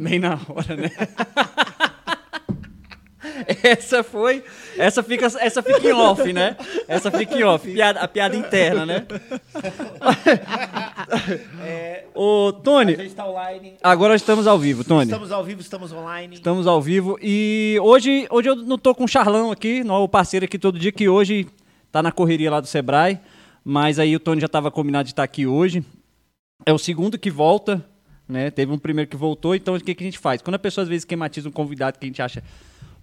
Bem na hora, né? essa foi. Essa fica, essa fica em off, né? Essa fica em off. Piada, a piada interna, né? É, Ô, Tony, a gente tá online. agora estamos ao vivo, Tony. Estamos ao vivo, estamos online. Estamos ao vivo e hoje, hoje eu não tô com o Charlão aqui, não, o parceiro aqui todo dia, que hoje tá na correria lá do Sebrae, mas aí o Tony já estava combinado de estar aqui hoje. É o segundo que volta, né? Teve um primeiro que voltou, então o que, que a gente faz? Quando a pessoa às vezes esquematiza um convidado que a gente acha,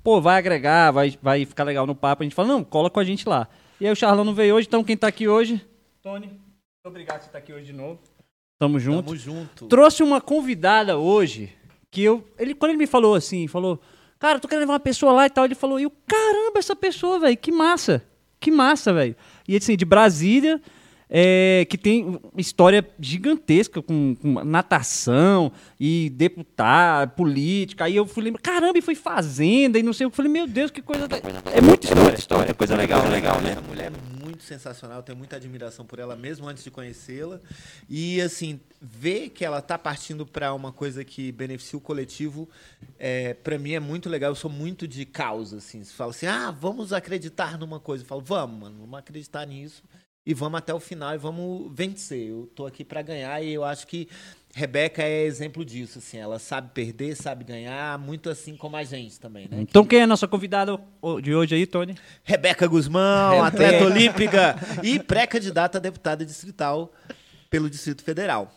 pô, vai agregar, vai, vai ficar legal no papo, a gente fala, não, cola com a gente lá. E aí o Charlão não veio hoje, então quem tá aqui hoje? Tony, muito obrigado por você estar aqui hoje de novo. Tamo junto. Tamo junto. Trouxe uma convidada hoje que eu. Ele, quando ele me falou assim, falou, cara, tô querendo levar uma pessoa lá e tal, ele falou, e eu, caramba, essa pessoa, velho, que massa. Que massa, velho. E assim, de Brasília, é, que tem história gigantesca com, com natação e deputado, política. Aí eu fui lembrar, caramba, e foi fazenda e não sei o que. Eu falei, meu Deus, que coisa. É muita história, história, coisa legal, legal, né? Essa mulher é muito sensacional, tenho muita admiração por ela mesmo antes de conhecê-la. E assim, ver que ela tá partindo para uma coisa que beneficia o coletivo, é, para mim é muito legal. Eu sou muito de causa, assim. Você fala assim, ah, vamos acreditar numa coisa. Eu falo, vamos, mano, vamos acreditar nisso e vamos até o final e vamos vencer. Eu tô aqui para ganhar e eu acho que Rebeca é exemplo disso, assim, ela sabe perder, sabe ganhar, muito assim como a gente também, né? Então quem é a nossa convidada de hoje aí, Tony? Rebeca Guzmão, atleta olímpica e pré-candidata a deputada distrital pelo Distrito Federal.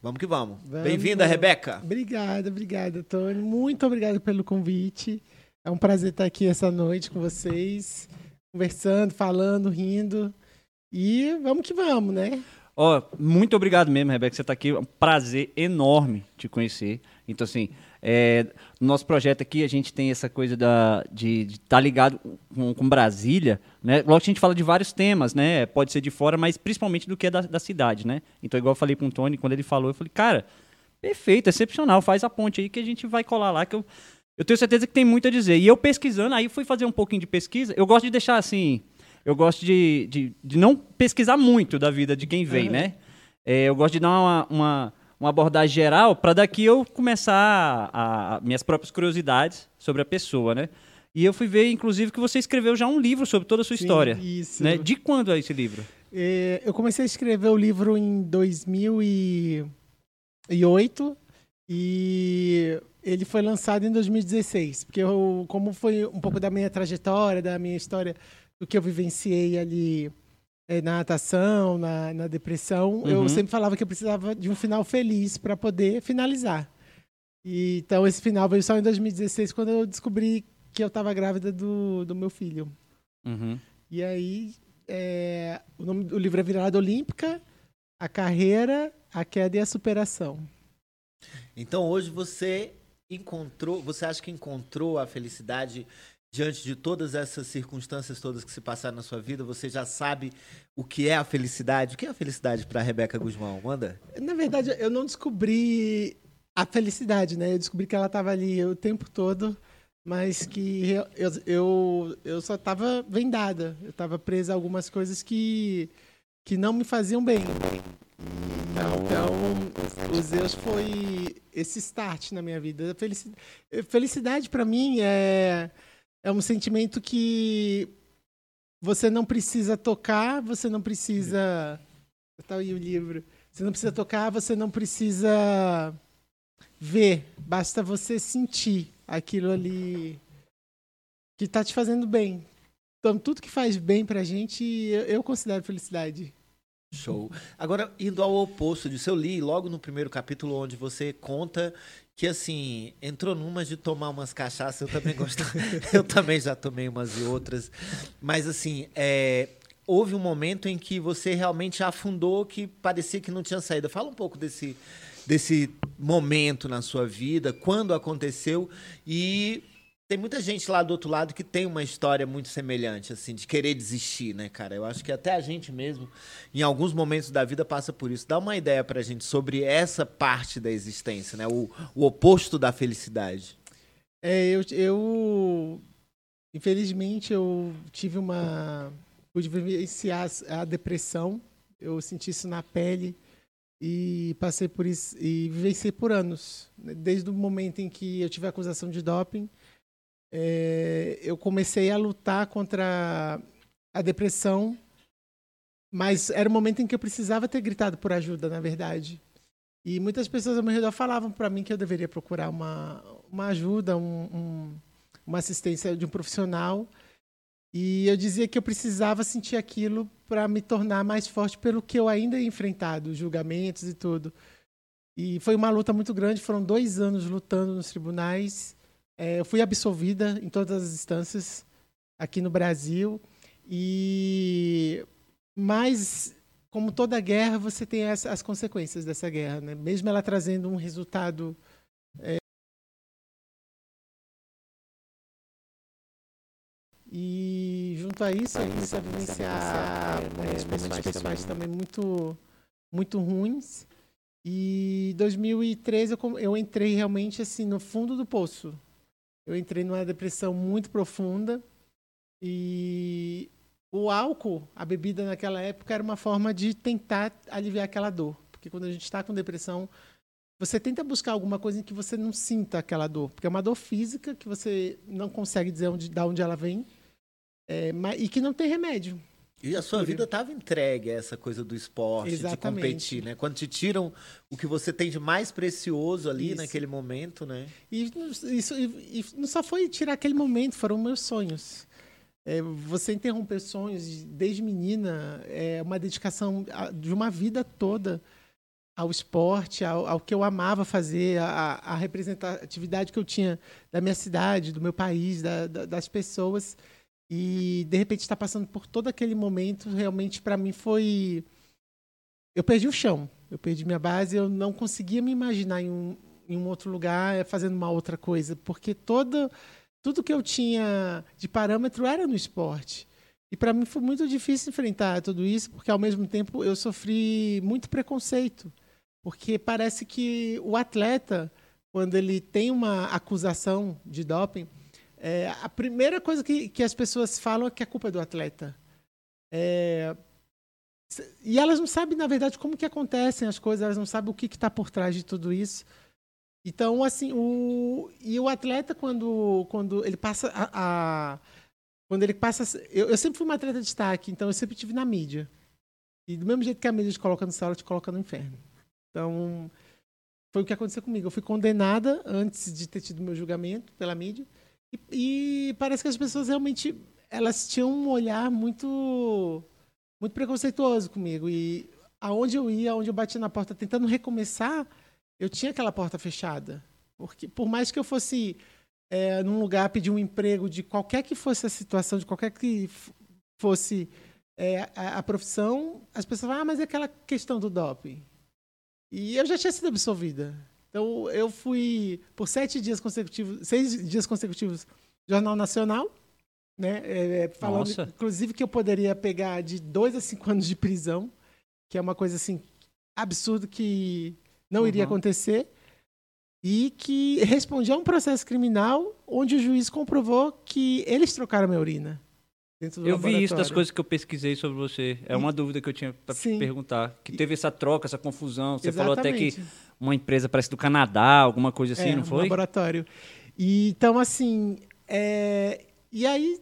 Vamos que vamos. Vamos. Bem-vinda, Rebeca. Obrigada, obrigada, Tony. Muito obrigado pelo convite. É um prazer estar aqui essa noite com vocês, conversando, falando, rindo. E vamos que vamos, né? Ó, muito obrigado mesmo, Rebeca, você está aqui. É um prazer enorme te conhecer. Então, assim, é, no nosso projeto aqui, a gente tem essa coisa da, de estar tá ligado com, com Brasília, né? Logo a gente fala de vários temas, né? Pode ser de fora, mas principalmente do que é da, da cidade, né? Então, igual eu falei com o Tony, quando ele falou, eu falei, cara, perfeito, excepcional, faz a ponte aí que a gente vai colar lá, que eu, eu tenho certeza que tem muito a dizer. E eu pesquisando, aí fui fazer um pouquinho de pesquisa, eu gosto de deixar assim eu gosto de, de, de, não pesquisar muito da vida de quem vem, uhum. né? É, eu gosto de dar uma, uma, uma abordagem geral para daqui eu começar a, a, minhas próprias curiosidades sobre a pessoa, né? E eu fui ver, inclusive, que você escreveu já um livro sobre toda a sua Sim, história. Isso. Né? De quando é esse livro? É, eu comecei a escrever o livro em 2008 e ele foi lançado em 2016, porque eu, como foi um pouco da minha trajetória, da minha história do que eu vivenciei ali é, na natação, na, na depressão, uhum. eu sempre falava que eu precisava de um final feliz para poder finalizar. E, então esse final veio só em 2016, quando eu descobri que eu estava grávida do, do meu filho. Uhum. E aí é, o nome do livro é Virada Olímpica, a carreira, a queda e a superação. Então hoje você encontrou, você acha que encontrou a felicidade diante de todas essas circunstâncias todas que se passaram na sua vida, você já sabe o que é a felicidade? O que é a felicidade para Rebeca Guzmão? Manda. Na verdade, eu não descobri a felicidade, né? Eu descobri que ela estava ali o tempo todo, mas que eu, eu, eu só estava vendada. Eu estava presa a algumas coisas que, que não me faziam bem. Então, os Zeus foi esse start na minha vida. Felicidade, felicidade para mim é é um sentimento que você não precisa tocar, você não precisa. Está aí o livro. Você não precisa tocar, você não precisa ver. Basta você sentir aquilo ali que está te fazendo bem. Então, tudo que faz bem pra gente, eu, eu considero felicidade. Show. Agora, indo ao oposto disso, eu li logo no primeiro capítulo onde você conta que assim, entrou numas de tomar umas cachaças, eu também gosto. eu também já tomei umas e outras. Mas assim, é, houve um momento em que você realmente afundou que parecia que não tinha saída. Fala um pouco desse, desse momento na sua vida, quando aconteceu e tem muita gente lá do outro lado que tem uma história muito semelhante, assim, de querer desistir, né, cara? Eu acho que até a gente mesmo, em alguns momentos da vida, passa por isso. Dá uma ideia pra gente sobre essa parte da existência, né? O, o oposto da felicidade. É, eu, eu. Infelizmente, eu tive uma. Pude vivenciar a depressão. Eu senti isso na pele. e passei por isso e vivenciei por anos. Desde o momento em que eu tive a acusação de doping, é, eu comecei a lutar contra a depressão, mas era o momento em que eu precisava ter gritado por ajuda, na verdade. E muitas pessoas ao meu redor falavam para mim que eu deveria procurar uma, uma ajuda, um, um, uma assistência de um profissional. E eu dizia que eu precisava sentir aquilo para me tornar mais forte pelo que eu ainda ia enfrentado, julgamentos e tudo. E foi uma luta muito grande, foram dois anos lutando nos tribunais. É, eu fui absolvida em todas as instâncias aqui no Brasil. E mas como toda guerra, você tem as, as consequências dessa guerra, né? Mesmo ela trazendo um resultado é, E junto a isso, eu comecei a vivenciar momentos pessoais, pessoais também muito, muito ruins. E em 2013 eu, eu entrei realmente assim no fundo do poço. Eu entrei numa depressão muito profunda e o álcool, a bebida naquela época, era uma forma de tentar aliviar aquela dor. Porque quando a gente está com depressão, você tenta buscar alguma coisa em que você não sinta aquela dor. Porque é uma dor física que você não consegue dizer onde, de onde ela vem é, mas, e que não tem remédio. E a sua vida estava entregue a essa coisa do esporte, Exatamente. de competir, né? Quando te tiram o que você tem de mais precioso ali isso. naquele momento, né? E, isso, e, e não só foi tirar aquele momento, foram meus sonhos. É, você interromper sonhos desde menina é uma dedicação de uma vida toda ao esporte, ao, ao que eu amava fazer, a, a, representatividade que eu tinha da minha cidade, do meu país, da, da, das pessoas. E de repente estar passando por todo aquele momento, realmente para mim foi. Eu perdi o chão, eu perdi minha base, eu não conseguia me imaginar em um, em um outro lugar fazendo uma outra coisa, porque todo tudo que eu tinha de parâmetro era no esporte. E para mim foi muito difícil enfrentar tudo isso, porque ao mesmo tempo eu sofri muito preconceito. Porque parece que o atleta, quando ele tem uma acusação de doping, é, a primeira coisa que, que as pessoas falam é que a culpa é do atleta. É, e elas não sabem, na verdade, como que acontecem as coisas, elas não sabem o que está por trás de tudo isso. Então, assim, o, e o atleta, quando, quando ele passa a, a quando ele passa. Eu, eu, sempre fui uma atleta de destaque, então eu sempre tive na mídia. E do mesmo jeito que a mídia te coloca no céu, ela te coloca no inferno. Então, foi o que aconteceu comigo. Eu fui condenada antes de ter tido meu julgamento pela mídia. E, e, parece que as pessoas realmente elas tinham um olhar muito muito preconceituoso comigo e aonde eu ia, aonde eu batia na porta tentando recomeçar, eu tinha aquela porta fechada. Porque por mais que eu fosse é, num lugar pedir um emprego de qualquer que fosse a situação, de qualquer que fosse é, a, a, profissão, as pessoas falam, ah, mas é aquela questão do doping. E eu já tinha sido absolvida. Então, eu fui por sete dias consecutivos, seis dias consecutivos, Jornal Nacional, né? É, é, falando, Nossa. inclusive, que eu poderia pegar de dois a cinco anos de prisão, que é uma coisa assim absurda que não iria uhum. acontecer, e que respondia a um processo criminal onde o juiz comprovou que eles trocaram minha urina eu vi isso das coisas que eu pesquisei sobre você. É uma dúvida que eu tinha para perguntar. Que teve essa troca, essa confusão. Você Exatamente. falou até que uma empresa parece do Canadá, alguma coisa assim, é, não foi? Um laboratório. E, então, assim. É... E aí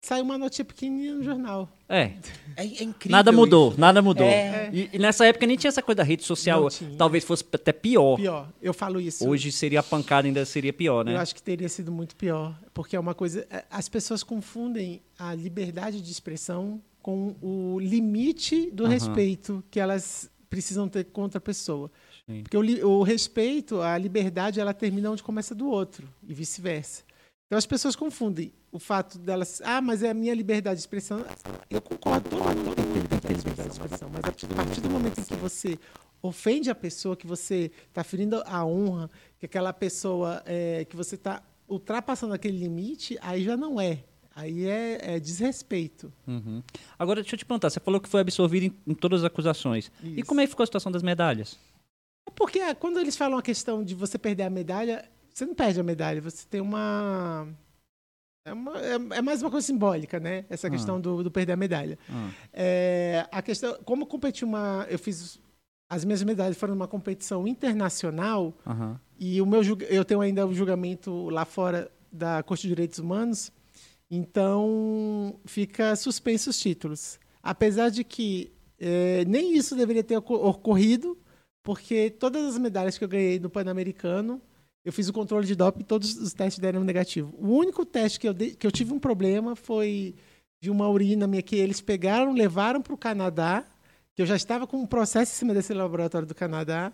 saiu uma notinha pequenininha no jornal. É. É, é incrível. Nada mudou, isso. nada mudou. É. E, e, nessa época nem tinha essa coisa da rede social. Talvez fosse até pior. Pior. Eu falo isso. Hoje seria a pancada, ainda seria pior, né? Eu acho que teria sido muito pior. Porque é uma coisa. É, as pessoas confundem a liberdade de expressão com o limite do uhum. respeito que elas precisam ter contra a pessoa. Sim. Porque o, o respeito, a liberdade, ela termina onde começa do outro, e vice-versa. Então as pessoas confundem o fato delas, ah, mas é a minha liberdade de expressão. Eu concordo, todo mundo tem liberdade de expressão, mas a partir do momento em que você ofende a pessoa, que você está ferindo a honra, que aquela pessoa, é, que você está ultrapassando aquele limite, aí já não é. Aí é, é desrespeito. Uhum. Agora, deixa eu te perguntar, você falou que foi absolvido em, em todas as acusações. Isso. E como é que ficou a situação das medalhas? Porque quando eles falam a questão de você perder a medalha, você não perde a medalha, você tem uma. É, uma, é, é mais uma coisa simbólica, né? Essa ah. questão do, do, perder a medalha. Ah. É, a questão, como competir uma. Eu fiz as minhas medalhas foram numa competição internacional e o meu eu tenho ainda o julgamento lá fora da Corte de Direitos Humanos, então fica suspenso os títulos. Apesar de que eh, nem isso deveria ter ocor- ocorrido, porque todas as medalhas que eu ganhei no Pan-Americano, eu fiz o controle de doping e todos os testes deram negativo. O único teste que eu, dei- que eu tive um problema foi de uma urina minha que eles pegaram, levaram para o Canadá, que eu já estava com um processo em cima desse laboratório do Canadá,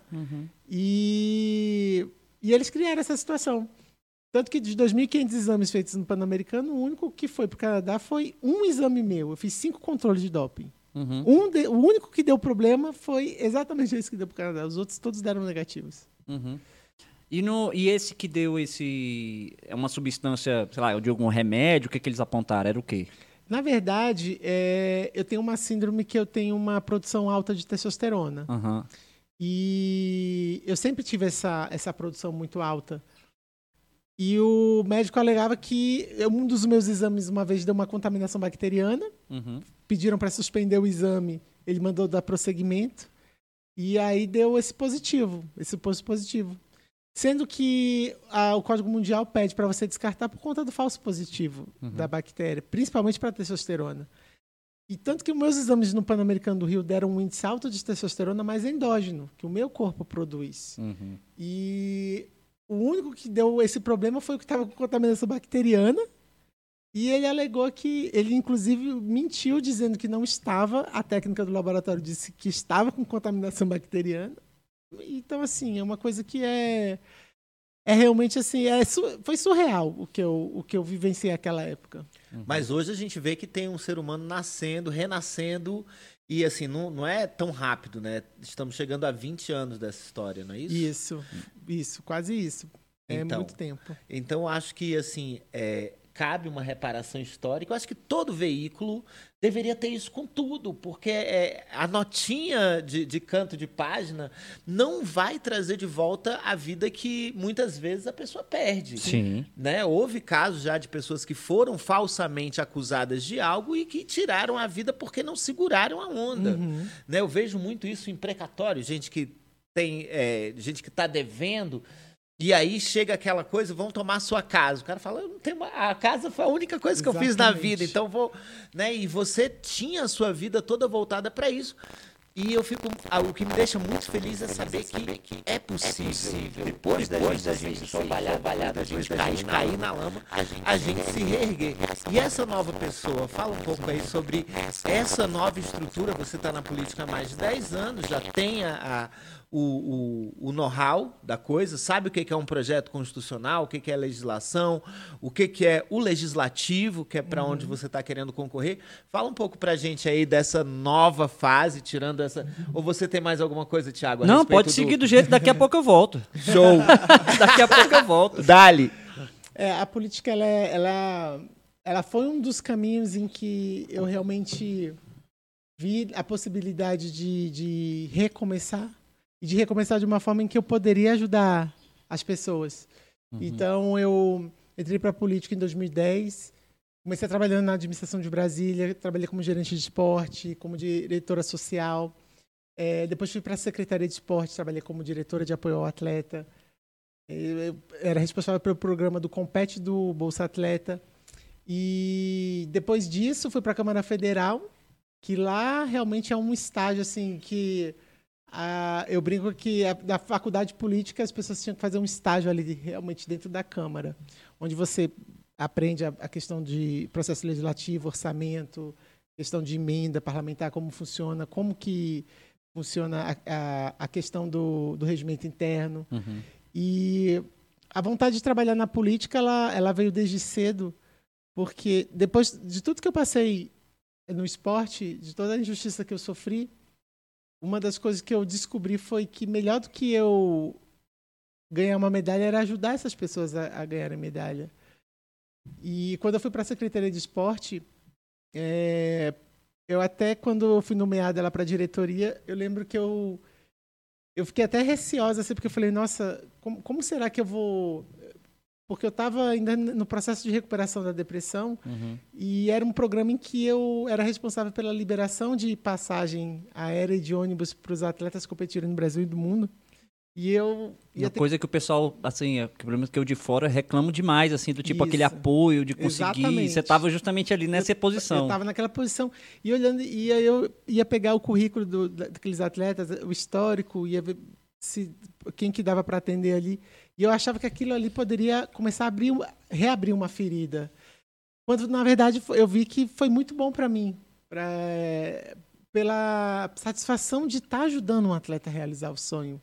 e, e eles criaram essa situação. Tanto que de 2.500 exames feitos no Pan-Americano, o único que foi para o Canadá foi um exame meu. Eu fiz cinco controles de doping. Uhum. Um de- o único que deu problema foi exatamente esse que deu para o Canadá. Os outros todos deram negativos. Uhum. E, no, e esse que deu esse. É uma substância, sei lá, de algum remédio? O que, que eles apontaram? Era o quê? Na verdade, é, eu tenho uma síndrome que eu tenho uma produção alta de testosterona. Aham. E eu sempre tive essa, essa produção muito alta. E o médico alegava que um dos meus exames uma vez deu uma contaminação bacteriana. Uhum. Pediram para suspender o exame, ele mandou dar prosseguimento. E aí deu esse positivo, esse posto positivo. Sendo que ah, o Código Mundial pede para você descartar por conta do falso positivo da bactéria, principalmente para testosterona. E tanto que os meus exames no Pan-Americano do Rio deram um índice alto de testosterona, mas endógeno, que o meu corpo produz. Uhum. E o único que deu esse problema foi o que estava com contaminação bacteriana. E ele alegou que ele, inclusive, mentiu dizendo que não estava. A técnica do laboratório disse que estava com contaminação bacteriana. Então, assim, é uma coisa que é. É realmente assim, é, foi surreal o que, eu, o que eu vivenciei naquela época. Mas hoje a gente vê que tem um ser humano nascendo, renascendo, e assim, não, não é tão rápido, né? Estamos chegando a 20 anos dessa história, não é isso? Isso, isso, quase isso. É Então. muito tempo. Então, acho que, assim, é, cabe uma reparação histórica. Eu acho que todo veículo deveria ter isso com tudo, porque é, a notinha de, de canto de página não vai trazer de volta a vida que muitas vezes a pessoa perde. Sim. Né? Houve casos já de pessoas que foram falsamente acusadas de algo e que tiraram a vida porque não seguraram a onda. Uhum. Né? Eu vejo muito isso em precatório, gente que tem é, gente que está devendo. E aí chega aquela coisa, vão tomar sua casa. O cara fala, eu não tenho a casa foi a única coisa que eu fiz na Exatamente. vida, então vou, né? E você tinha a sua vida toda voltada para isso. E eu fico, ah, o que me deixa muito feliz é saber que é possível, depois, da gente trabalhar, trabalhar, da gente cair, cair na lama, a gente se reerguer. E essa nova pessoa, fala um pouco aí sobre essa nova estrutura. Você está na política há mais de 10 anos, já tem a, a- o, o, o know-how da coisa, sabe o que que é um projeto constitucional, o que que é legislação, o que que é o legislativo, que é para onde você está querendo concorrer. Fala um pouco para a gente aí dessa nova fase, tirando essa... Ou você tem mais alguma coisa, Thiago? a Não, pode seguir do... do jeito, daqui a pouco eu volto. Show! daqui a pouco eu volto. Dali! É, a política ela, é- ela, ela foi um dos caminhos em que eu realmente vi a possibilidade de, de recomeçar e de recomeçar de uma forma em que eu poderia ajudar as pessoas. Então eu entrei para a política em 2010, comecei trabalhando na administração de Brasília, trabalhei como gerente de esporte, como diretora social. É, depois fui para a secretaria de esporte, trabalhei como diretora de apoio ao atleta. Eu eu era responsável pelo programa do Compete do Bolsa Atleta. E depois disso fui para a Câmara Federal, que lá realmente é um estágio assim que ah, eu brinco que a, da faculdade de política as pessoas tinham que fazer um estágio ali realmente dentro da Câmara, onde você aprende a, a questão de processo legislativo, orçamento, questão de emenda parlamentar, como funciona, como que funciona a, a, a questão do, do regimento interno. Uhum. E a vontade de trabalhar na política, ela, ela veio desde cedo, porque depois de tudo que eu passei no esporte, de toda a injustiça que eu sofri, uma das coisas que eu descobri foi que melhor do que eu ganhar uma medalha era ajudar essas pessoas a, a ganharem medalha. E quando eu fui para a Secretaria de Esporte, é, eu até quando eu fui nomeada lá para a diretoria, eu lembro que eu eu fiquei até receosa assim, porque eu falei, nossa, como, como será que eu vou porque eu estava ainda no processo de recuperação da depressão uhum. e era um programa em que eu era responsável pela liberação de passagem aérea e de ônibus para os atletas competirem no Brasil e do mundo. E eu. Uma ter... coisa que o pessoal, assim, é, pelo menos que eu de fora reclamo demais, assim, do tipo Isso. aquele apoio de conseguir. Exatamente. Você estava justamente ali nessa eu, posição. Eu estava naquela posição. E olhando, e eu ia pegar o currículo do, daqueles atletas, o histórico, ia ver se, quem que dava para atender ali. E eu achava que aquilo ali poderia começar a abrir, reabrir uma ferida. Quando, na verdade, eu vi que foi muito bom para mim. Pra, pela satisfação de estar tá ajudando um atleta a realizar o sonho.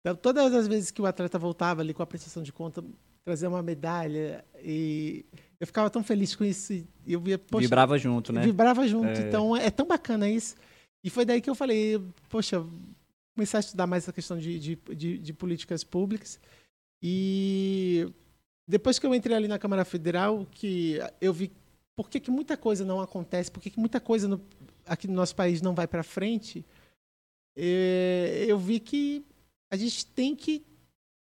Então, todas as vezes que o atleta voltava ali com a prestação de conta, trazer uma medalha e eu ficava tão feliz com isso e eu via, poxa, vibrava junto, né? Vibrava junto. É. Então é tão bacana isso. E foi daí que eu falei, poxa, comecei a estudar mais essa questão de, de, de, de políticas públicas. E depois que eu entrei ali na Câmara Federal, que eu vi por que, que muita coisa não acontece, por que, que muita coisa no, aqui no nosso país não vai para frente, é, eu vi que a gente tem que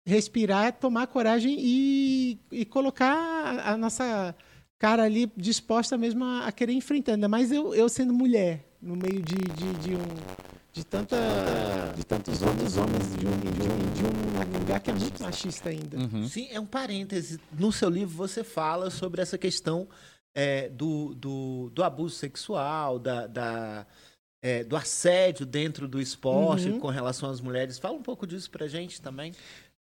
respirar, tomar coragem e, e colocar a, a nossa cara ali disposta mesmo a, a, querer enfrentar. Ainda mais eu, eu sendo mulher, no meio de, de, de um. De, tanta, de tantos outros homens de um, de um, de um lugar que é muito machista ainda. Uhum. Sim, é um parêntese. No seu livro você fala sobre essa questão é, do, do, do abuso sexual, da, da é, do assédio dentro do esporte uhum. com relação às mulheres. Fala um pouco disso pra gente também.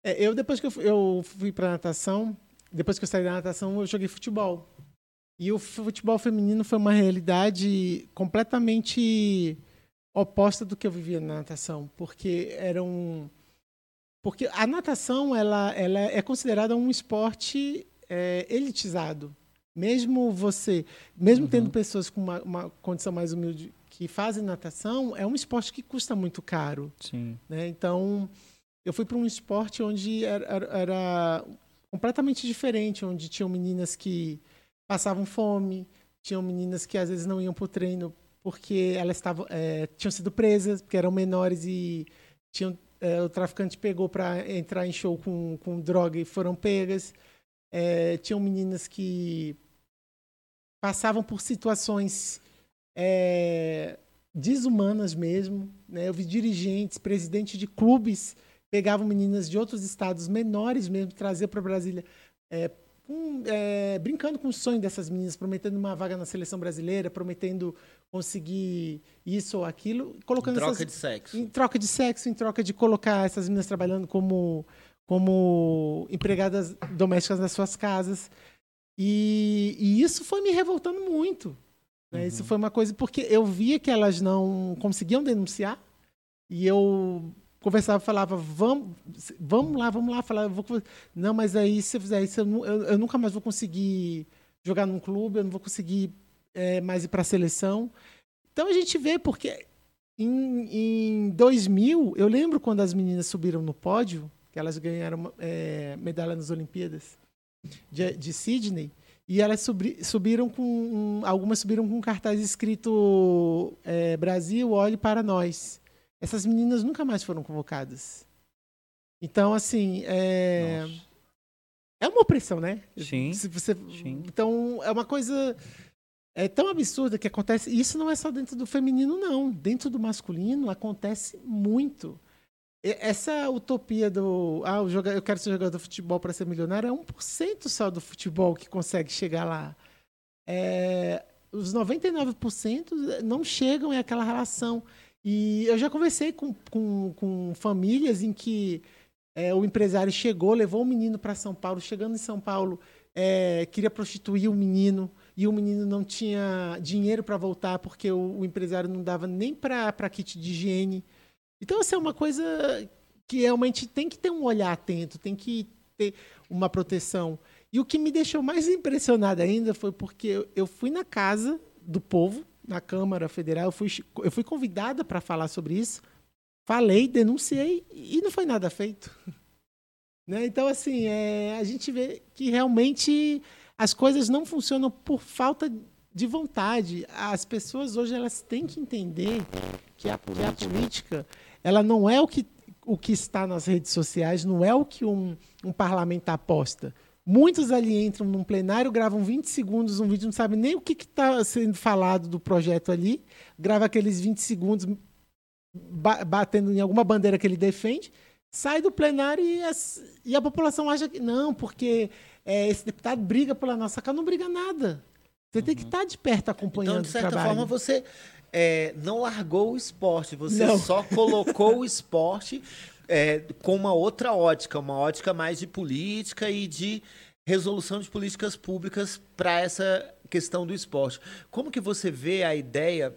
É, eu, depois que eu fui, eu fui pra natação, depois que eu saí da natação, eu joguei futebol. E o futebol feminino foi uma realidade completamente oposta do que eu vivia na natação, porque era um porque a natação ela, ela é considerada um esporte é, elitizado. Mesmo você, mesmo uhum. tendo pessoas com uma, uma, condição mais humilde que fazem natação, é um esporte que custa muito caro. Sim. Né? Então, eu fui para um esporte onde era, era, era, completamente diferente, onde tinham meninas que passavam fome, tinham meninas que às vezes não iam para o treino porque elas estavam é, tinham sido presas, porque eram menores e tinham, é, o traficante pegou para entrar em show com, com droga e foram pegas. É, tinham meninas que passavam por situações desumanas mesmo. Né? Eu vi dirigentes, presidentes de clubes pegavam meninas de outros estados menores mesmo, trazer para Brasília, é, um, é, brincando com o sonho dessas meninas, prometendo uma vaga na seleção brasileira, prometendo conseguir isso ou aquilo, colocando em troca essas, de sexo, em troca de sexo, em troca de colocar essas meninas trabalhando como como empregadas domésticas nas suas casas. E, e isso foi me revoltando muito. Né? Uhum. Isso foi uma coisa porque eu via que elas não conseguiam denunciar e eu conversava, falava, vamos, vamos lá, vamos lá, falava, vou, não, mas aí se eu fizer isso, eu, eu, eu, nunca mais vou conseguir jogar num clube, eu não vou conseguir é, mais ir para a seleção. Então a gente vê porque em, em 2000, eu lembro quando as meninas subiram no pódio, que elas ganharam é, medalha nas Olimpíadas de, de Sydney, e elas subi, subiram com. Um, algumas subiram com um cartaz escrito é, Brasil, olhe para nós. Essas meninas nunca mais foram convocadas. Então, assim. É, é uma opressão, né? Sim, Se você, sim. Então, é uma coisa. É tão absurda que acontece. E isso não é só dentro do feminino, não. Dentro do masculino acontece muito. Essa utopia do. Ah, eu quero ser jogador de futebol para ser milionário é 1% só do futebol que consegue chegar lá. É, os 99% não chegam em aquela relação. E eu já conversei com, com, com famílias em que é, o empresário chegou, levou o menino para São Paulo, chegando em São Paulo, é, queria prostituir o menino e o menino não tinha dinheiro para voltar porque o, o, empresário não dava nem para kit de higiene. Então, assim, é uma coisa que realmente tem que ter um olhar atento, tem que ter uma proteção. E o que me deixou mais impressionada ainda foi porque eu fui na casa do povo, na Câmara Federal, eu fui, eu fui convidada para falar sobre isso, falei, denunciei e não foi nada feito. Né? Então, assim, é, a gente vê que realmente as coisas não funcionam por falta de vontade. As pessoas hoje elas têm que entender que a, que a política ela não é o que, o que está nas redes sociais, não é o que um, um parlamentar posta. Muitos ali entram num plenário, gravam 20 segundos um vídeo, não sabe nem o que está sendo falado do projeto ali, grava aqueles 20 segundos ba batendo em alguma bandeira que ele defende, sai do plenário e, as, e a população acha que não, porque é, esse deputado briga pela nossa causa. Não briga nada. Você uhum. tem que estar uhum. tá de perto acompanhando então, de certa forma, você é, não largou o esporte, você não. só colocou o esporte é, com uma outra ótica, uma ótica mais de política e de resolução de políticas públicas para essa questão do esporte. Como que você vê a ideia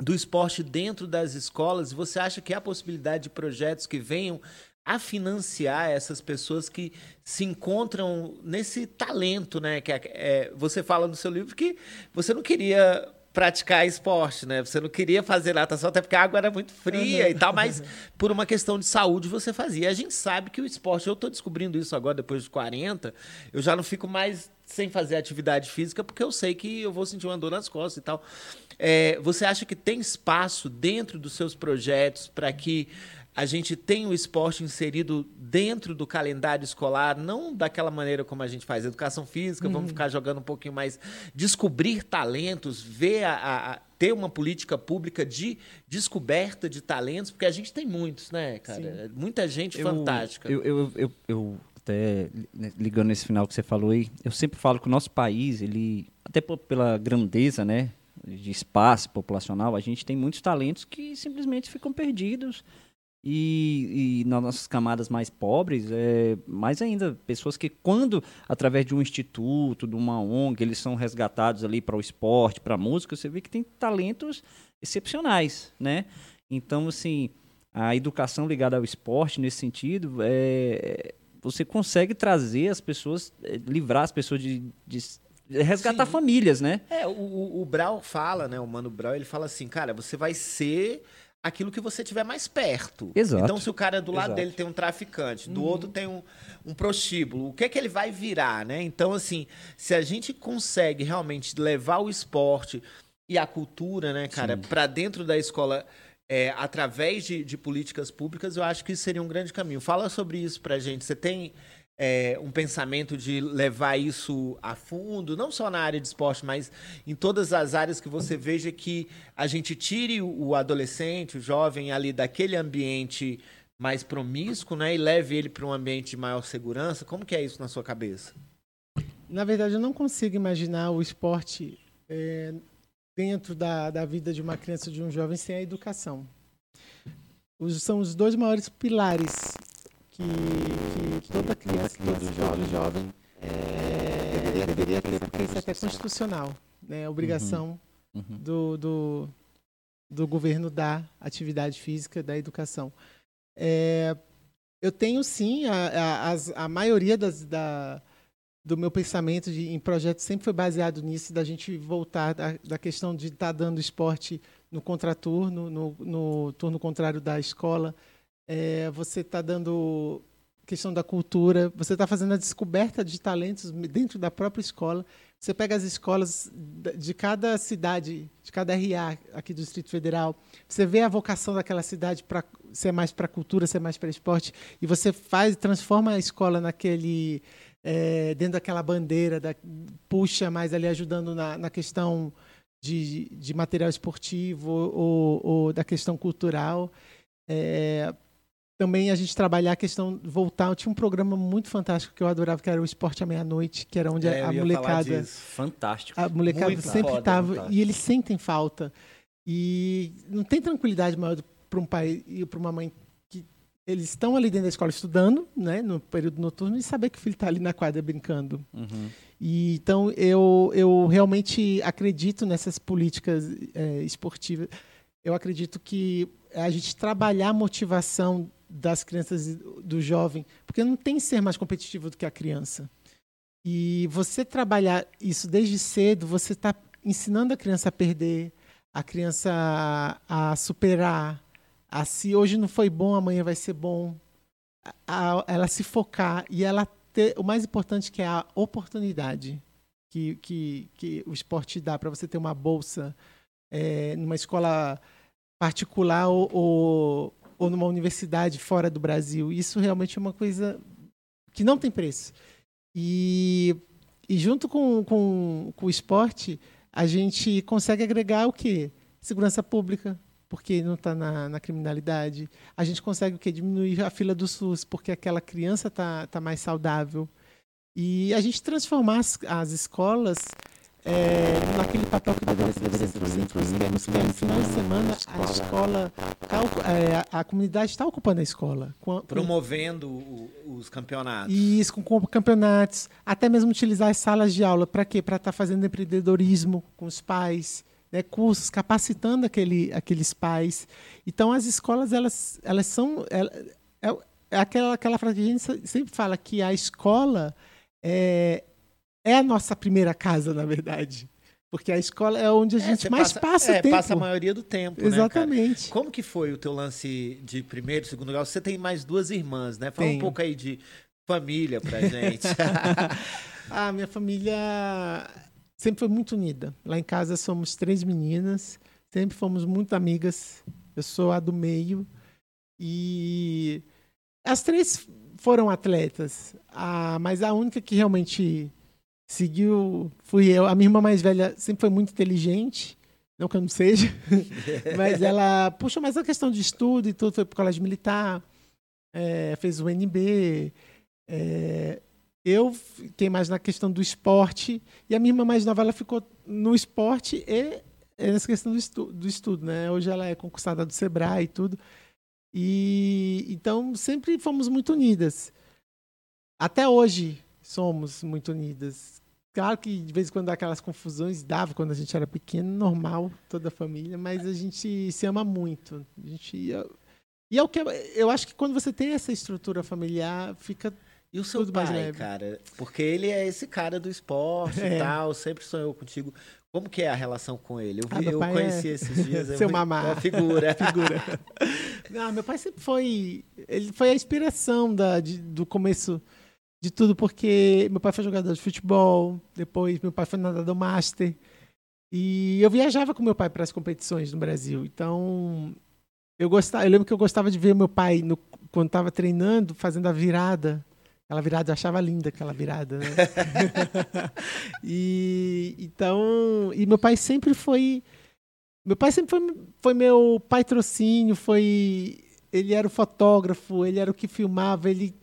do esporte dentro das escolas? Você acha que há possibilidade de projetos que venham a financiar essas pessoas que se encontram nesse talento, né? Que é, é, você fala no seu livro que você não queria praticar esporte, né? Você não queria fazer natação, até porque a água era muito fria uhum. e tal, mas por uma questão de saúde você fazia. A gente sabe que o esporte, eu estou descobrindo isso agora, depois de 40, eu já não fico mais sem fazer atividade física, porque eu sei que eu vou sentir uma dor nas costas e tal. É, você acha que tem espaço dentro dos seus projetos para que a gente tem o esporte inserido dentro do calendário escolar, não daquela maneira como a gente faz educação física, uhum. vamos ficar jogando um pouquinho mais, descobrir talentos, ver a, a, ter uma política pública de descoberta de talentos, porque a gente tem muitos, né, cara? Sim. Muita gente eu, fantástica. Eu, eu, eu, eu, até ligando nesse final que você falou aí, eu sempre falo que o nosso país, ele até pela grandeza, né, de espaço populacional, a gente tem muitos talentos que simplesmente ficam perdidos e, e, nas nossas camadas mais pobres, é, mais ainda, pessoas que quando, através de um instituto, de uma ONG, eles são resgatados ali para o esporte, para a música, você vê que tem talentos excepcionais, né? Então, assim, a educação ligada ao esporte, nesse sentido, é, você consegue trazer as pessoas, é, livrar as pessoas de, de resgatar Sim. famílias, né? É, o, o, o Brau fala, né? O Mano Brau, ele fala assim, cara, você vai ser aquilo que você tiver mais perto. Exato. Então, se o cara do lado Exato. dele tem um traficante, do uhum. outro tem um, um prostíbulo, o que é que ele vai virar, né? Então, assim, se a gente consegue realmente levar o esporte e a cultura, né, cara, para dentro da escola é, através de, de políticas públicas, eu acho que isso seria um grande caminho. Fala sobre isso pra gente. Você tem é, um pensamento de levar isso a fundo, não só na área de esporte, mas em todas as áreas que você veja que a gente tire o adolescente, o jovem ali daquele ambiente mais promíscuo, né, e leve ele para um ambiente de maior segurança. Como que é isso na sua cabeça? Na verdade, eu não consigo imaginar o esporte é, dentro da, da vida de uma criança, de um jovem, sem a educação. Os, são os dois maiores pilares que, que toda criança, todo jovem, jovem é, deveria, deveria ter, porque isso é até constitucional, né? obrigação uhum. Uhum. Do, do, do governo da atividade física, da educação. É, eu tenho sim, a, a, a maioria das, da, do meu pensamento de, em projetos sempre foi baseado nisso, da gente voltar da, da questão de estar tá dando esporte no contraturno, no, no turno contrário da escola, é, você está dando questão da cultura, você está fazendo a descoberta de talentos dentro da própria escola. Você pega as escolas de cada cidade, de cada RA aqui do Distrito Federal, você vê a vocação daquela cidade para ser mais para cultura, ser mais para esporte, e você faz, transforma a escola naquele é, dentro daquela bandeira, da, puxa mais ali ajudando na, na questão de, de material esportivo ou, ou da questão cultural. É, também a gente trabalhar a questão voltar. Tinha um programa muito fantástico que eu adorava, que era o Esporte à Meia-Noite, que era onde é, a molecada. Fantástico. A molecada muito sempre estava. E eles sentem falta. E não tem tranquilidade maior para um pai e para uma mãe que eles estão ali dentro da escola estudando, né, no período noturno, e saber que o filho está ali na quadra brincando. Uhum. E, então, eu, eu realmente acredito nessas políticas é, esportivas. Eu acredito que a gente trabalhar a motivação das crianças do jovem, porque não tem ser mais competitivo do que a criança. E você trabalhar isso desde cedo, você está ensinando a criança a perder, a criança a, a, superar, a se hoje não foi bom, amanhã vai ser bom, a, a, ela se focar e ela ter o mais importante que é a oportunidade que, que, que o esporte dá para você ter uma bolsa é, numa escola particular ou, ou ou numa universidade fora do Brasil. Isso realmente é uma coisa que não tem preço. E, e junto com, com, com o esporte, a gente consegue agregar o quê? Segurança pública, porque não está na, na, criminalidade. A gente consegue o quê? Diminuir a fila do SUS, porque aquela criança está tá mais saudável. E a gente transformar as, as escolas é, naquele papel que deveria ser, ser porque no final de semana a escola, tá, é, a comunidade está ocupando a escola. Com, Promovendo o, os campeonatos. Isso, com, com, campeonatos, até mesmo utilizar as salas de aula, para quê? Para estar tá fazendo empreendedorismo com os pais, né, cursos, capacitando aquele, aqueles pais. Então as escolas, elas, elas são... Ela, é, é aquela, aquela frase que a gente sempre fala, que a escola é, é a nossa primeira casa, na verdade. Porque a escola é onde a é, gente mais passa, passa é, tempo. passa a maioria do tempo, né, Exatamente. Né, Como que foi o teu lance de primeiro, segundo grau? Você tem mais duas irmãs, né? Fala Tenho. um pouco aí de família pra gente. ah, minha família sempre foi muito unida. Lá em casa somos três meninas, sempre fomos muito amigas. Eu sou a do meio. E as três foram atletas, ah, mas a única que realmente seguiu fui eu. A minha irmã mais velha sempre foi muito inteligente, não que eu não seja, mas ela puxou mais a questão de estudo e tudo, foi para o colégio militar, é, fez o NB. É, eu fiquei mais na questão do esporte e a minha irmã mais nova ela ficou no esporte e nessa questão do, estu do estudo, né? Hoje ela é concursada do Sebrae e tudo. E então sempre fomos muito unidas. Até hoje somos muito unidas. Claro que de vez em quando dá aquelas confusões, dava quando a gente era pequeno, normal, toda a família, mas a gente se ama muito. A gente e é o que eu acho que quando você tem essa estrutura familiar, fica e o seu pai, cara? Porque ele é esse cara do esporte é. e tal, sempre sonhou contigo. Como que é a relação com ele? Eu, vi, ah, eu conheci é... esses dias. Seu é mamá. É figura. figura. Não, meu pai sempre foi. Ele foi a inspiração da, de, do começo de tudo, porque meu pai foi jogador de futebol, depois meu pai foi nadador master. E eu viajava com meu pai para as competições no Brasil. Então, eu gostava, eu lembro que eu gostava de ver meu pai no, quando estava treinando, fazendo a virada Aquela virada, eu achava linda aquela virada, né? e então, e meu pai sempre foi meu pai sempre foi, foi meu patrocínio, foi ele era o fotógrafo, ele era o que filmava, ele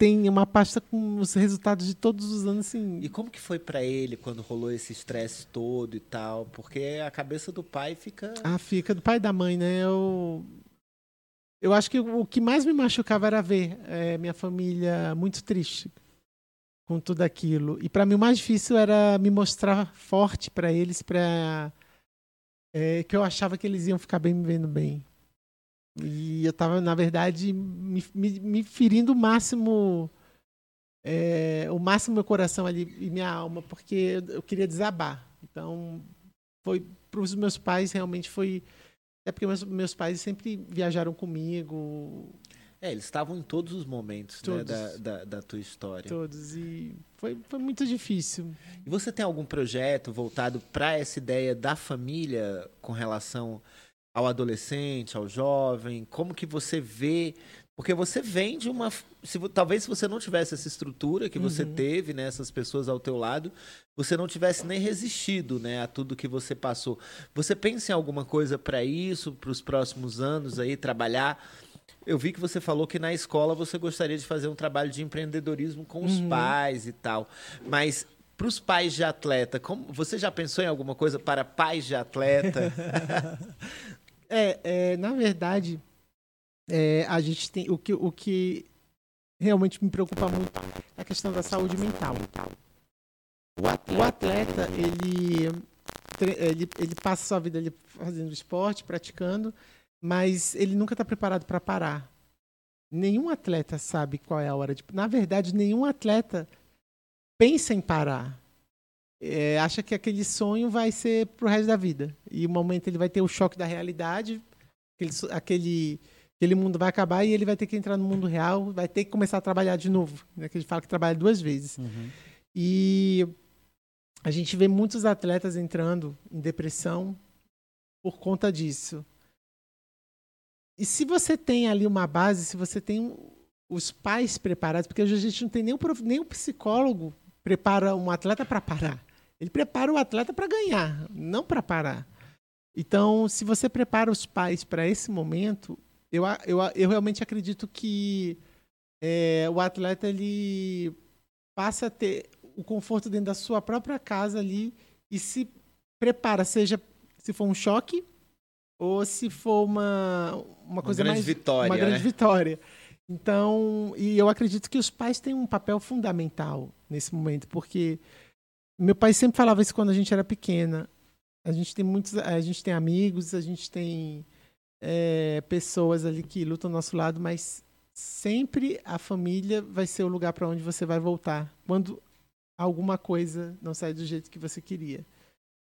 tem uma pasta com os resultados de todos os anos assim. E como que foi para ele quando rolou esse estresse todo e tal? Porque a cabeça do pai fica Ah, fica do pai e da mãe, né? Eu eu acho que o que mais me machucava era ver é, minha família muito triste com tudo aquilo. E para mim o mais difícil era me mostrar forte para eles, para é, que eu achava que eles iam ficar bem me vendo bem. E eu estava, na verdade, me, me, me, ferindo o máximo, é, o máximo meu coração ali e minha alma, porque eu queria desabar. Então, foi para os meus pais realmente foi é porque meus, meus pais sempre viajaram comigo. É, eles estavam em todos os momentos né, todos, né, da, da, da, tua história. Todos. E foi, foi muito difícil. E você tem algum projeto voltado para essa ideia da família com relação ao adolescente, ao jovem? Como que você vê porque você vem de uma. Se, talvez se você não tivesse essa estrutura que você uhum. teve, né, essas pessoas ao teu lado, você não tivesse nem resistido né, a tudo que você passou. Você pensa em alguma coisa para isso, para os próximos anos aí, trabalhar? Eu vi que você falou que na escola você gostaria de fazer um trabalho de empreendedorismo com os uhum. pais e tal. Mas para os pais de atleta, como, você já pensou em alguma coisa para pais de atleta? é, é, na verdade, é, a gente tem o que, o que realmente me preocupa muito é a questão da saúde mental. O atleta, ele, ele, ele passa a sua vida ali fazendo esporte, praticando, mas ele nunca está preparado para parar. Nenhum atleta sabe qual é a hora de. Na verdade, nenhum atleta pensa em parar. É, acha que aquele sonho vai ser pro resto da vida. E o momento ele vai ter o choque da realidade, aquele, aquele aquele mundo vai acabar e ele vai ter que entrar no mundo real, vai ter que começar a trabalhar de novo. Né? Que a gente fala que trabalha duas vezes. Uhum. E a gente vê muitos atletas entrando em depressão por conta disso. E se você tem ali uma base, se você tem os pais preparados, porque hoje a gente não tem nem um, nem um psicólogo prepara um atleta para parar. Ele prepara o atleta para ganhar, não para parar. Então, se você prepara os pais para esse momento, eu, eu, eu realmente acredito que é, o atleta ele passa a ter o conforto dentro da sua própria casa ali e se prepara, seja se for um choque ou se for uma, uma coisa grande mais vitória, uma grande né? vitória. Então, e eu acredito que os pais têm um papel fundamental nesse momento, porque meu pai sempre falava isso quando a gente era pequena. A gente tem muitos, a gente tem amigos, a gente tem é, pessoas ali que lutam ao nosso lado, mas sempre a família vai ser o lugar para onde você vai voltar quando alguma coisa não sai do jeito que você queria.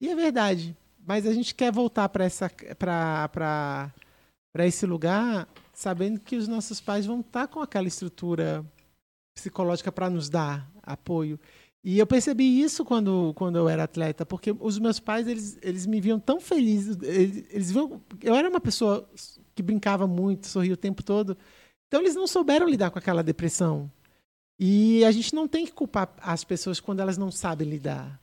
E é verdade, mas a gente quer voltar para essa para para esse lugar sabendo que os nossos pais vão estar com aquela estrutura psicológica para nos dar apoio. E eu percebi isso quando, quando eu era atleta, porque os meus pais, eles, eles me viam tão feliz. Eles, eles viam, eu era uma pessoa que brincava muito, sorria o tempo todo. Então, eles não souberam lidar com aquela depressão. E a gente não tem que culpar as pessoas quando elas não sabem lidar.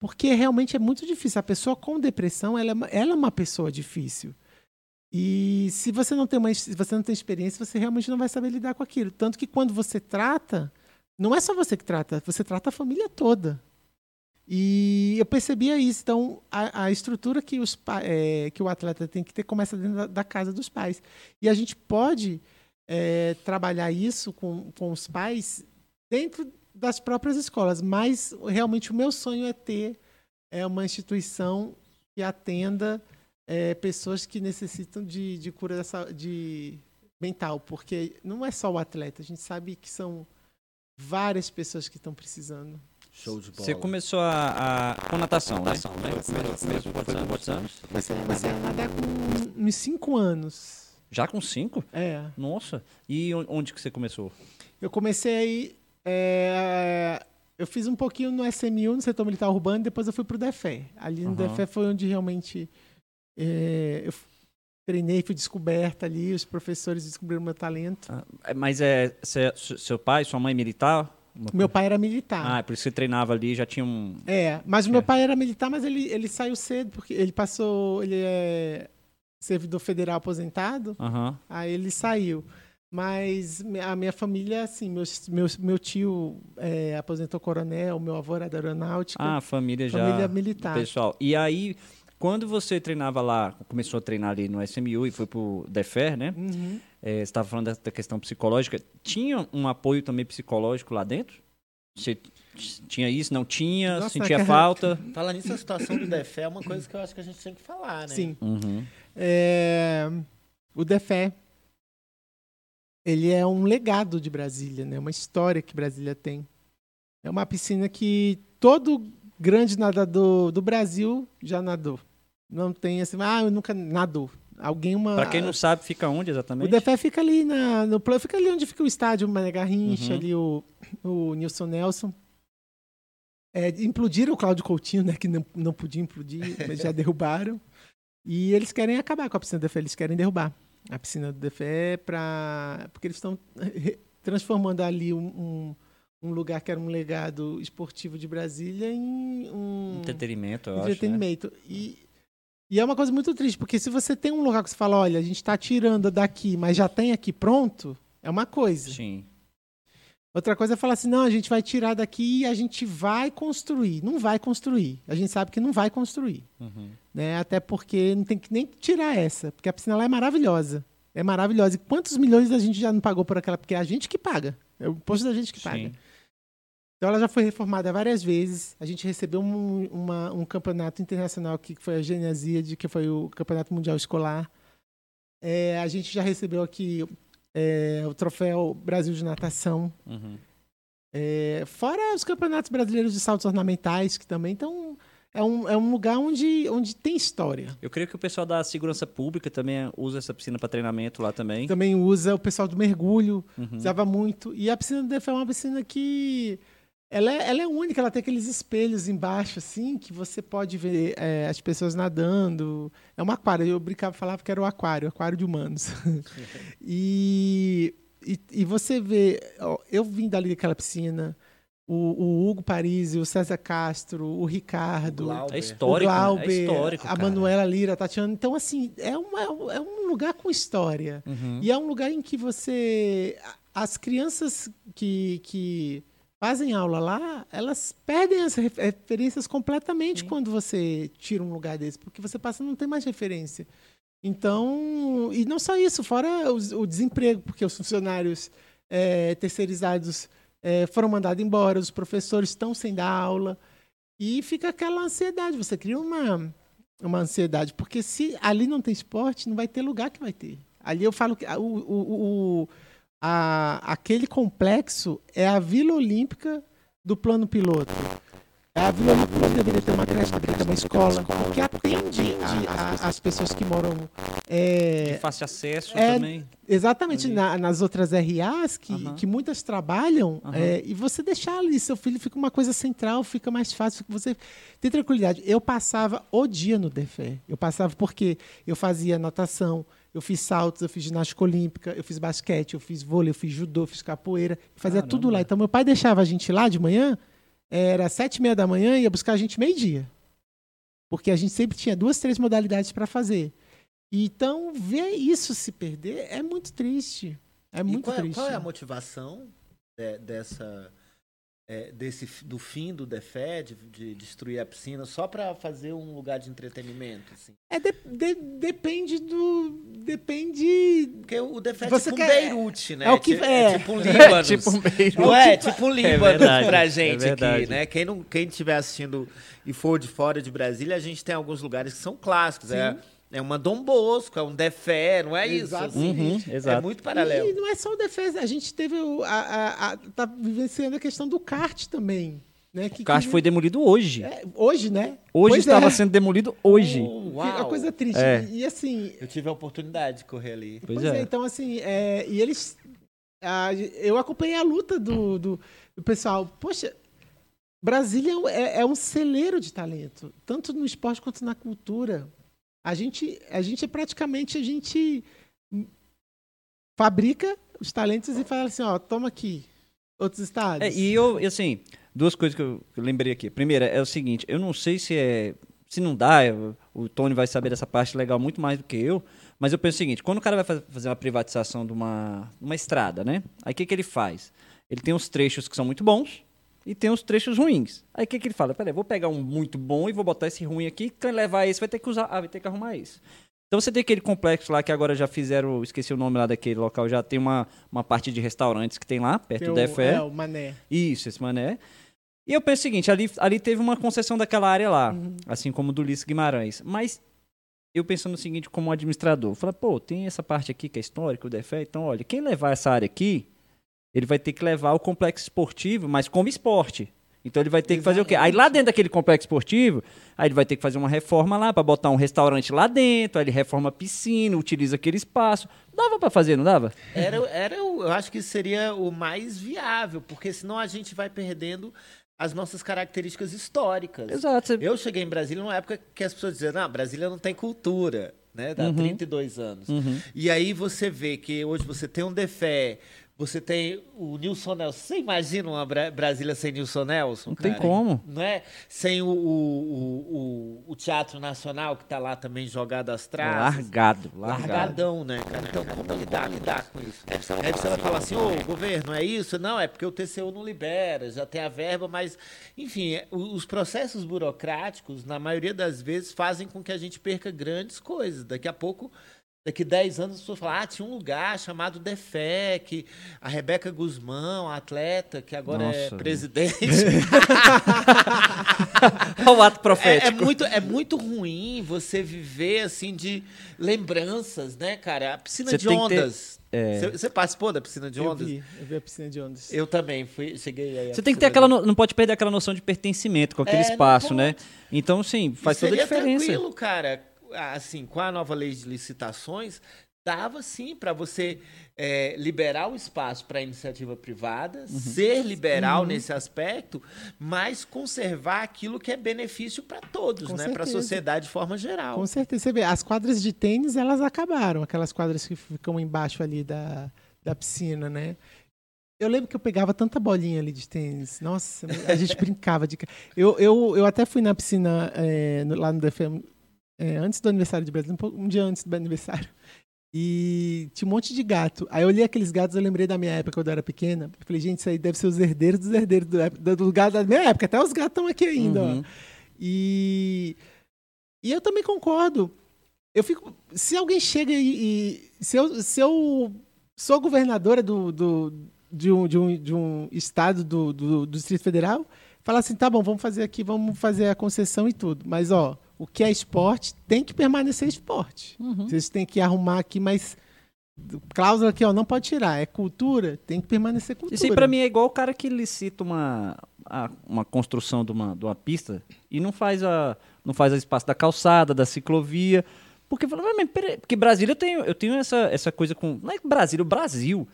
Porque realmente é muito difícil. A pessoa com depressão, ela é, ela é uma pessoa difícil. E se você não tem uma, se você não tem experiência, você realmente não vai saber lidar com aquilo. Tanto que quando você trata, não é só você que trata, você trata a família toda. E eu percebia isso. Então, a, a estrutura que, os, é, que o atleta tem que ter começa dentro da, da casa dos pais. E a gente pode é, trabalhar isso com, com os pais dentro das próprias escolas. Mas, realmente, o meu sonho é ter é, uma instituição que atenda é, pessoas que necessitam de, de cura dessa, de mental. Porque não é só o atleta. A gente sabe que são várias pessoas que estão precisando. Show de bola. Você começou a, a com natação, né? Natação, né? Começou, começou com quantos anos? Comecei, comecei a nadar com uns 5 anos. Já com cinco? É. Nossa. E onde que você começou? Eu comecei aí. É, eu fiz um pouquinho no SMU, no setor militar urbano, depois eu fui pro DEFE. Ali no Uhum. DEFE foi onde realmente é, eu treinei, fui descoberta ali, os professores descobriram meu talento. Ah, é, Mas é cê- seu pai, sua mãe militar? Meu pai era militar. Ah, é por isso que você treinava ali, já tinha um. É, mas o meu É. pai era militar, mas ele, ele saiu cedo, porque ele passou. Ele é servidor federal aposentado, Aham. aí ele saiu. Mas a minha família, assim, meu, meu, meu tio é, aposentou coronel, meu avô era da aeronáutica, Ah, família já. família militar. Pessoal. E aí, quando você treinava lá, começou a treinar ali no SMU e foi pro DEFER, né? Uhum. É, você estava falando da, questão psicológica. Tinha um apoio também psicológico lá dentro? Você tinha isso? Não tinha? Nossa, sentia cara. falta? Falar nisso, a situação do DEFé é uma coisa que eu acho que a gente tem que falar, né? Sim. Uhum. É, o DEFé, ele é um legado de Brasília, né? Uma história que Brasília tem. É uma piscina que todo grande nadador do Brasil já nadou. Não tem assim, ah, eu nunca nadou. Alguém uma Pra quem não sabe, fica onde O exatamente? DEFé fica ali na, no plano, fica ali onde fica o estádio Mané Garrincha, Uhum. ali o, o Nilson Nelson. É, implodiram o Cláudio Coutinho, né? Que não, não podia implodir, mas já derrubaram. E eles querem acabar com a piscina do DEFé, eles querem derrubar a piscina do DEFé para porque eles estão transformando ali um, um, um lugar que era um legado esportivo de Brasília em um Entretenimento, eu acho. Né? entretenimento. E, e é uma coisa muito triste, porque se você tem um lugar que você fala, olha, a gente está tirando daqui, mas já tem aqui pronto, é uma coisa. Sim. Outra coisa é falar assim, não, a gente vai tirar daqui e a gente vai construir. Não vai construir. A gente sabe que não vai construir. Uhum. Né? Até porque não tem que nem tirar essa, porque a piscina lá é maravilhosa. É maravilhosa. E quantos milhões a gente já não pagou por aquela? Porque é a gente que paga. É o imposto da gente que paga. Então ela já foi reformada várias vezes. A gente recebeu um, uma- um campeonato internacional aqui, que foi a Genesíade, que foi o Campeonato Mundial Escolar. É, a gente já recebeu aqui é, o troféu Brasil de Natação. Uhum. É, fora os campeonatos brasileiros de saltos ornamentais, que também estão. É um, é um lugar onde, onde tem história. Eu creio que o pessoal da segurança pública também usa essa piscina para treinamento lá também. Também usa o pessoal do mergulho, Uhum. usava muito. E a piscina do DF é uma piscina que ela é, ela é única, ela tem aqueles espelhos embaixo, assim, que você pode ver é, as pessoas nadando. É um aquário, eu brincava falava que era o aquário, aquário de humanos. e e, e você vê, ó, eu vim dali daquela piscina, o, o Hugo Parisi, o César Castro, o Ricardo, Glauber. É o histórico, né? Glauber, é histórico, a cara. Manuela Lira, a Tatiana. Então, assim, é, uma, é um lugar com história. Uhum. E é um lugar em que você. As crianças que, que fazem aula lá, elas perdem as ref- referências completamente quando você tira um lugar desse, porque você passa não ter mais referência. Então, e não só isso, fora os- o, desemprego, porque os funcionários eh, terceirizados eh, foram mandados embora, os professores estão sem dar aula, e fica aquela ansiedade. Você cria uma, uma ansiedade, porque se ali não tem esporte, não vai ter lugar que vai ter. Ali eu falo que o, o, o- a- aquele complexo é a Vila Olímpica do plano piloto. É a Vila Olímpica que deveria ter uma creche, deveria ter uma escola, porque atende a- a- as pessoas que moram. é, De fácil acesso é, também. Exatamente, na- nas outras RAs, que, que muitas trabalham, é, e você deixar ali seu filho fica uma coisa central, fica mais fácil, você tem tranquilidade. Eu passava o dia no DEFE. Eu passava porque eu fazia natação, eu fiz saltos, eu fiz ginástica olímpica, eu fiz basquete, eu fiz vôlei, eu fiz judô, eu fiz capoeira, fazia Caramba. tudo lá. Então meu pai deixava a gente lá de manhã, era sete e meia da manhã e ia buscar a gente meio-dia. Porque a gente sempre tinha duas, três modalidades para fazer. Então, ver isso se perder é muito triste. É E muito qual, é- triste. qual é a motivação de- dessa é, desse do fim do DEFE, de, de destruir a piscina, só para fazer um lugar de entretenimento? Assim? É de- de- depende do. Depende. Porque o DEFE é Você tipo um quer- Beirute, né? é o que- Ti- é. tipo um Líbano. tipo um beijo. Não é? Tipo um Líbano verdade, pra é gente aqui, né? Quem não, quem estiver assistindo e for de fora de Brasília, a gente tem alguns lugares que são clássicos. É, é uma Dom Bosco, é um Defé, não é isso? Exato. Uhum, É exato. muito E paralelo. não é só o defesa. A gente teve. O, a, a, a- tá vivenciando a questão do kart também. Né? Que, O kart que- foi demolido hoje. é, hoje, né? Hoje Pois estava é. sendo demolido hoje. Oh, Que é uma coisa triste. É. E assim, Eu tive a oportunidade de correr ali. Pois, Pois é. é. então assim, é, e eles. ah, eu acompanhei a luta do, do, do pessoal. Poxa, Brasília é, é um celeiro de talento, tanto no esporte quanto na cultura. A gente, a gente é praticamente, a gente fabrica os talentos e fala assim, ó, toma aqui, outros estados. É, e eu, assim, duas coisas que eu, lembrei aqui. Primeira é o seguinte, eu não sei se é. Se não dá, eu- o Tony vai saber dessa parte legal muito mais do que eu. Mas eu penso o seguinte: quando o cara vai fa- fazer uma privatização de uma, uma estrada, né? Aí o que, que ele faz? Ele tem uns trechos que são muito bons e tem uns trechos ruins. Aí o que, que ele fala? Peraí, vou pegar um muito bom e vou botar esse ruim aqui. Quem levar esse vai ter que usar. Ah, vai ter que arrumar esse. Então você tem aquele complexo lá que agora já fizeram, esqueci o nome lá daquele local, já tem uma, uma parte de restaurantes que tem lá, perto Tem DFE. É, o Mané. Isso, esse mané. E eu penso o seguinte, ali, ali teve uma concessão daquela área lá, Uhum. assim como do Ulisses Guimarães. Mas eu pensando no seguinte, como administrador, falei, pô, tem essa parte aqui que é histórica, o DFE, então olha, quem levar essa área aqui, ele vai ter que levar o complexo esportivo, mas como esporte. Então ele vai ter que fazer o quê? Aí lá dentro daquele complexo esportivo, aí ele vai ter que fazer uma reforma lá para botar um restaurante lá dentro, aí ele reforma a piscina, utiliza aquele espaço. Dava para fazer, não dava? Era, era, eu acho que seria o mais viável, porque senão a gente vai perdendo as nossas características históricas. Exato. Eu cheguei em Brasília numa época que as pessoas diziam, não, Brasília não tem cultura, né? Dá Uhum. 32 anos. Uhum. E aí você vê que hoje você tem um Defé, você tem o Nilson Nelson. Você imagina uma Bra- Brasília sem Nilson Nelson? Não tem cara? como. Não é? Sem o, o, o, o Teatro Nacional, que está lá também jogado às traças. Largado, largado. Largadão, né, cara? Então, como lidar, lidar com isso? Aí você vai falar assim, ô, governo, é isso? Não, é porque o TCU não libera, já tem a verba, mas, enfim, é, os processos burocráticos, na maioria das vezes, fazem com que a gente perca grandes coisas. Daqui a pouco, daqui 10 anos, as pessoas falam, ah, tinha um lugar chamado Defec, a Rebeca Guzmão, a atleta, que agora é Nossa, presidente. Olha o ato É, é profético. muito, é muito ruim você viver assim de lembranças, né, cara? A piscina Você de ondas. é. Você você participou da piscina de Eu ondas? vi, eu vi a piscina de ondas. Eu também fui, cheguei aí. Você tem que ter aquela. no- Não pode perder aquela noção de pertencimento com aquele É, espaço, né? Então, sim, faz toda a seria diferença. tranquilo, cara. Assim, com a nova lei de licitações, dava sim para você é, liberar o espaço para iniciativa privada, Uhum. ser liberal nesse aspecto, mas conservar aquilo que é benefício para todos, Com né? Para a sociedade de forma geral. Com certeza. Você vê, as quadras de tênis, elas acabaram. Aquelas quadras que ficam embaixo ali da, da piscina, né? Eu lembro que eu pegava tanta bolinha ali de tênis. Nossa, a gente brincava de. Eu, eu, eu até fui na piscina é, no, lá no é, antes do aniversário de Brasil, um dia antes do aniversário. E tinha um monte de gato. Aí eu olhei aqueles gatos, eu lembrei da minha época quando eu era pequena. Eu falei, gente, isso aí deve ser os herdeiros dos herdeiros do, do, do gato da minha época. Até os gatos estão aqui ainda, uhum. ó. E, e eu também concordo. Eu fico. Se alguém chega e. e se, eu, se eu sou governadora do, do, de, um, de, um, de um estado do, do, do Distrito Federal, fala assim: tá bom, vamos fazer aqui, vamos fazer a concessão e tudo. Mas, ó, o que é esporte tem que permanecer esporte. Uhum. Vocês têm que arrumar aqui, mas cláusula aqui, ó, não pode tirar. É cultura, tem que permanecer cultura. Isso pra mim é igual o cara que licita uma, uma construção de uma, de uma pista e não faz a não faz o espaço da calçada, da ciclovia. Porque, mas, peraí, porque Brasília eu tenho, eu tenho essa, essa coisa com. Não é Brasília, o Brasil.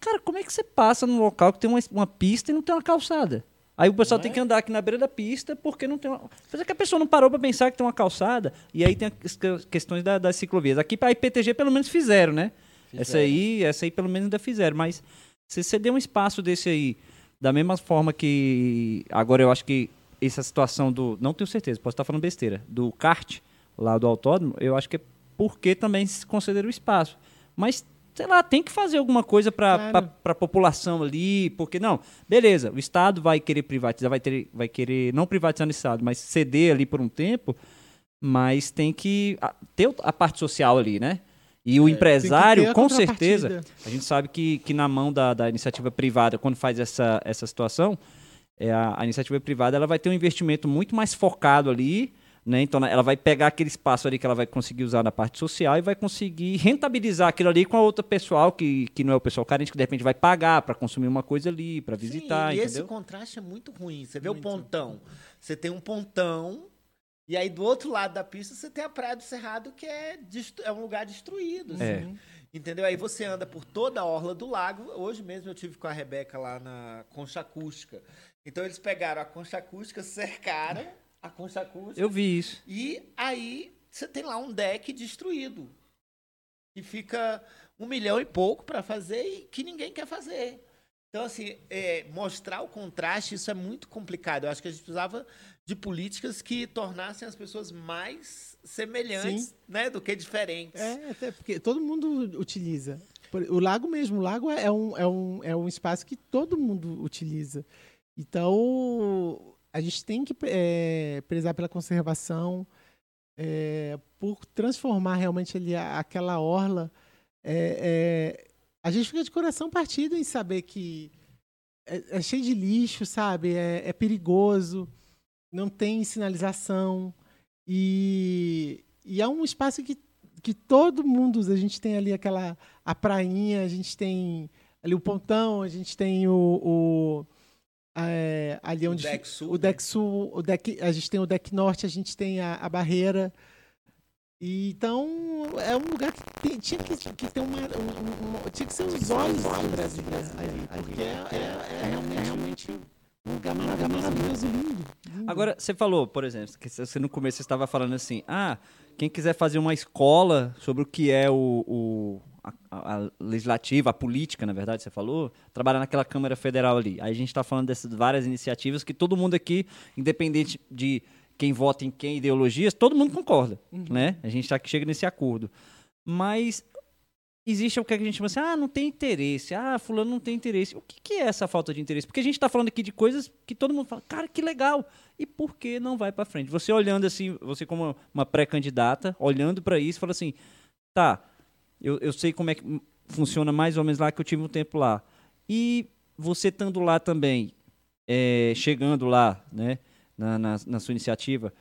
Cara, como é que você passa num local que tem uma, uma pista e não tem uma calçada? Aí o pessoal tem é? que andar aqui na beira da pista porque não tem uma. Mas é que a pessoa não parou para pensar que tem uma calçada. E aí tem as questões da, das ciclovias. Aqui a IPTG pelo menos fizeram, né? Fizeram. Essa aí, essa aí pelo menos ainda fizeram. Mas se você der um espaço desse aí, da mesma forma que. Agora eu acho que essa situação do. Não tenho certeza, posso estar falando besteira. Do kart lá do autódromo, eu acho que é porque também se considera o espaço. Mas, sei lá, tem que fazer alguma coisa para claro. a população ali, porque não, beleza, o Estado vai querer privatizar, vai, ter, vai querer, não privatizar no Estado, mas ceder ali por um tempo, mas tem que ter a parte social ali, né? E o é, empresário, com certeza, a gente sabe que, que na mão da, da iniciativa privada, quando faz essa, essa situação, é a, a iniciativa privada ela vai ter um investimento muito mais focado ali né? Então ela vai pegar aquele espaço ali que ela vai conseguir usar na parte social e vai conseguir rentabilizar aquilo ali com a outra pessoal que, que não é o pessoal carente, que de repente vai pagar para consumir uma coisa ali, para visitar. Sim, e entendeu? esse contraste é muito ruim. Você vê muito. o pontão. Você tem um pontão, e aí do outro lado da pista você tem a Praia do Cerrado, que é, é um lugar destruído. Assim. É. Entendeu? Aí você anda por toda a orla do lago. Hoje mesmo eu tive com a Rebeca lá na Concha Acústica. Então eles pegaram a Concha Acústica, cercaram a acústica. Eu vi isso. E aí você tem lá um deck destruído. Que fica um milhão e pouco para fazer e que ninguém quer fazer. Então, assim, é, mostrar o contraste, isso é muito complicado. Eu acho que a gente precisava de políticas que tornassem as pessoas mais semelhantes né, do que diferentes. É, até porque todo mundo utiliza. O lago mesmo, o lago é um, é um, é um espaço que todo mundo utiliza. Então, a gente tem que é, prezar pela conservação, é, por transformar realmente ali aquela orla. É, a gente fica de coração partido em saber que é, cheio de lixo, sabe? É, perigoso, não tem sinalização e, e é um espaço que, que todo mundo usa. A gente tem ali aquela a prainha, a gente tem ali o pontão, a gente tem o, o é, ali onde o deck sul, o deck sul, o deck, a gente tem o deck norte, a gente tem a, a barreira. E, então é um lugar que tem, tinha que, que ter uma, um, um, tinha que ser os olhos do Brasil ali, porque é, é, é, realmente, realmente um lugar maravilhoso, lindo, lindo. Agora você falou, por exemplo, que você no começo você estava falando assim, ah, quem quiser fazer uma escola sobre o que é o, o a, a, legislativa, a política, na verdade, você falou, trabalhar naquela Câmara Federal ali. Aí a gente está falando dessas várias iniciativas que todo mundo aqui, independente de quem vota em quem, ideologias, todo mundo concorda, uhum. né? A gente tá, chega nesse acordo. Mas existe o que a gente chama assim, ah, não tem interesse, ah, fulano não tem interesse. O que, que é essa falta de interesse? Porque a gente está falando aqui de coisas que todo mundo fala, cara, que legal. E por que não vai para frente? Você olhando assim, você como uma pré-candidata, olhando para isso, fala assim, tá, eu, eu sei como é que funciona mais ou menos lá, que eu tive um tempo lá. E você estando lá também, é, chegando lá, né, na, na, na sua iniciativa,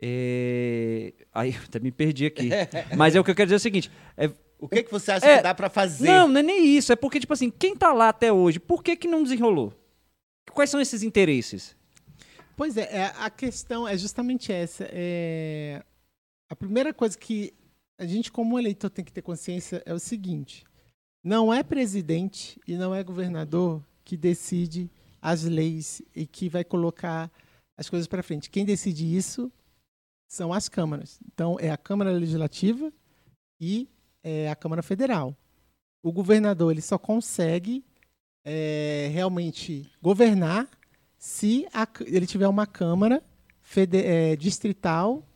é... Aí, até me perdi aqui. Mas é o que eu quero dizer é o seguinte. É... O que, que você acha é... que dá para fazer? Não, não é nem isso. É porque, tipo assim, quem tá lá até hoje, por que, que não desenrolou? Quais são esses interesses? Pois é, é a questão é justamente essa. É... A primeira coisa que a gente, como eleitor, tem que ter consciência é o seguinte: não é presidente e não é governador que decide as leis e que vai colocar as coisas para frente. Quem decide isso são as câmaras. Então, é a Câmara Legislativa e é a Câmara Federal. o governador ele só consegue é, realmente governar se a, ele tiver uma Câmara fede, é, distrital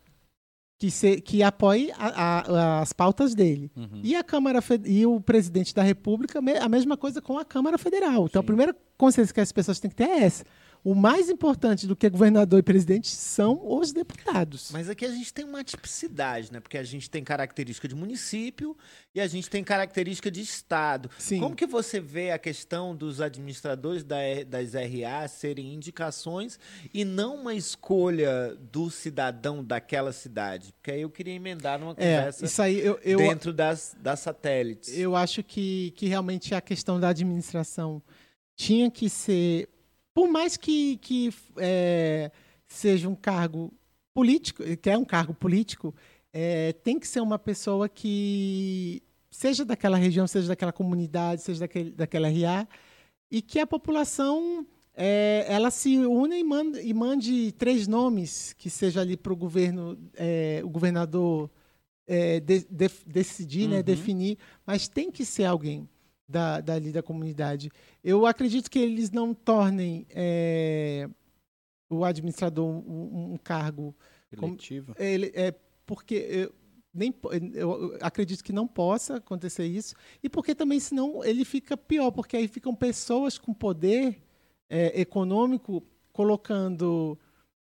que, se, que apoie a, a, as pautas dele. Uhum. E a Câmara e o presidente da República, a mesma coisa com a Câmara Federal. Então, Sim. a primeira consciência que as pessoas têm que ter é essa. O mais importante do que governador e presidente são os deputados. Mas aqui a gente tem uma tipicidade, né? Porque a gente tem característica de município e a gente tem característica de estado. Sim. Como que você vê a questão dos administradores da, das RA serem indicações e não uma escolha do cidadão daquela cidade? Porque aí eu queria emendar numa é, conversa é, aí eu, eu, dentro das, das satélites. Eu acho que, que realmente a questão da administração tinha que ser por mais que, que é, seja um cargo político, que é um cargo político, é, tem que ser uma pessoa que seja daquela região, seja daquela comunidade, seja daquele, daquela RA, e que a população é, ela se une e mande, e mande, três nomes que seja ali para o governo, é, o governador é, de, de, decidir, né, uhum. né, definir, mas tem que ser alguém da, dali da comunidade. Eu acredito que eles não tornem é, o administrador um, um cargo eletivo. Como, ele, é porque eu, nem eu acredito que não possa acontecer isso e porque também senão ele fica pior porque aí ficam pessoas com poder é, econômico colocando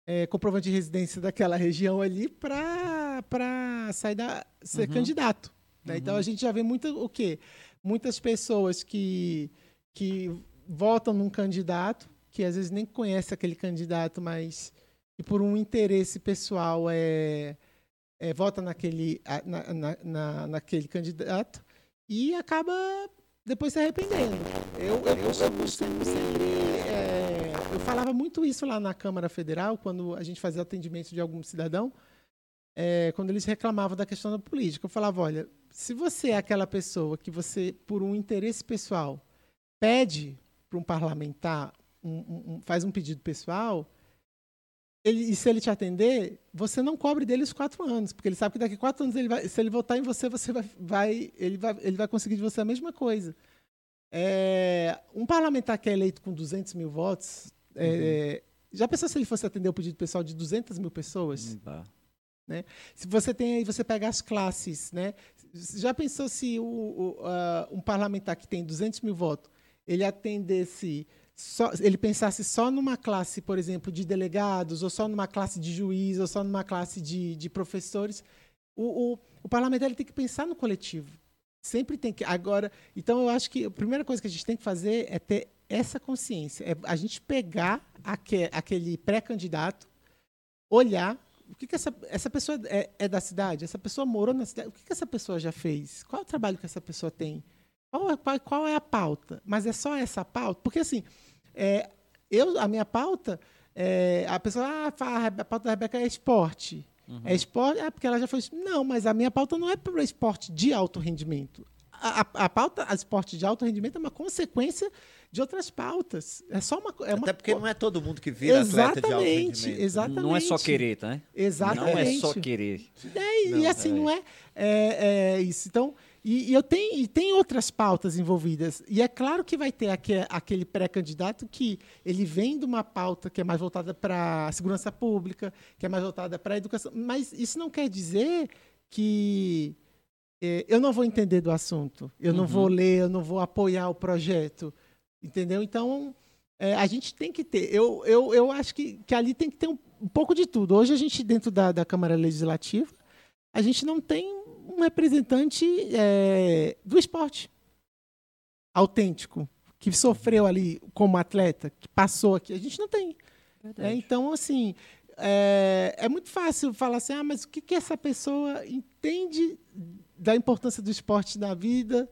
é, comprovante de residência daquela região ali para para sair da ser uhum. candidato né? uhum. então a gente já vê muito o quê muitas pessoas que, que votam num candidato, que às vezes nem conhece aquele candidato, mas e por um interesse pessoal é, é vota naquele, na, na, na, naquele candidato e acaba depois se arrependendo. Eu, eu, eu costumo sempre. É, eu falava muito isso lá na Câmara Federal, quando a gente fazia atendimento de algum cidadão, é, quando eles reclamavam da questão da política. Eu falava: olha, se você é aquela pessoa que você, por um interesse pessoal, pede para um parlamentar, um, um, faz um pedido pessoal, ele, e se ele te atender, você não cobre dele os quatro anos, porque ele sabe que daqui a quatro anos, ele vai, se ele votar em você, você vai, vai, ele, vai, ele vai conseguir de você a mesma coisa. É, um parlamentar que é eleito com 200 mil votos, é, uhum. é, já pensou se ele fosse atender o pedido pessoal de 200 mil pessoas? Né? Se você tem aí, você pega as classes, né? Já pensou se o, o, uh, um parlamentar que tem 200 mil votos, ele atendesse, só, ele pensasse só numa classe, por exemplo, de delegados, ou só numa classe de juiz, ou só numa classe de, de professores? O, o, o parlamentar ele tem que pensar no coletivo. Sempre tem que. Agora, então eu acho que a primeira coisa que a gente tem que fazer é ter essa consciência. É a gente pegar aque, aquele pré-candidato, olhar o que, que essa, essa pessoa é, é, da cidade? Essa pessoa morou na cidade? O que, que essa pessoa já fez? Qual é o trabalho que essa pessoa tem? Qual, é, qual, qual é a pauta? Mas é só essa pauta? Porque, assim, é, eu, a minha pauta, é, a pessoa, ah, a pauta da Rebeca é esporte. Uhum. É esporte? É porque ela já foi. Não, mas a minha pauta não é para esporte de alto rendimento. A, a, a pauta, a esporte de alto rendimento é uma consequência de outras pautas. É só uma. É uma Até porque não é todo mundo que vira exatamente, atleta de alto rendimento. Exatamente. Não é só querer, tá? Exatamente. Não é só querer. É, não, e assim, é. não é, é, é, isso. Então, e, e, eu tenho, e tem outras pautas envolvidas. E é claro que vai ter aquele, aquele pré-candidato que ele vem de uma pauta que é mais voltada para a segurança pública, que é mais voltada para a educação. Mas isso não quer dizer que é, eu não vou entender do assunto, eu uhum. não vou ler, eu não vou apoiar o projeto. Entendeu? Então, é, a gente tem que ter. Eu, eu, eu acho que, que ali tem que ter um, um pouco de tudo. Hoje, a gente, dentro da, da Câmara Legislativa, a gente não tem um representante é, do esporte autêntico, que sofreu ali como atleta, que passou aqui. A gente não tem. É, então, assim, é, é, muito fácil falar assim: ah, mas o que, que essa pessoa entende da importância do esporte na vida?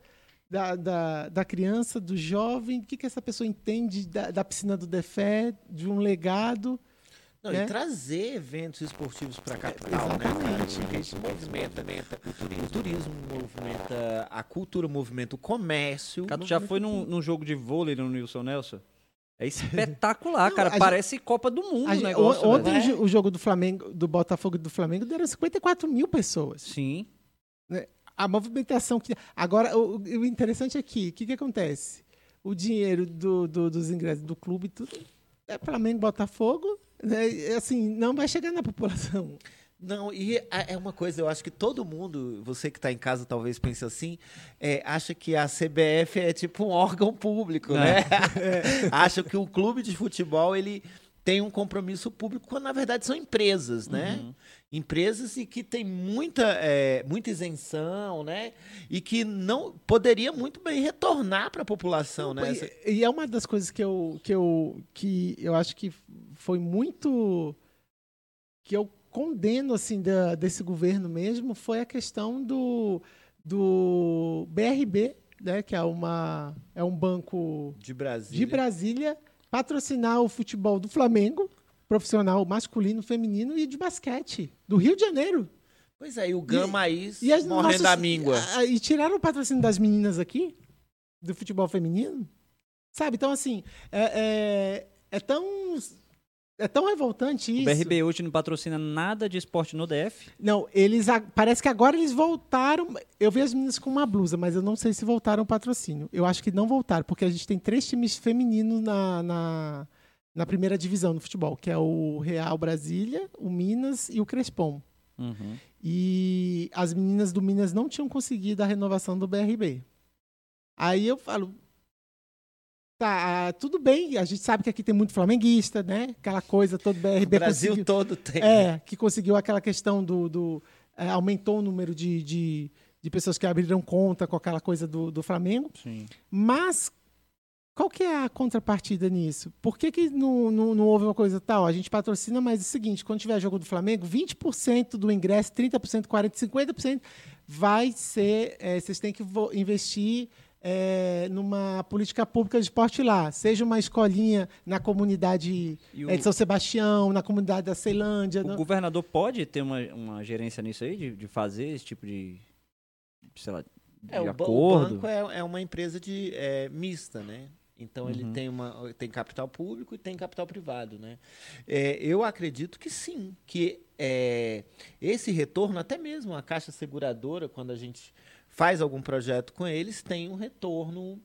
Da, da, da, criança, do jovem, o que, que essa pessoa entende da, da piscina do Defé, de um legado. Não, né? E trazer eventos esportivos para a capital, né, Exatamente. né, Porque isso movimenta, movimenta o, turismo. o turismo, movimenta a cultura, movimenta o comércio. Cara, tu já foi num, num, jogo de vôlei no Nilson Nelson? É espetacular, Não, cara. Parece gente, Copa do Mundo o negócio. Ontem né? o jogo do Flamengo, do Botafogo e do Flamengo deram 54 mil pessoas. Sim. Né? A movimentação que. Agora, o, o interessante aqui, o que, que acontece? O dinheiro do, do, dos ingressos do clube, tudo é Flamengo Botafogo, né? assim, não vai chegar na população. Não, e é uma coisa, eu acho que todo mundo, você que está em casa talvez pense assim, é, acha que a CBF é tipo um órgão público, é. né? É. acha que o clube de futebol ele tem um compromisso público, quando na verdade são empresas, né? Uhum. Empresas e que tem muita, é, muita isenção, né? E que não poderia muito bem retornar para a população, né? E, e, é uma das coisas que eu, que eu, que eu acho que foi muito que eu condeno assim da, desse governo mesmo foi a questão do, do BRB, né? Que é uma é um banco de Brasília. De Brasília patrocinar o futebol do Flamengo, profissional masculino, feminino e de basquete, do Rio de Janeiro. Pois é, e o Gama aí morrendo da míngua. E tiraram o patrocínio das meninas aqui, do futebol feminino. Sabe? Então, assim, é, é, é tão é tão revoltante isso. O BRB hoje não patrocina nada de esporte no DF? Não, eles parece que agora eles voltaram. Eu vi as meninas com uma blusa, mas eu não sei se voltaram o patrocínio. Eu acho que não voltaram, porque a gente tem três times femininos na, na, na primeira divisão do futebol, que é o Real Brasília, o Minas e o Crespom. Uhum. E as meninas do Minas não tinham conseguido a renovação do BRB. Aí eu falo, Tá, tudo bem, a gente sabe que aqui tem muito flamenguista, né? Aquela coisa todo BRB. O Brasil todo tem. É, que conseguiu aquela questão do. do é, aumentou o número de, de, de, pessoas que abriram conta com aquela coisa do, do Flamengo. Sim. Mas qual que é a contrapartida nisso? Por que, que não, não, não houve uma coisa tal? A gente patrocina, mas é o seguinte: quando tiver jogo do Flamengo, 20% do ingresso, 30%, 40%, 50% vai ser. É, vocês têm que investir é, numa política pública de esporte lá, seja uma escolinha na comunidade o, é, de São Sebastião, na comunidade da Ceilândia. O no... governador pode ter uma, uma gerência nisso aí, de, de fazer esse tipo de, sei lá, de é, o acordo? O banco é, é uma empresa de é, mista, né? Então ele uhum. tem, uma, tem capital público e tem capital privado, né? É, eu acredito que sim, que é, esse retorno, até mesmo a caixa seguradora, quando a gente faz algum projeto com eles, tem um retorno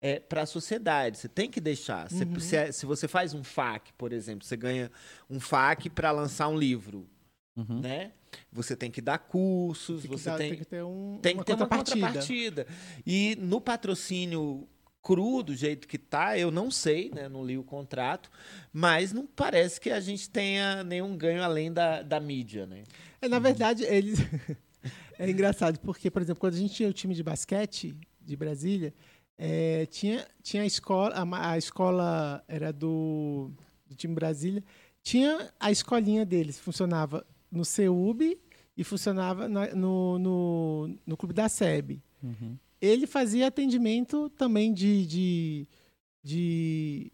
é, para a sociedade. Você tem que deixar. Uhum. Se, é, se, você faz um FAQ, por exemplo, você ganha um FAQ para lançar um livro. Uhum. Né? Você tem que dar cursos, tem você dar, tem, tem, que ter, um, tem uma, que ter uma contrapartida. E no patrocínio cru do jeito que tá, eu não sei, né? Não li o contrato, mas não parece que a gente tenha nenhum ganho além da, da mídia, né? É, na verdade, eles É engraçado, porque, por exemplo, quando a gente tinha o time de basquete de Brasília, é, tinha, tinha a escola, a, a escola era do, do, time Brasília, tinha a escolinha deles, funcionava no CEUB e funcionava na, no, no, no clube da SEB. Uhum. Ele fazia atendimento também de, de, de,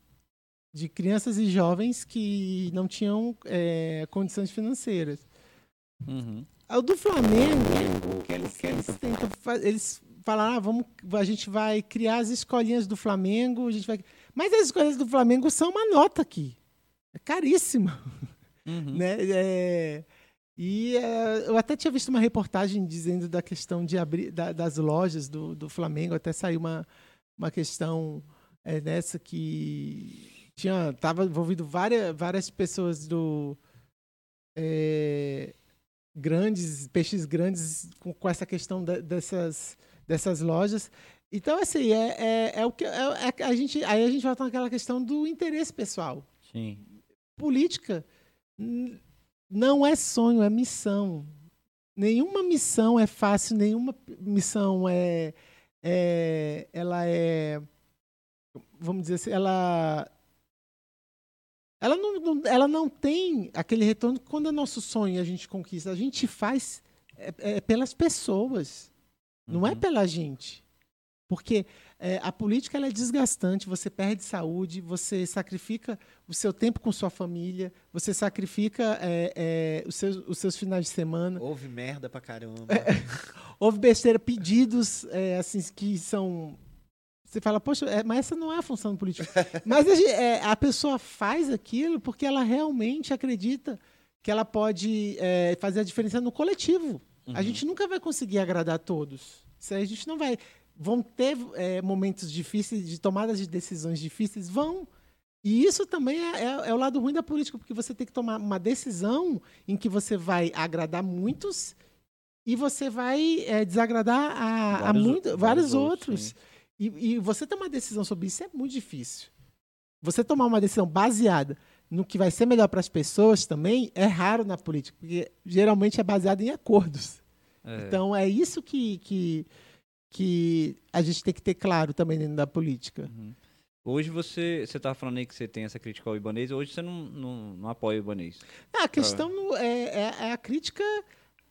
de, crianças e jovens que não tinham é, condições financeiras. Uhum. O do Flamengo, que eles, que eles tentam eles falaram, ah, vamos, a gente vai criar as escolinhas do Flamengo, a gente vai. Mas as escolinhas do Flamengo são uma nota aqui. É caríssima. Uhum. né? É, e é, eu até tinha visto uma reportagem dizendo da questão de abrir da, das lojas do, do Flamengo, até saiu uma, uma questão é, nessa que tinha tava envolvido várias, várias pessoas do é, grandes, peixes grandes com, com essa questão da, dessas, dessas lojas. Então, assim, é, é, é o que. É, é, a gente, aí a gente volta naquela questão do interesse pessoal. Sim. Política não é sonho, é missão. Nenhuma missão é fácil, nenhuma missão é. é ela é. Vamos dizer assim, ela ela não, não, ela não tem aquele retorno quando é nosso sonho a gente conquista. A gente faz é, é pelas pessoas, uhum. não é uhum. pela gente. Porque é, a política é desgastante, você perde saúde, você sacrifica o seu tempo com sua família, você sacrifica é, é, os, seus, os seus finais de semana. Houve merda pra caramba. houve besteira, pedidos é, assim que são você fala, poxa, é, mas essa não é a função do político. mas a, é, a, pessoa faz aquilo porque ela realmente acredita que ela pode é, fazer a diferença no coletivo. A gente nunca vai conseguir agradar a todos. Isso a gente não vai. Vão ter é, momentos difíceis, de tomadas de decisões difíceis? Vão. E isso também é, é- é o lado ruim da política, porque você tem que tomar uma decisão em que você vai agradar muitos e você vai é, desagradar a, a Vários o- muito- vários vários outros. E, e você tomar uma decisão sobre isso é muito difícil. Você tomar uma decisão baseada no que vai ser melhor para as pessoas também é raro na política, porque geralmente é baseado em acordos. É. Então é isso que, que, que a gente tem que ter claro também dentro da política. Hoje você você estava falando aí que você tem essa crítica ao Ibanês, hoje você não, não, não apoia o Ibanês. Ah, a questão não- é, é- é a crítica.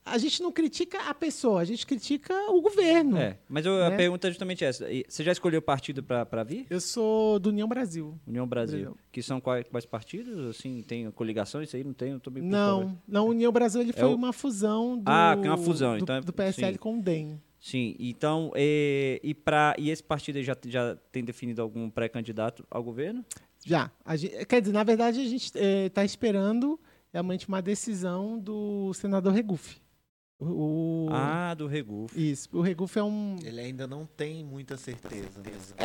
A gente não critica a pessoa, a gente critica o governo. É, mas eu- a Né? pergunta é justamente essa. Você já escolheu partido para vir? Eu sou do União Brasil. União Brasil. Brasil. Que são quais, quais partidos? Assim, tem coligações? Isso aí não tem? Eu tô bem. Não, não, União Brasil ele É foi o- uma fusão do, Ah, que é uma fusão, do, então é- do PSL sim. com o DEM. Sim, então, é, e, pra, e esse partido já, já tem definido algum pré-candidato ao governo? Já. A gente- quer dizer, na verdade, a gente está esperando realmente uma decisão do senador Regufe. O, Ah, do Regufo. Isso. O Regufe é um. Ele ainda não tem muita certeza. mesmo.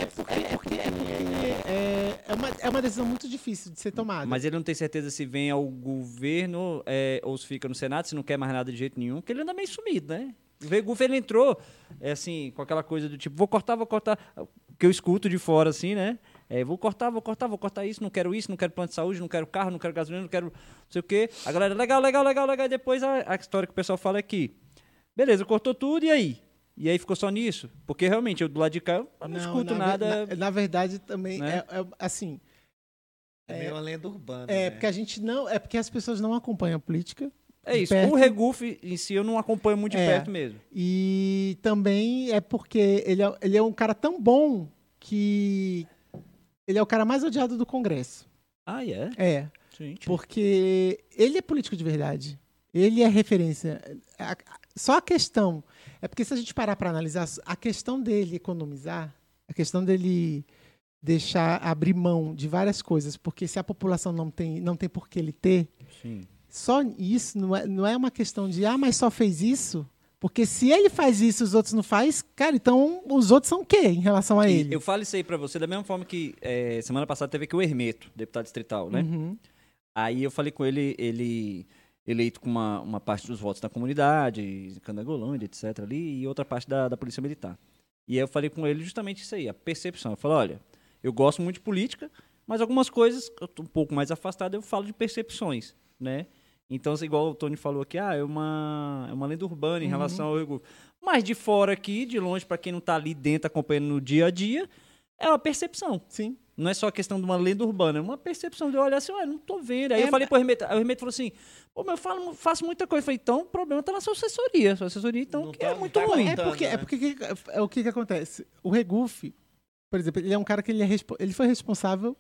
É, é, uma, é uma decisão muito difícil de ser tomada. Mas ele não tem certeza se vem ao governo é, ou se fica no Senado, se não quer mais nada de jeito nenhum, porque ele anda meio sumido, né? O Regufo, ele entrou, é, assim, com aquela coisa do tipo, vou cortar, vou cortar, que eu escuto de fora, assim, né? É, vou cortar, vou cortar, vou cortar isso, não quero isso, não quero plano de saúde, não quero carro, não quero gasolina, não quero não sei o quê. A galera, legal, legal, legal, legal. E depois a, a história que o pessoal fala é que, beleza, cortou tudo, e aí? E aí ficou só nisso? Porque realmente, eu do lado de cá, eu não, escuto na, nada. Na, na verdade, também né? é, é, assim. É meio uma lenda urbana. É né? porque a gente não. É porque as pessoas não acompanham a política. É isso. perto. O Regufo em si eu não acompanho muito de É. perto mesmo. E também é porque ele é, ele é um cara tão bom que ele é o cara mais odiado do Congresso. Ah, é? É. Gente. Porque ele é político de verdade. Ele é referência. Só a questão. É porque se a gente parar para analisar, a questão dele economizar, a questão dele deixar abrir mão de várias coisas, porque se a população não tem, não tem por que ele ter, Sim. Só isso não é, não é uma questão de, ah, mas só fez isso? Porque se ele faz isso e os outros não faz, cara, então os outros são o quê em relação a E ele? Eu falo isso aí pra você da mesma forma que é, semana passada teve aqui o Hermeto, deputado distrital, né? Uhum. Aí eu falei com ele, ele eleito com uma, uma parte dos votos da comunidade, Candangolândia, etc. ali, e outra parte da, da Polícia Militar. E aí eu falei com ele justamente isso aí, a percepção. Eu falei, olha, eu gosto muito de política, mas algumas coisas, eu tô um pouco mais afastado, eu falo de percepções, né? Então, assim, igual o Tony falou aqui, ah, é uma, é uma lenda urbana em relação ao Rio Mas de fora aqui, de longe, para quem não tá ali dentro acompanhando no dia a dia, é uma percepção. Sim. Não é só a questão de uma lenda urbana, é uma percepção de eu olhar assim, ué, não tô vendo. Aí É, eu falei pro Hermeto, aí o Hermeto falou assim, pô, mas eu falo, faço muita coisa. Eu falei, então o problema tá na sua assessoria. Sua assessoria, então, que tá- é muito tá ruim. É porque, é né? porque que- é o que, que acontece. O Regufe, por exemplo, ele é um cara que ele, é respo- ele foi responsável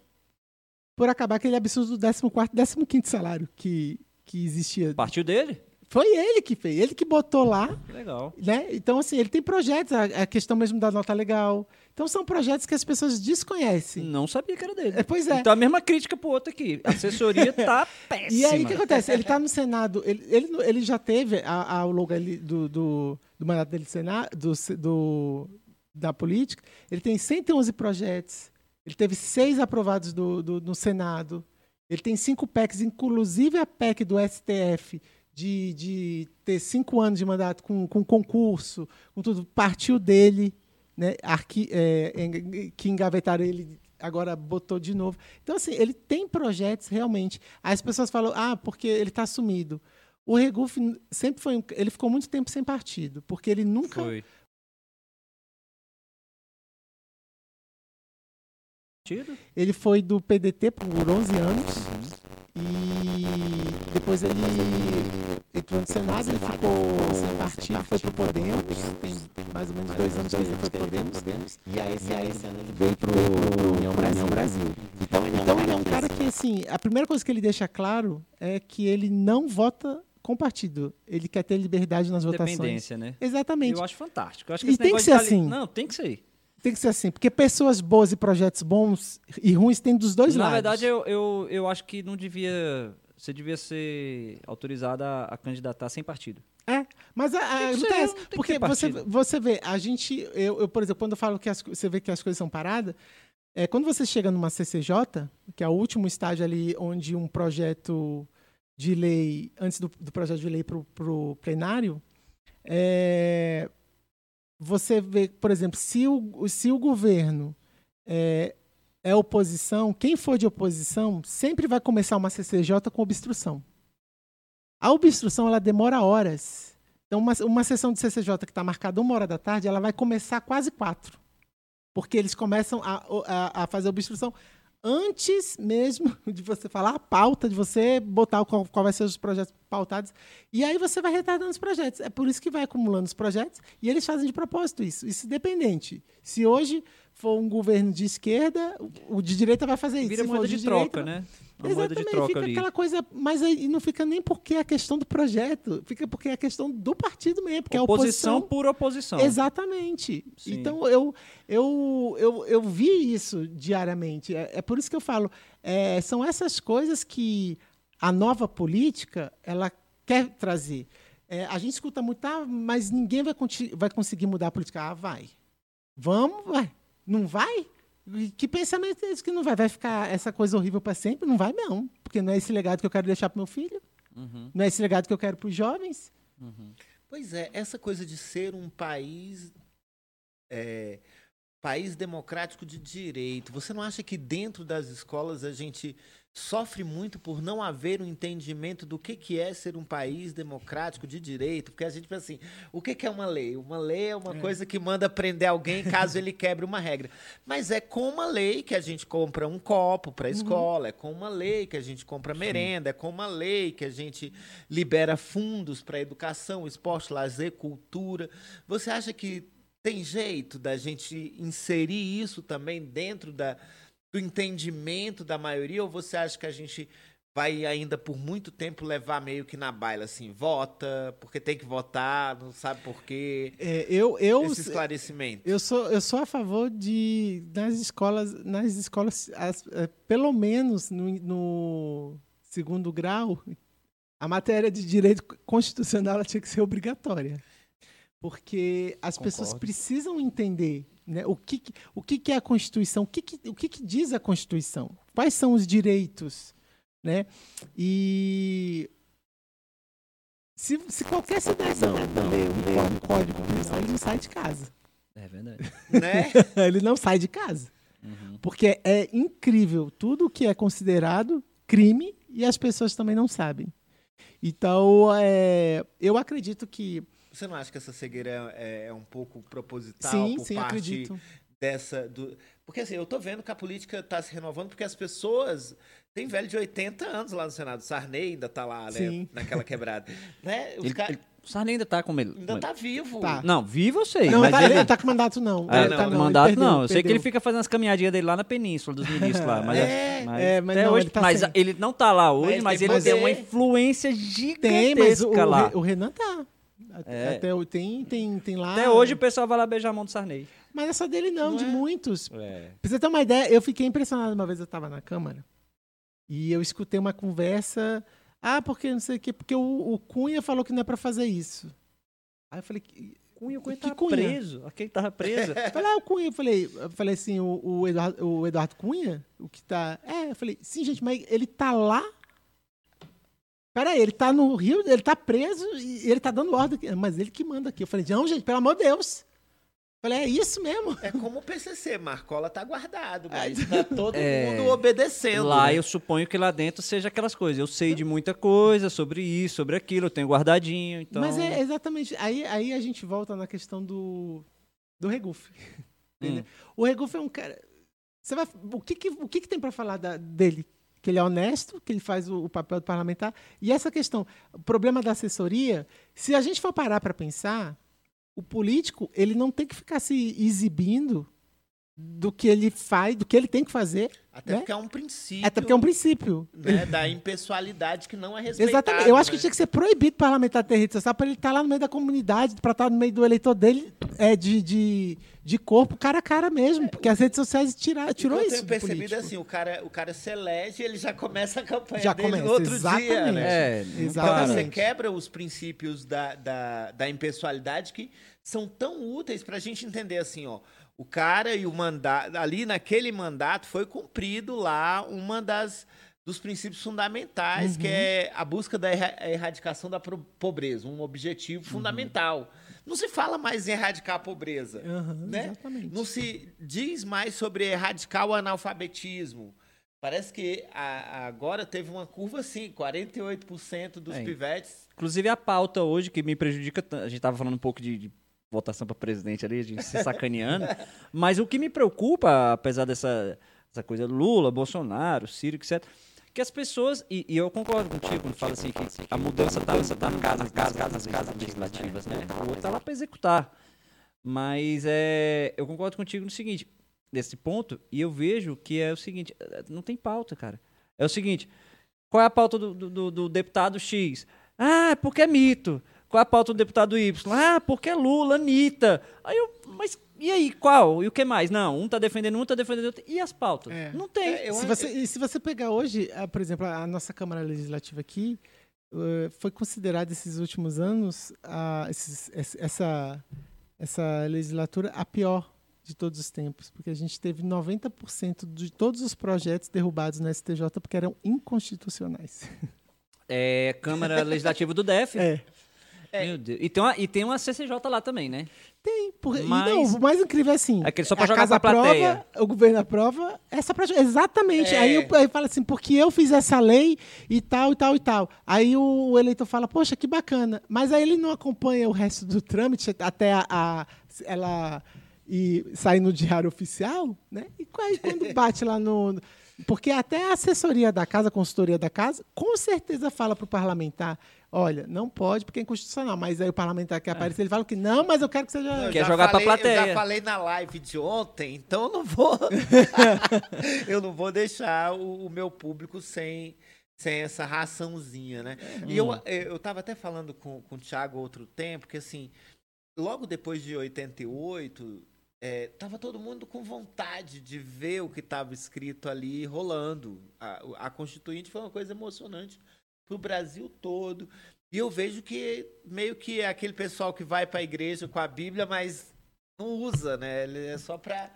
por acabar aquele absurdo do 14 15 salário que, que existia. Partiu dele? Foi ele que fez, ele que botou lá, legal. né? Então, assim, ele tem projetos, a, a questão mesmo da nota legal. Então, são projetos que as pessoas desconhecem. Não sabia que era dele. É, pois é. Então a mesma crítica pro outro aqui. A assessoria tá péssima. E aí, o que acontece? Ele está no Senado, ele, ele, ele já teve, a- ao longo ali do, do, do mandato dele Senado, do, do, da política, ele tem 111 projetos, ele teve seis aprovados do, do, no Senado, ele tem cinco PECs, inclusive a PEC do STF, de, de ter cinco anos de mandato com, com concurso, com tudo, partiu dele, né, arqui, é, que engavetaram ele, agora botou de novo. Então, assim, ele tem projetos realmente. Aí As pessoas falam, ah, porque ele está sumido. O Regufe sempre foi ele ficou muito tempo sem partido, porque ele nunca Foi. Ele foi do PDT por 11 anos e depois ele entrou no Senado, ele ficou sem partido, foi pro Podemos, tem mais ou menos dois anos que ele foi pro Podemos, E aí, esse, aí, esse ano ele veio pro, pro União Brasil. Brasil. Então ele é um Então cara, ele é um cara que, assim, a primeira coisa que ele deixa claro é que ele não vota com partido. Ele quer ter liberdade nas votações. Dependência, né? Exatamente. Eu acho fantástico. Eu acho E esse tem que ser ali- assim. Não, tem que ser. Tem que ser assim, porque pessoas boas e projetos bons e ruins tem dos dois Na lados. verdade, eu, eu, eu acho que não devia. Você devia ser autorizado a, a candidatar sem partido. É, Mas a, a, não ser, tem essa, não tem que porque você, você vê, a gente, eu, eu, por exemplo, quando eu falo que as você vê que as coisas são paradas, é, quando você chega numa CCJ, que é o último estágio ali onde um projeto de lei, antes do, do projeto de lei para o plenário, é, você vê, por exemplo, se o, se o governo é, é oposição, quem for de oposição sempre vai começar uma CCJ com obstrução. A obstrução ela demora horas. Então, uma, uma sessão de CCJ que está marcada uma hora da tarde, ela vai começar quase quatro. Porque eles começam a, a, a fazer obstrução antes mesmo de você falar a pauta, de você botar qual, qual vai ser os projetos pautados. E aí você vai retardando os projetos. É por isso que vai acumulando os projetos e eles fazem de propósito isso. Isso independente. Se hoje for um governo de esquerda, o de direita vai fazer isso. Vira moeda o de direita, troca, né? Uma moeda de Exatamente, troca fica ali. aquela coisa, mas aí não fica nem porque é a questão do projeto, fica porque é a questão do partido mesmo, porque é a Oposição oposição. por oposição. Exatamente. Sim. Então eu, eu, eu, eu vi isso diariamente. É, é por isso que eu falo, é, são essas coisas que a nova política ela quer trazer. É, a gente escuta muito, ah, mas ninguém vai, vai conseguir mudar a política. Ah, vai. Vamos, vai. Não vai? Que pensamento é esse que não vai? Vai ficar essa coisa horrível para sempre? Não vai, não. Porque não é esse legado que eu quero deixar para meu filho. Uhum, Não é esse legado que eu quero para os jovens. uhum. Pois é, essa coisa de ser um país é, país democrático de direito. Você não acha que dentro das escolas a gente sofre muito por não haver um entendimento do que, que é ser um país democrático de direito? Porque a gente pensa assim, o que, que é uma lei? Uma lei é uma coisa que manda prender alguém caso ele quebre uma regra. Mas é com uma lei que a gente compra um copo para a escola, é com uma lei que a gente compra merenda, é com uma lei que a gente libera fundos para educação, esporte, lazer, cultura. Você acha que tem jeito da gente inserir isso também dentro da, do entendimento da maioria? Ou você acha que a gente vai ainda por muito tempo levar meio que na baila, assim, vota, porque tem que votar, não sabe por quê? É, eu, eu, Esse esclarecimento. eu, sou, eu sou a favor de, nas escolas, nas escolas as- é, pelo menos no, no segundo grau, a matéria de direito constitucional ela tinha que ser obrigatória. Porque as pessoas Concordo. precisam entender né, o, que, o que, que é a Constituição, o, que, que, o que, que diz a Constituição, quais são os direitos. Né? E se, se qualquer cidadão ler um código criminal, ele não sai de casa. É verdade. né? ele não sai de casa. Uhum. Porque é incrível tudo que é considerado crime e as pessoas também não sabem. Então, é, eu acredito que. Você não acha que essa cegueira é, é um pouco proposital sim, por sim, parte acredito. dessa do porque assim eu tô vendo que a política está se renovando porque as pessoas tem velho de 80 anos lá no Senado Sarney ainda tá lá né Sim. naquela quebrada né os Ele, ca- ele, o Sarney ainda tá com ele. ainda tá vivo Tá. Não, vivo eu sei. Não, mas tá, ele, ele não tá com mandato, não. Ah, não, tá, não, ele mandato perdeu, não. Eu sei que ele perdeu. fica fazendo as caminhadinhas dele lá na península dos ministros lá. Mas, É, mas é, mas até não, hoje, ele tá mas sem. ele não tá lá hoje, mas tem ele tem uma influência Tem, mas o, gigantesca o, lá. O Renan tá. Até, É. até tem, tem, tem lá. Até hoje o pessoal vai lá beijar a mão do Sarney. Mas não é só dele, não, Não de é? muitos. É. Pra você ter uma ideia, eu fiquei impressionado uma vez, eu estava na Câmara, e eu escutei uma conversa. Ah, porque não sei o quê, porque o, o Cunha falou que não é para fazer isso. Aí eu falei, Cunha, o Cunha Que tava Cunha? preso. Aquele tava preso. eu falei, ah, o Cunha, eu falei, eu falei assim, o, o, Eduardo, o Eduardo Cunha, o que tá. É, eu falei, sim, gente, mas ele tá lá. Peraí, ele tá no Rio, ele tá preso e ele tá dando ordem. Mas ele que manda aqui. Eu falei, não, gente, pelo amor de Deus. Eu falei, é isso mesmo. é como o PCC Marcola tá guardado mas tá todo É. mundo obedecendo lá né? eu suponho que lá dentro seja aquelas coisas. Eu sei de muita coisa sobre isso, sobre aquilo, eu tenho guardadinho. Então... Mas é exatamente. Aí, aí a gente volta na questão do, do Regufe. entendeu? O Regufe é um cara. Você vai, o que, que, o que, que tem para falar da- dele? Que ele é honesto, que ele faz o, o papel do parlamentar. E essa questão, o problema da assessoria, se a gente for parar para pensar, o político ele não tem que ficar se exibindo do que ele faz, do que ele tem que fazer. Até né? porque é um princípio Até porque é um princípio. né, da impessoalidade que não é respeitado. Exatamente. Eu acho que né? tinha que ser proibido o parlamentar ter rede social para ele estar lá no meio da comunidade, para estar no meio do eleitor dele é, de, de, de corpo, cara a cara mesmo. Porque as redes sociais tira, tirou que eu isso. tenho do percebido é político. assim, o cara, o cara se elege e ele já começa a campanha Já dele começa, no outro exatamente. dia, né? É, não Exatamente. Então você quebra os princípios da, da, da impessoalidade que são tão úteis para a gente entender assim, ó. O cara e o mandato, ali naquele mandato foi cumprido lá uma das dos princípios fundamentais, que é a busca da erra- erradicação da pobreza, um objetivo fundamental. Não se fala mais em erradicar a pobreza, Aham, né? Exatamente. Não se diz mais sobre erradicar o analfabetismo. Parece que a- agora teve uma curva assim, 48% dos É. pivetes. Inclusive a pauta hoje que me prejudica, a gente tava falando um pouco de, de votação para presidente ali, a gente se sacaneando, mas o que me preocupa, apesar dessa essa coisa Lula, Bolsonaro, Ciro, etc, que as pessoas, e, e eu concordo contigo quando fala assim que a mudança tá, tá no caso, nas casas, casas, casas legislativas, né? O outro tá lá para executar. Mas é, eu concordo contigo no seguinte, nesse ponto, e eu vejo que é o seguinte, não tem pauta, cara. É o seguinte, qual é a pauta do, do- do- do deputado X? Ah, é porque é mito. Qual é a pauta do deputado Y? Ah, porque é Lula, Anitta. Aí eu, mas e aí, qual? E o que mais? Não, um tá defendendo um, tá defendendo outro. E as pautas? É. Não tem. É, eu- se você, e se você pegar hoje, ah, por exemplo, a nossa Câmara Legislativa aqui, eh, foi considerada esses últimos anos, ah, esses- ess- essa, essa legislatura, a pior de todos os tempos, porque a gente teve 90% de todos os projetos derrubados no STJ porque eram inconstitucionais. É Câmara Legislativa do DF. É. Meu Deus. E tem, uma, e tem uma CCJ lá também, né? Tem, por... e Mas- não, o mais incrível é assim. Aquele só pra a jogar casa pra plateia. aprova, o governo aprova, essa pra... Exatamente. É. Aí, eu- aí fala assim, porque eu fiz essa lei e tal, e tal, e tal. Aí o, eleitor fala, poxa, que bacana. Mas aí ele não acompanha o resto do trâmite até a, a- ela e sair no diário oficial, né? E aí quando bate lá no... Porque até a assessoria da casa, a consultoria da casa, com certeza fala para o parlamentar, olha, não pode porque é inconstitucional. Mas aí o parlamentar que aparece, ele fala que não, mas eu quero que seja... Eu Quer jogar falei- Eu plateia. já falei na live de ontem, então eu não vou. eu não vou deixar o, o meu público sem, sem essa raçãozinha, né? E eu, eu tava até falando com, com o Thiago outro tempo, que assim, logo depois de 88, é, tava todo mundo com vontade de ver o que estava escrito ali rolando. A, a Constituinte foi uma coisa emocionante para o Brasil todo. E eu vejo que meio que é aquele pessoal que vai para a igreja com a Bíblia, mas não usa, né? Ele é só para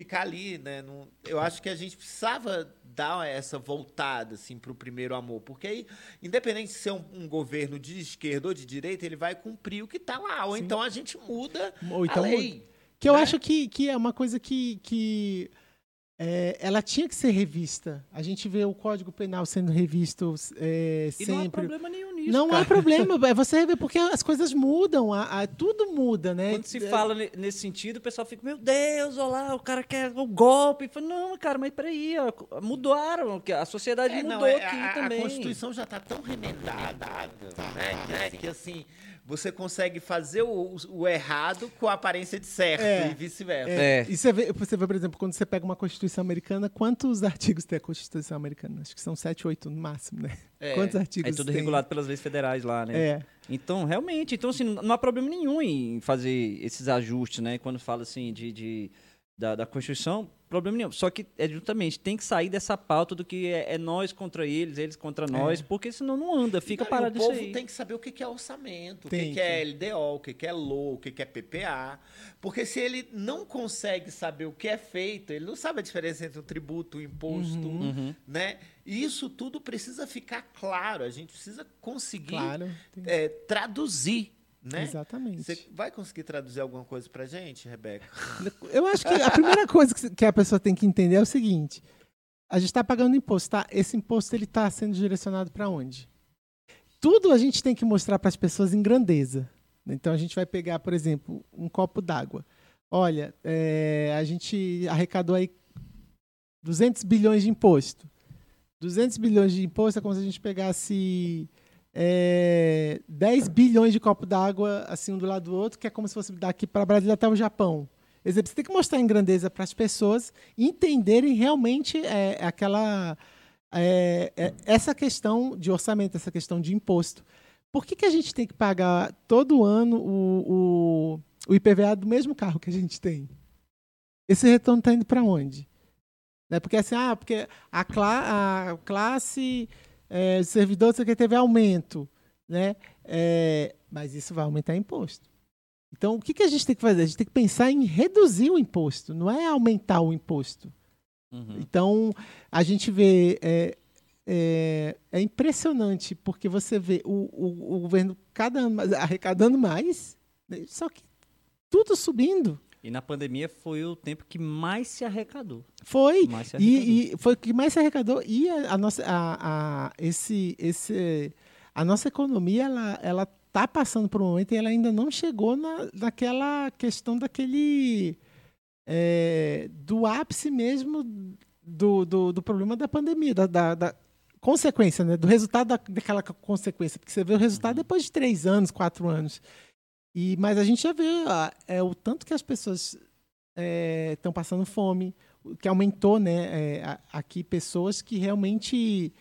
ficar ali, né? Não- eu acho que a gente precisava dar essa voltada assim para o primeiro amor, porque aí, independente de ser um, um governo de esquerda ou de direita, ele vai cumprir o que está lá, ou Sim. então a gente muda Ou então a lei. Que eu né? acho que, que é uma coisa que, que é, ela tinha que ser revista. A gente vê o Código Penal sendo revisto é, E não há sempre. problema nenhum nisso. Não cara. há problema, é você vê porque as coisas mudam, a, a- tudo muda, né? Quando se É, fala ne- nesse sentido, o pessoal fica, meu Deus, olha lá, o cara quer o golpe. Fala, não, cara, mas peraí, ó, mudaram, que a sociedade É, mudou não, é, aqui a, a também. Constituição já está tão remendada, né, né, que assim você consegue fazer o, o errado com a aparência de certo É. e vice-versa. É. E você vê, você vê, por exemplo, quando você pega uma Constituição Americana, quantos artigos tem a Constituição Americana? Acho que são sete, oito no máximo, né? É. Quantos artigos É tudo tem? regulado pelas leis federais lá, né? É. Então, realmente, então, assim, não há problema nenhum em fazer esses ajustes, né? Quando fala, assim, de, de- da, da Constituição, problema nenhum. Só que, é justamente, tem que sair dessa pauta do que é, é nós contra eles, eles contra nós, porque senão não anda, fica Não, parado o isso povo aí. tem que saber o que é orçamento, o Tem que, que é LDO, o que, é LOA, o que, é PPA. Porque se ele não consegue saber o que é feito, ele não sabe a diferença entre um tributo, um imposto, Uhum. né? E isso tudo precisa ficar claro. A gente precisa conseguir Claro. é, traduzir, né? Exatamente. Você vai conseguir traduzir alguma coisa pra gente, Rebeca? Eu acho que a primeira coisa que- a pessoa tem que entender é o seguinte: a gente está pagando imposto, tá? Esse imposto ele está sendo direcionado para onde? Tudo a gente tem que mostrar para as pessoas em grandeza. Então a gente vai pegar, por exemplo, um copo d'água. Olha, é, a gente arrecadou aí 200 bilhões de imposto. 200 bilhões de imposto é como se a gente pegasse é, 10 bilhões de copo d'água assim um do lado do outro, que é como se fosse daqui para Brasília até o Japão. Você tem que mostrar em grandeza para as pessoas entenderem realmente é, aquela é, é, essa questão de orçamento, essa questão de imposto. Por que, que a gente tem que pagar todo ano o, o, o IPVA do mesmo carro que a gente tem? Esse retorno está indo para onde? Né? Porque assim, ah, porque a, cla a classe é, servidor você teve aumento, né? É, mas isso vai aumentar imposto. Então, o que, que a gente tem que fazer? A gente tem que pensar em reduzir o imposto, não é aumentar o imposto. Uhum. Então, a gente vê. É, é, é, impressionante, porque você vê o, o, o governo cada ano mais, arrecadando mais, né? só que tudo subindo. E na pandemia foi o tempo que mais se arrecadou. Foi. Se arrecadou. E, e, foi o que mais se arrecadou. E a, a nossa, a, a, esse, esse, a nossa economia, ela, ela está passando por um momento e ela ainda não chegou na, naquela questão daquele. É, do ápice mesmo do, do, do, problema da pandemia, da, da, da consequência, né? do resultado da, daquela consequência. Porque você vê o resultado uhum. depois de três anos, quatro anos. E, mas a gente já vê é, o tanto que as pessoas estão é, passando fome, que aumentou né, é, aqui pessoas que realmente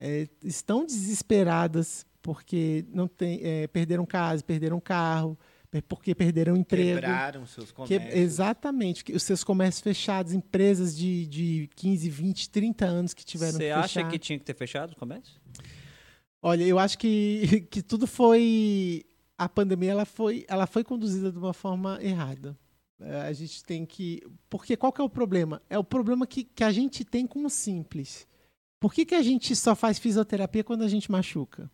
é, estão desesperadas porque não tem, é, perderam casa, perderam carro, porque perderam emprego. Quebraram seus comércios. Que, exatamente. Os seus comércios fechados, empresas de, de 15, 20, 30 anos que tiveram Você acha que tinha que ter fechado os comércios? Olha, eu acho que, que tudo foi a pandemia ela foi, ela foi conduzida de uma forma errada. É, a gente tem que. Porque qual que é o problema? É o problema que, que a gente tem com o simples. Por que, que a gente só faz fisioterapia quando a gente machuca?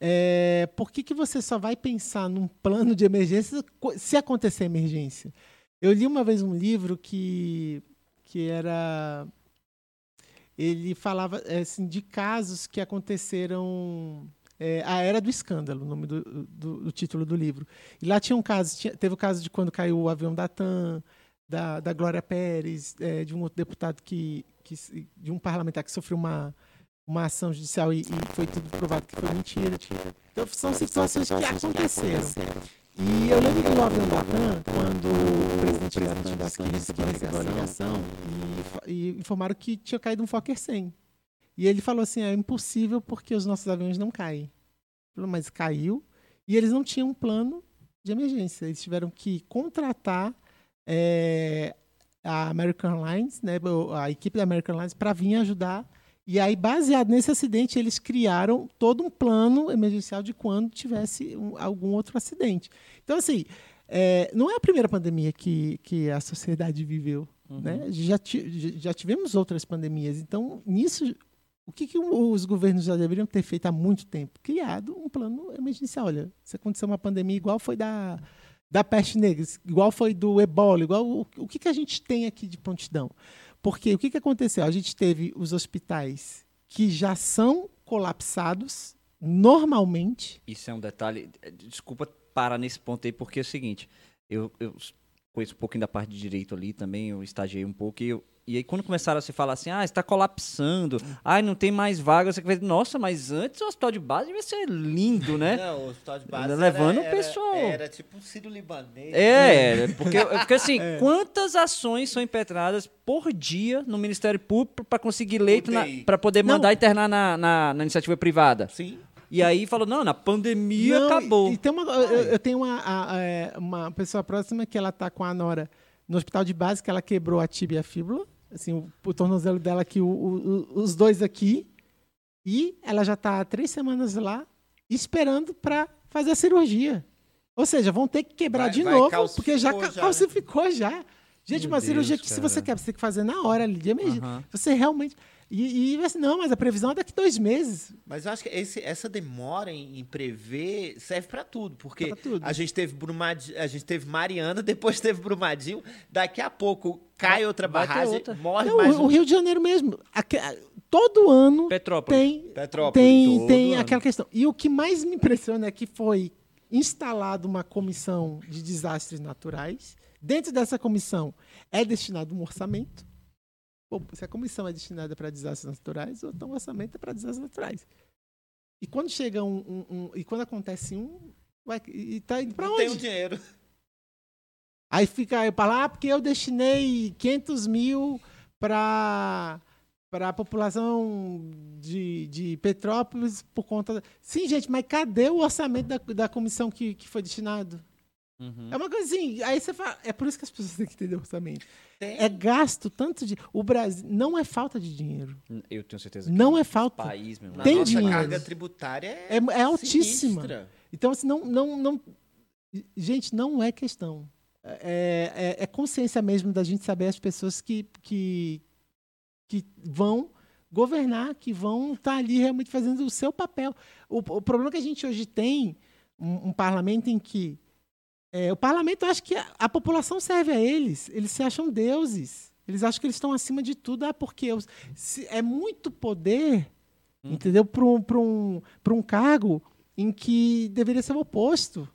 É, por que, que você só vai pensar num plano de emergência se acontecer emergência? Eu li uma vez um livro que, que era. Ele falava assim, de casos que aconteceram é, A Era do Escândalo, o nome do, do, do, título do livro. E lá tinha um caso, tinha, teve o caso de quando caiu o avião da TAM, da, da Glória Pérez, é, de um outro deputado que, que, de um parlamentar que sofreu uma, uma ação judicial e, e foi tudo provado que foi mentira. Então são situações que aconteceram. E eu lembro no avião da TAM, quando o presidente da TAM disse que recebeu a ligação e, e informaram que tinha caído um Fokker 100. E ele falou assim: é impossível porque os nossos aviões não caem. Falou, mas caiu. E eles não tinham um plano de emergência. Eles tiveram que contratar é, a American Airlines, né, a equipe da American Airlines, para vir ajudar. E aí, baseado nesse acidente, eles criaram todo um plano emergencial de quando tivesse um, algum outro acidente. Então, assim, é, não é a primeira pandemia que, que a sociedade viveu. Uhum. Né? Já, já tivemos outras pandemias. Então, nisso, o que, que os governos já deveriam ter feito há muito tempo? Criado um plano emergencial. Olha, se acontecer uma pandemia igual foi da, da peste negra, igual foi do ebola, igual o, o que, que a gente tem aqui de prontidão? Porque o que, que aconteceu? A gente teve os hospitais que já são colapsados normalmente. Isso é um detalhe. Desculpa parar nesse ponto aí, porque é o seguinte: eu, eu conheço um pouquinho da parte de direito ali também, eu estagiei um pouco e eu, e aí, quando começaram a se falar assim, ah, está colapsando, ah, não tem mais vaga, você vai nossa, mas antes o hospital de base devia ser lindo, né? Não, o hospital de base Levando era, o pessoal. Era, era tipo um sírio libanês. É, né? porque, porque assim, é. quantas ações são impetradas por dia no Ministério Público para conseguir leito, para poder mandar não. internar na, na, na iniciativa privada? Sim. E aí falou, não, na pandemia não, acabou. E, e tem uma, eu, eu, tenho uma, a, é, uma pessoa próxima que ela tá com a Nora no hospital de base, que ela quebrou a tíbia e a fíbula assim, o, o tornozelo dela aqui, o, o, os dois aqui, e ela já está há três semanas lá esperando para fazer a cirurgia. Ou seja, vão ter que quebrar vai, de vai, novo, porque já, já calcificou né? já. Gente, Meu uma Deus, cirurgia que cara. se você quer, você tem que fazer na hora ali, de emergência. Uhum. Você realmente. E, e assim, não, mas a previsão é daqui dois meses. Mas eu acho que esse, essa demora em, em prever serve para tudo, porque tudo. a gente teve Brumadinho, a gente teve Mariana, depois teve Brumadinho, daqui a pouco cai outra barragem, outra. morre não, mais o, um. o Rio de Janeiro mesmo, aqui, todo ano Petrópolis. tem Petrópolis, tem, tem aquela questão. E o que mais me impressiona é que foi instalada uma comissão de desastres naturais. Dentro dessa comissão é destinado um orçamento Bom, se a comissão é destinada para desastres naturais, então o orçamento é para desastres naturais. E quando chega um, um, um, e quando acontece um, vai, e está indo para onde? Tem o dinheiro. Aí fica aí para lá, ah, porque eu destinei 500 mil para para a população de, de Petrópolis por conta. Sim, gente, mas cadê o orçamento da, da comissão que, que foi destinado? Uhum. É uma coisa assim, aí você fala. É por isso que as pessoas têm que entender o orçamento. Tem. É gasto tanto de. O Brasil. Não é falta de dinheiro. Eu tenho certeza que Não é falta. país, meu irmão. Na tem nossa dinheiro. carga tributária é, É, é altíssima. sinistra. Então, assim, não, não, não. Gente, não é questão. É, é, é consciência mesmo da gente saber as pessoas que, que, que vão governar, que vão estar ali realmente fazendo o seu papel. O, o problema é que a gente hoje tem um, um parlamento em que é, o parlamento acha que a, a população serve a eles. Eles se acham deuses. Eles acham que eles estão acima de tudo. Ah, porque os- se- é muito poder, entendeu? Para um, pra um, pra um cargo em que deveria ser o oposto.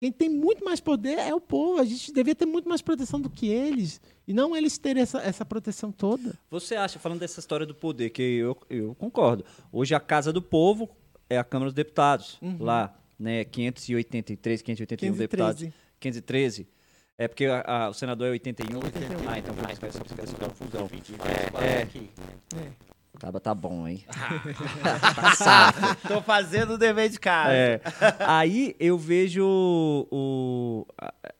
Quem tem muito mais poder é o povo. A gente deveria ter muito mais proteção do que eles. E não eles terem essa, essa proteção toda. Você acha, falando dessa história do poder, que eu, eu concordo. Hoje a Casa do Povo é a Câmara dos Deputados, lá, né? 583, 581 deputados. 513. 513. É porque a- a- o senador é 81. Ah, então essa essa confusão. É, é. Tá, tá bom, hein? tá safo. Tô fazendo o dever de casa. É. Aí eu vejo o,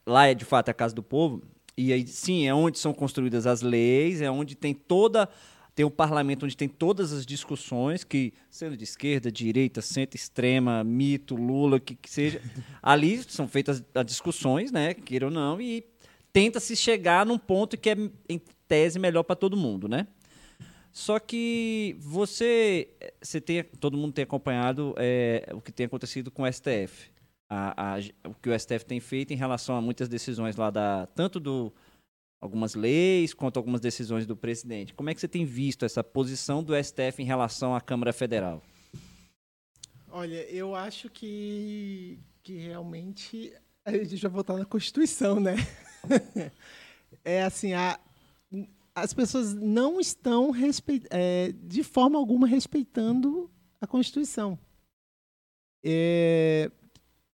lá é de fato a casa do povo e aí sim é onde são construídas as leis, é onde tem toda tem um parlamento onde tem todas as discussões que sendo de esquerda, direita, centro extrema, mito, Lula, que, que seja, ali são feitas as discussões, né, queira ou não, e tenta se chegar num ponto que é em tese melhor para todo mundo, né? Só que você, você tem, todo mundo tem acompanhado é, o que tem acontecido com o STF. A- a- o que o STF tem feito em relação a muitas decisões lá da. Tanto do. Algumas leis, quanto algumas decisões do presidente. Como é que você tem visto essa posição do STF em relação à Câmara Federal? Olha, eu acho que, que realmente a gente vai voltar na Constituição, né? é assim, a, as pessoas não estão é, de forma alguma respeitando a Constituição. É,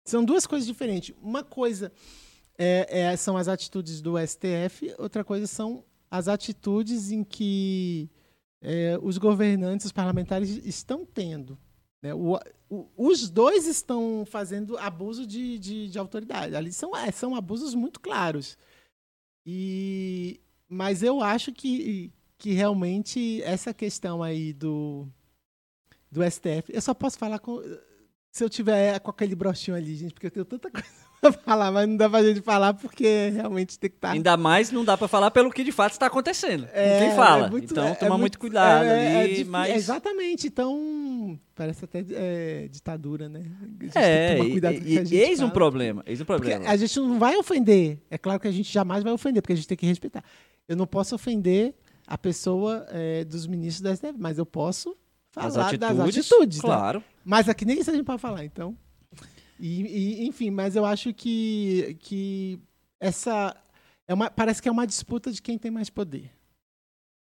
são duas coisas diferentes. Uma coisa é- é- são as atitudes do STF, outra coisa são as atitudes em que é, os governantes, os parlamentares estão tendo. né? O- o- os dois estão fazendo abuso de, de, de autoridade. Ali são, é, são abusos muito claros. E, mas eu acho que, que realmente essa questão aí do, do STF, eu só posso falar com, se eu tiver com aquele broxinho ali, gente, porque eu tenho tanta coisa pra falar, mas não dá pra gente falar porque realmente tem que estar. Ainda mais não dá para falar pelo que de fato está acontecendo. É, Ninguém fala. é muito- então é- toma é muito, cuidado é- é ali. mas... Exatamente, então parece até é, ditadura, né? A gente tem que É, e, cuidado com o que a gente eis um fala. problema. Eis um Porque problema. a gente não vai ofender. É claro que a gente jamais vai ofender, porque a gente tem que respeitar. Eu não posso ofender a pessoa é, dos ministros da STF, mas eu posso falar As atitudes, das atitudes. né? claro. Mas aqui nem isso a gente pode falar, então. E, e, enfim, mas eu acho que, que essa. É uma, parece que é uma disputa de quem tem mais poder.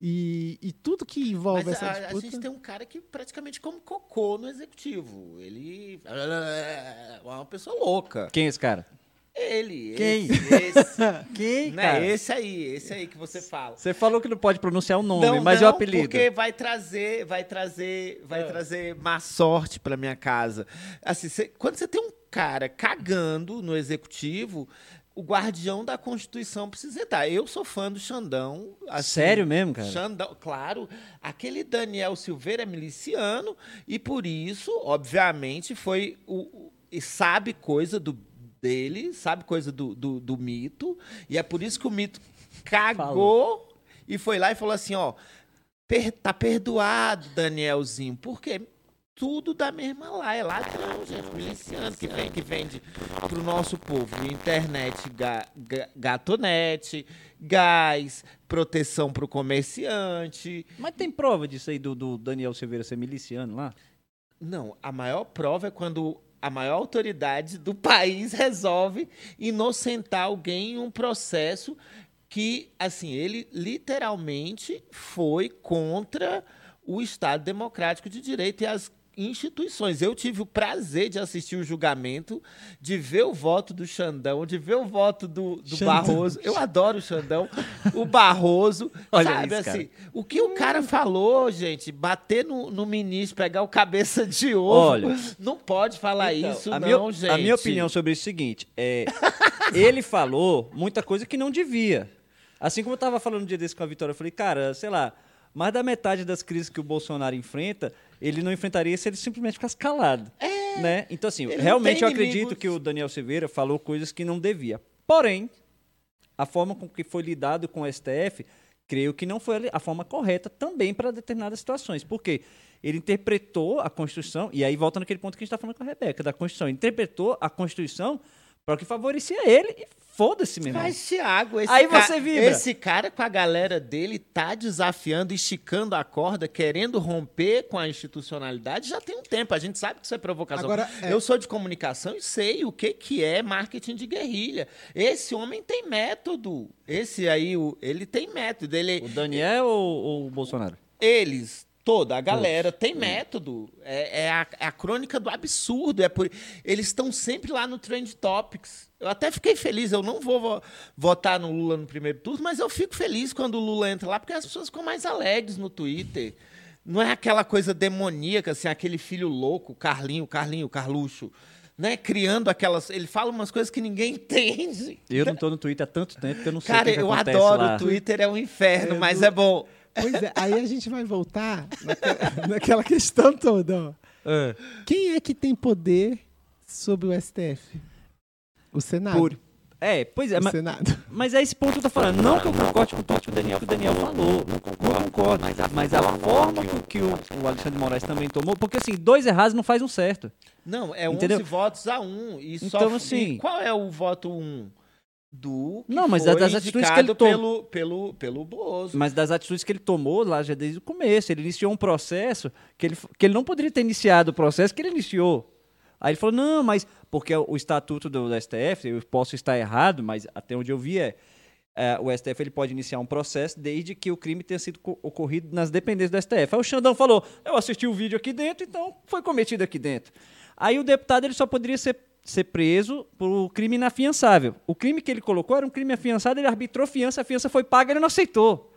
E, e tudo que envolve Mas essa a, a disputa. gente tem um cara que praticamente come cocô no executivo. Ele é uma pessoa louca. Quem é esse cara? Ele. Quem? Esse, esse, Quem, né, esse aí, esse aí que você fala. Você falou que não pode pronunciar o nome, mas e o apelido? Porque vai trazer, vai trazer, vai É. trazer má sorte pra minha casa. Assim, cê- quando você tem um cara cagando no executivo, o guardião da Constituição precisa entrar. Eu sou fã do Xandão. assim, Sério mesmo, cara? Xandão, claro. Aquele Daniel Silveira é miliciano e por isso, obviamente, foi o, o- e sabe coisa do dele, sabe coisa do, do, do mito e é por isso que o mito cagou e foi lá e falou assim, ó, per, tá perdoado, Danielzinho, porque tudo da mesma lá, é ladrão, gente, miliciano que vem que vende pro nosso povo internet, ga, ga, gatonete, gás, proteção pro comerciante. Mas tem prova disso aí do, do Daniel Silveira ser miliciano lá? Não, a maior prova é quando a maior autoridade do país resolve inocentar alguém em um processo que, assim, ele literalmente foi contra o Estado Democrático de Direito e as instituições. Eu tive o prazer de assistir o julgamento, de ver o voto do Xandão, de ver o voto do, do Xandão. Barroso. Eu adoro o Xandão. o Barroso. Olha sabe isso, cara. assim? O que o cara falou, gente, bater no, no ministro, pegar o cabeça de ovo. Olha. não pode falar Então, isso, a não, minha, gente. A minha opinião sobre isso é o seguinte: é, ele falou muita coisa que não devia. Assim como eu estava falando um dia desse com a Vitória, eu falei, cara, sei lá, mais da metade das crises que o Bolsonaro enfrenta, ele não enfrentaria se ele simplesmente ficasse calado. né? Então, assim, realmente eu acredito que o Daniel Silveira falou coisas que não devia. Porém, a forma com que foi lidado com o STF, creio que não foi a forma correta também para determinadas situações. Por quê? Ele interpretou a Constituição, e aí volta naquele ponto que a gente está falando com a Rebeca, da Constituição. Ele interpretou a Constituição para o que favorecia ele e foda-se, meu irmão. Mas, Thiago, esse, Aí ca- você vibra. esse cara com a galera dele tá desafiando, esticando a corda, querendo romper com a institucionalidade já tem um tempo. A gente sabe que isso é provocação. Agora, é- Eu sou de comunicação e sei o que, que é marketing de guerrilha. Esse homem tem método. Esse aí, o- ele tem método. Ele, O Daniel ou, ou o Bolsonaro? eles, toda a galera, tem método. É, é a, é a crônica do absurdo. É por, eles estão sempre lá no Trend Topics. Eu até fiquei feliz. Eu não vou vo- votar no Lula no primeiro turno, mas eu fico feliz quando o Lula entra lá, porque as pessoas ficam mais alegres no Twitter. Não é aquela coisa demoníaca, assim, aquele filho louco, Carlinho, Carlinho, Carluxo. Né, criando aquelas. Ele fala umas coisas que ninguém entende. Eu não tô no Twitter há tanto tempo que eu não sei Cara, o que, que eu adoro lá. o Twitter, é um inferno, É, mas do- é bom. Pois é, aí a gente vai voltar naquela, naquela questão toda. Ó. É. Quem é que tem poder sobre o STF? O Senado. Por- É, pois é, o mas, Senado. mas é esse ponto que eu tô falando. Não que eu concorde com tudo que o Daniel, que o Daniel falou. Não concordo. Mas a, forma com que o, o Alexandre de Moraes também tomou, porque assim, dois errados não faz um certo. Não, é Entendeu? 11 votos a 1. E só Então, f- assim- e qual é o voto 1? Do que Não, mas foi das atitudes que ele indicado tom- pelo, pelo, pelo Bozo. Mas das atitudes que ele tomou lá já desde o começo. Ele iniciou um processo que ele, que ele não poderia ter iniciado o processo que ele iniciou. Aí ele falou, não, mas porque o estatuto do, do STF, eu posso estar errado, mas até onde eu vi é, é, o STF ele pode iniciar um processo desde que o crime tenha sido co- ocorrido nas dependências do STF. Aí o Xandão falou, eu assisti o vídeo aqui dentro, então foi cometido aqui dentro. Aí o deputado ele só poderia ser, ser preso por crime inafiançável. O crime que ele colocou era um crime afiançado, ele arbitrou fiança, a fiança foi paga, ele não aceitou.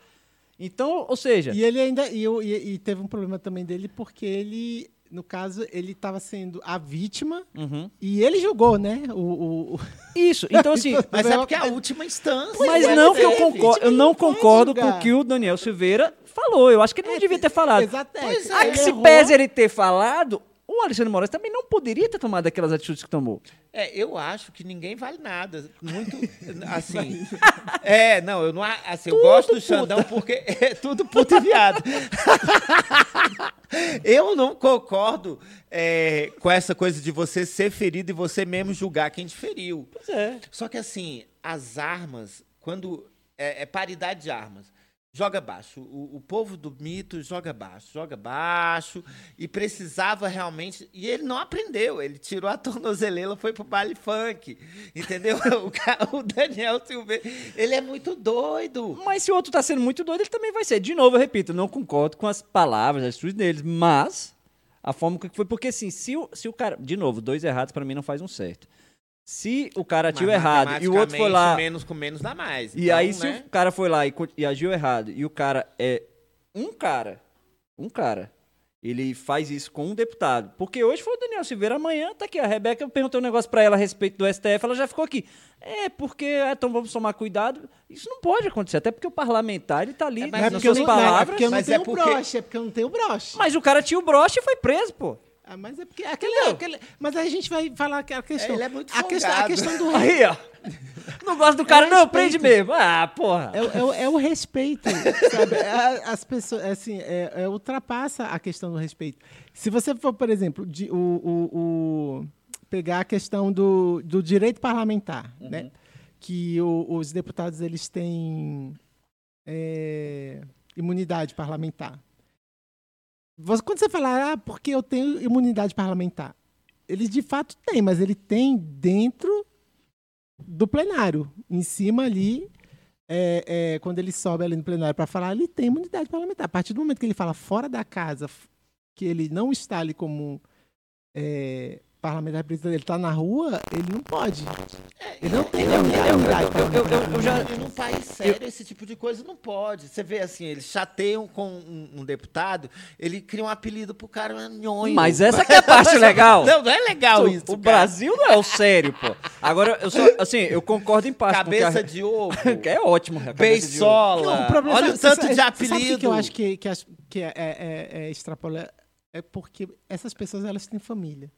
Então, ou seja, E ele ainda. E, eu- e- e teve um problema também dele, porque ele, no caso, ele estava sendo a vítima Uhum. e ele julgou, né? O, o- o- Isso, então assim, Mas é porque é a última instância. mas né, não que eu teve. concordo, eu não concordo com o que o Daniel Silveira falou. Eu acho que ele não devia ter falado. Exato, é. Pois é, A que se errou. pese ele ter falado, o Alexandre Moraes também não poderia ter tomado aquelas atitudes que tomou. É, eu acho que ninguém vale nada. Muito, assim... é, não, eu não... Assim, eu gosto do Xandão porque é tudo puto e viado. eu não concordo é, com essa coisa de você ser ferido e você mesmo julgar quem te feriu. Pois é. Só que assim, as armas, quando. É, é paridade de armas. Joga baixo. O, o povo do mito joga baixo, joga baixo. E precisava realmente. E ele não aprendeu. Ele tirou a tornozeleira, foi pro baile funk. Entendeu? O, o Daniel Silveira. Ele é muito doido. Mas se o outro tá sendo muito doido, ele também vai ser. De novo, eu repito, não concordo com as palavras, as atitudes deles, mas a forma que foi. Porque assim, se o, se o cara. De novo, dois errados pra mim não faz um certo. Se o cara agiu errado e o outro foi lá. Menos com menos dá mais. E Então, aí, se né? o cara foi lá e, e agiu errado, e o cara é um cara, um cara, ele faz isso com um deputado. Porque hoje foi o Daniel Silveira, amanhã tá aqui. A Rebeca perguntou um negócio pra ela a respeito do STF, ela já ficou aqui. É, porque, é, então vamos tomar cuidado. Isso não pode acontecer, até porque o parlamentar, ele tá ali É, mas Não é nas porque eu suas não, não, é palavras. porque eu não mas tenho é porque- broche, é porque eu não tenho broche. Mas o cara tinha o broche e foi preso, pô. Ah, mas é porque aquele, aquele- mas a gente vai falar aquela questão. É, ele é muito a questão, a questão do Aí, ó. Não gosta do cara, É não, prende mesmo. Ah, porra. É, o- é é o respeito, sabe? É, As pessoas, assim, é, é, ultrapassa a questão do respeito. Se você for, por exemplo, de- o, o- o- pegar a questão do, do direito parlamentar, né? Que o- os deputados eles têm é, imunidade parlamentar. Quando você fala, ah, porque eu tenho imunidade parlamentar, eles de fato têm, mas ele tem dentro do plenário, em cima ali é, é, quando ele sobe ali no plenário para falar, ele tem imunidade parlamentar. A partir do momento que ele fala fora da casa, que ele não está ali como é, parlamentar ele está na rua, ele não pode. Ele não tem unidade eu- eu- eu- eu já- num país sério, esse tipo de coisa não pode. Você vê assim, eles chateiam com um, um deputado, ele cria um apelido pro cara, é nhonho. Mas essa que é a parte legal. Não, não é legal o isso. o cara. Brasil não é o sério, pô. Agora, eu só, assim, eu concordo em parte. porque Cabeça a- de ovo, é ótimo. beisola. Não, o problema Olha é- o tanto sabe- de sabe apelido. o que que eu acho que, que, que é, é, é, é extrapolar? É porque essas pessoas elas têm família.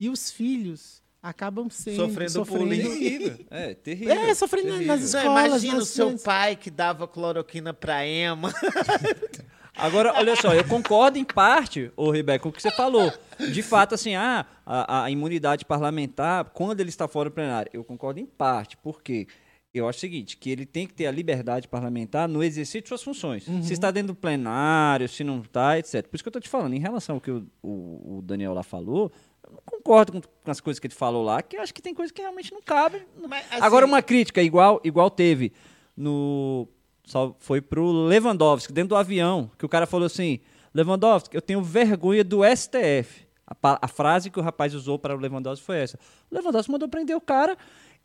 E os filhos acabam sendo, Sofrendo sofrendo bullying. É, terrível. É, sofrendo terrível. nas Não, escolas. imagina o seu cidades. pai que dava cloroquina pra Ema. Agora, olha só, eu concordo em parte, ô Rebeca, com o que você falou. De fato, assim, ah, a, a imunidade parlamentar, quando ele está fora do plenário, eu concordo em parte, porque eu acho o seguinte, que ele tem que ter a liberdade parlamentar no exercício de suas funções. Se está dentro do plenário, se não está, etc. Por isso que eu estou te falando, em relação ao que o, o- o Daniel lá falou, não concordo com, com as coisas que ele falou lá, que eu acho que tem coisas que realmente não cabem. Mas, assim, Agora, uma crítica igual, igual teve no. Só foi pro Lewandowski, dentro do avião, que o cara falou assim: Lewandowski, eu tenho vergonha do STF. A, a frase que o rapaz usou para o Lewandowski foi essa. O Lewandowski mandou prender o cara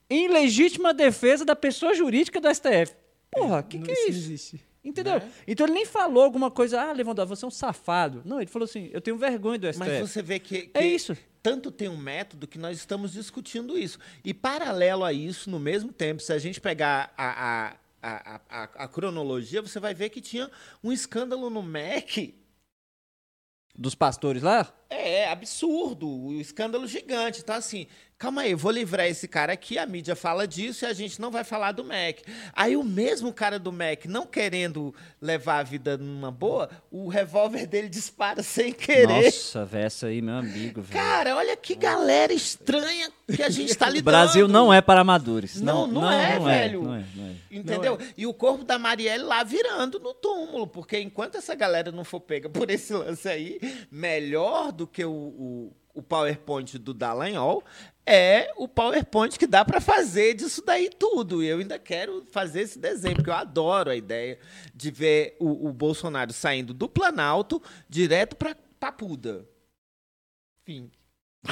em legítima defesa da pessoa jurídica do STF. Porra, o que, Não, que é isso? existe. Entendeu? Então ele nem falou alguma coisa, ah, Lewandowski, você é um safado. Não, ele falou assim: eu tenho vergonha do STF. Mas você vê que, que É isso. tanto tem um método que nós estamos discutindo isso. E paralelo a isso, no mesmo tempo, se a gente pegar a, a, a, a, a cronologia, você vai ver que tinha um escândalo no MEC. Dos pastores lá? É, absurdo, um escândalo gigante. Então, assim, calma aí, eu vou livrar esse cara aqui, a mídia fala disso e a gente não vai falar do MEC. Aí o mesmo cara do MEC, não querendo levar a vida numa boa, o revólver dele dispara sem querer. Nossa, velho, essa aí, meu amigo, velho. Cara, olha que galera estranha que a gente tá O lidando. Brasil não é para amadores. Não, não é, velho. não é, não é. Entendeu? E o corpo da Marielle lá virando no túmulo, porque enquanto essa galera não for pega por esse lance aí, melhor do que o, o, o PowerPoint do Dallagnol é o PowerPoint que dá para fazer disso daí tudo. E eu ainda quero fazer esse desenho, porque eu adoro a ideia de ver o, o Bolsonaro saindo do Planalto direto para Papuda. Enfim.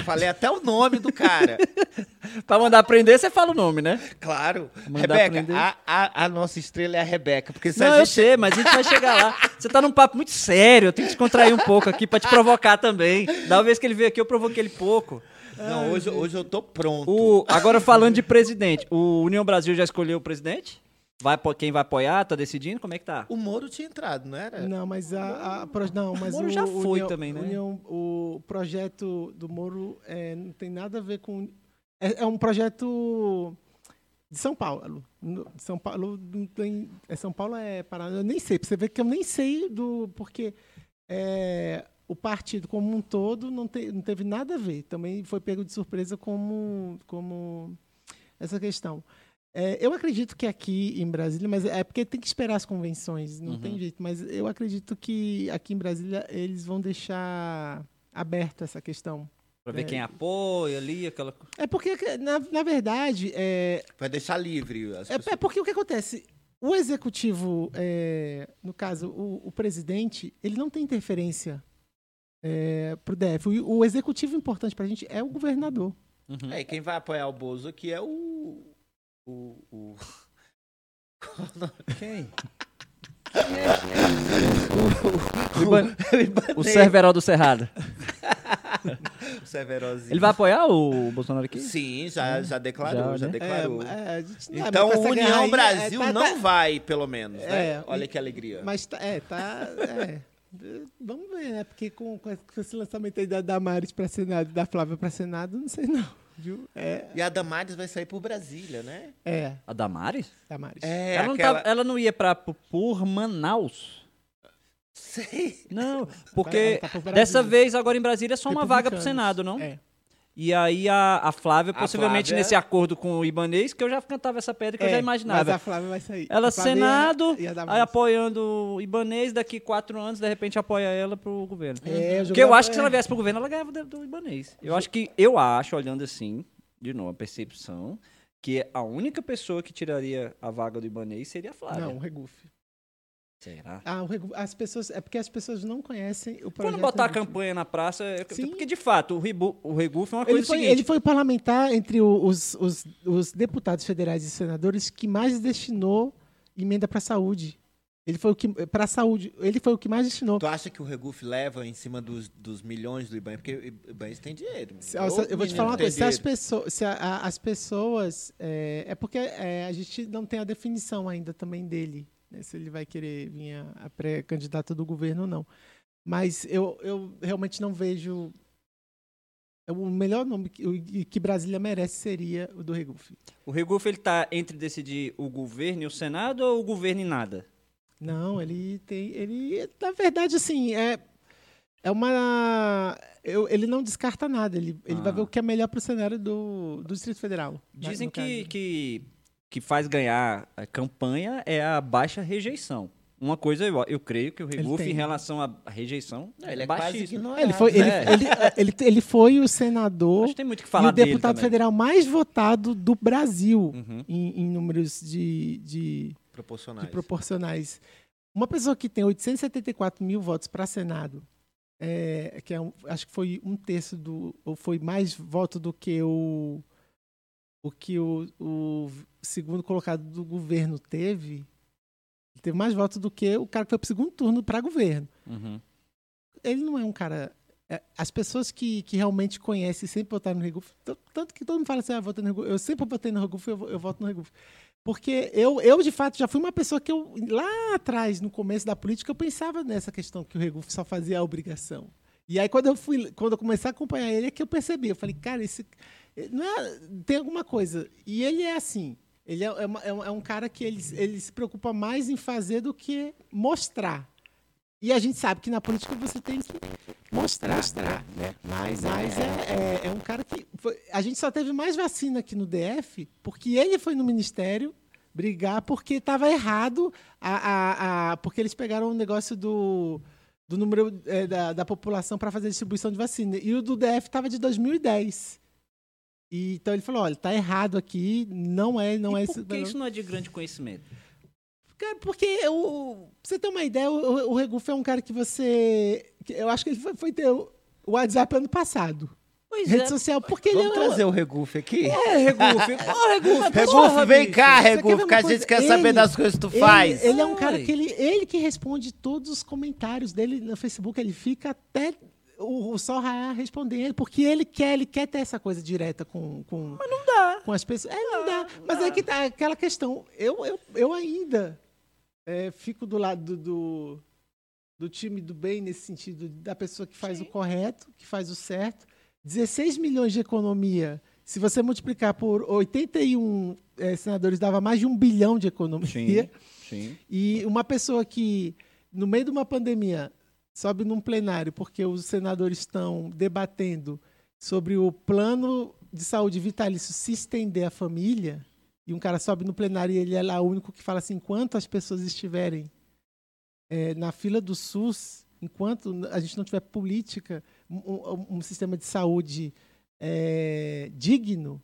Falei até o nome do cara. Pra mandar prender, você fala o nome, né? Claro. Mandar Rebeca, a, a, a nossa estrela é a Rebeca. Porque Não, a eu gente sei, mas a gente vai chegar lá. Você tá num papo muito sério, eu tenho que descontrair um pouco aqui pra te provocar também. Da vez que ele veio aqui, eu provoquei ele pouco. Não, hoje, hoje eu tô pronto. O, agora, falando de presidente, o União Brasil já escolheu o presidente? Vai, quem vai apoiar? Tá decidindo? Como é que tá? O Moro tinha entrado, não era? Não, mas a, a pro- não, mas Moro o, já foi União- também, né? União- o projeto do Moro é, não tem nada a ver com é, é um projeto de São Paulo. São Paulo não tem é São Paulo é Paraná, eu nem sei. Pra você ver que eu nem sei do porque é, o partido como um todo não, te, não teve nada a ver. Também foi pego de surpresa como como essa questão. É, eu acredito que aqui em Brasília, mas é porque tem que esperar as convenções, não Uhum. tem jeito. Mas eu acredito que aqui em Brasília eles vão deixar aberto essa questão. Pra ver É. quem apoia ali, aquela. É porque, na, na verdade, é, Vai deixar livre as é, pessoas. é porque o que acontece? O executivo, é, no caso, o, o presidente, ele não tem interferência é, para o DF. O, o executivo importante para a gente é o governador. Uhum. É, e quem vai apoiar o Bozo aqui é o. O. o... Quem? o, Iban- O Cerveró do Cerrado. o Severozinho. Ele vai apoiar o Bolsonaro aqui? Sim, já, já declarou, Já, já, né? declarou. É, é, não- Então, o essa guerra União aí, Brasil é, tá- não tá- vai, pelo menos, né? É, Olha e- que alegria. Mas tá, é, tá. Vamos ver, né? Porque com, com esse lançamento aí da Damares para Senado, da Flávia para Senado, não sei não. Viu? É. E a Damares vai sair por Brasília, né? É, A Damares? Damares. É, ela, não aquela... tava- ela não ia pra, por Manaus? Sei. Não, porque tá dessa vez agora em Brasília é só uma vaga pro Republicanos. Senado, não? É. E aí a, a Flávia, A possivelmente Flávia- nesse acordo com o Ibanês, que eu já cantava essa pedra que eu É, já Mas imaginava. a Flávia vai sair. Ela Flávia Senado, e a- e a Damares. aí apoiando o Ibanês, daqui quatro anos, de repente apoia ela pro governo. É, eu Porque eu acho que se ela viesse pro governo, ela ganhava do, do Ibanês. Eu acho que, eu acho, olhando assim, de novo, a percepção, que a única pessoa que tiraria a vaga do Ibanês seria a Flávia. Não, o Regufe. Será? Ah, as pessoas, é porque as pessoas não conhecem o projeto. Quando botar a campanha na praça, Sim. porque de fato, o, Rebu, o Reguf é uma Ele coisa foi, seguinte. ele foi parlamentar entre os, os, os deputados federais e senadores que mais destinou emenda para a saúde. Ele foi o que para a saúde. Ele foi o que mais destinou. Tu acha que o Reguf leva em cima dos, dos milhões do Ibanez? Porque o Ibanez tem dinheiro. Se- eu vou te falar uma coisa. Se as pessoas, se a- a- as pessoas é, é porque é, a gente não tem a definição ainda também dele, né, se ele vai querer vir a, a pré-candidata do governo ou não. Mas eu, eu realmente não vejo o melhor nome que, que Brasília merece seria o do Regufe. O Reguf ele tá entre decidir o governo e o Senado ou o governo e nada? Não, ele tem. Ele, na verdade, assim, é, é uma. eu- ele não descarta nada. Ele, ele vai Ah. ver o que é melhor para o cenário do, do Distrito Federal. na- Dizem que, que que faz ganhar a campanha é a baixa rejeição. Uma coisa, eu, eu creio que o Reguf, tem. em relação à rejeição, Não, ele é baixíssimo. quase ignorado. Ele foi, ele, É. ele, ele, ele foi o senador Acho que tem muito o que e falar o dele deputado federal mais votado do Brasil Uhum. em, em números de, de, Proporcionais. de proporcionais. Uma pessoa que tem 874 mil votos para Senado, é, que é um- acho que foi um terço do. ou foi mais voto do que o. o que o, o segundo colocado do governo teve. Ele teve mais votos do que o cara que foi para o segundo turno para governo Uhum. ele não é um cara. é, As pessoas que, que realmente conhecem sempre votaram no Reguf, t- tanto que todo mundo fala assim, ah, vota no Reguf. Eu sempre votei no Reguf, eu, eu voto no Reguf. Porque eu, eu, de fato, já fui uma pessoa que eu, lá atrás, no começo da política, eu pensava nessa questão que o Reguf só fazia a obrigação. E aí, quando eu fui, quando eu comecei a acompanhar ele, é que eu percebi. Eu falei, cara, esse. Não é, tem alguma coisa. E ele é assim. Ele é, é uma- é um, é um cara que ele, ele se preocupa mais em fazer do que mostrar. E a gente sabe que na política você tem que mostrar. Mostrar, né? Mas, Mas é, é, é, é um cara que. foi- a gente só teve mais vacina aqui no DF porque ele foi no ministério brigar porque estava errado, a, a, a- porque eles pegaram o negócio do, do número é, da, da população para fazer distribuição de vacina. E o do DF estava de 2010. E, então ele falou: olha, tá errado aqui, não é, não e é por esse. que isso não é de grande conhecimento? Cara, porque o, pra você ter uma ideia, o, o Reguf é um cara que você. que eu acho que ele foi, foi ter o WhatsApp ano passado. Pois Rede é. social, porque ele Vamos é. um- trazer o Reguf aqui. É, Reguf. Ô, Reguf, Reguf, porra, vem cá, Você quer ver Reguf, uma que a gente quer Ele- saber das coisas que tu Ele, faz. ele é um cara que ele, ele que responde todos os comentários dele no Facebook, ele fica até o, o sol raiar responder ele, porque ele quer, ele quer ter essa coisa direta com, com, Mas não dá. com as pessoas. É, não dá. Mas é que tá aquela questão. Eu, eu, eu ainda é, fico do lado do, do, do time do bem, nesse sentido, da pessoa que faz o correto, que faz o certo. 16 milhões de economia. Se você multiplicar por 81 é, senadores, dava mais de um bilhão de economia. Sim. E uma pessoa que, no meio de uma pandemia, sobe num plenário porque os senadores estão debatendo sobre o plano de saúde vitalício se estender à família, e um cara sobe no plenário e ele é lá o único que fala assim: enquanto as pessoas estiverem eh, na fila do SUS, enquanto a gente não tiver política, um, um- sistema de saúde eh, digno,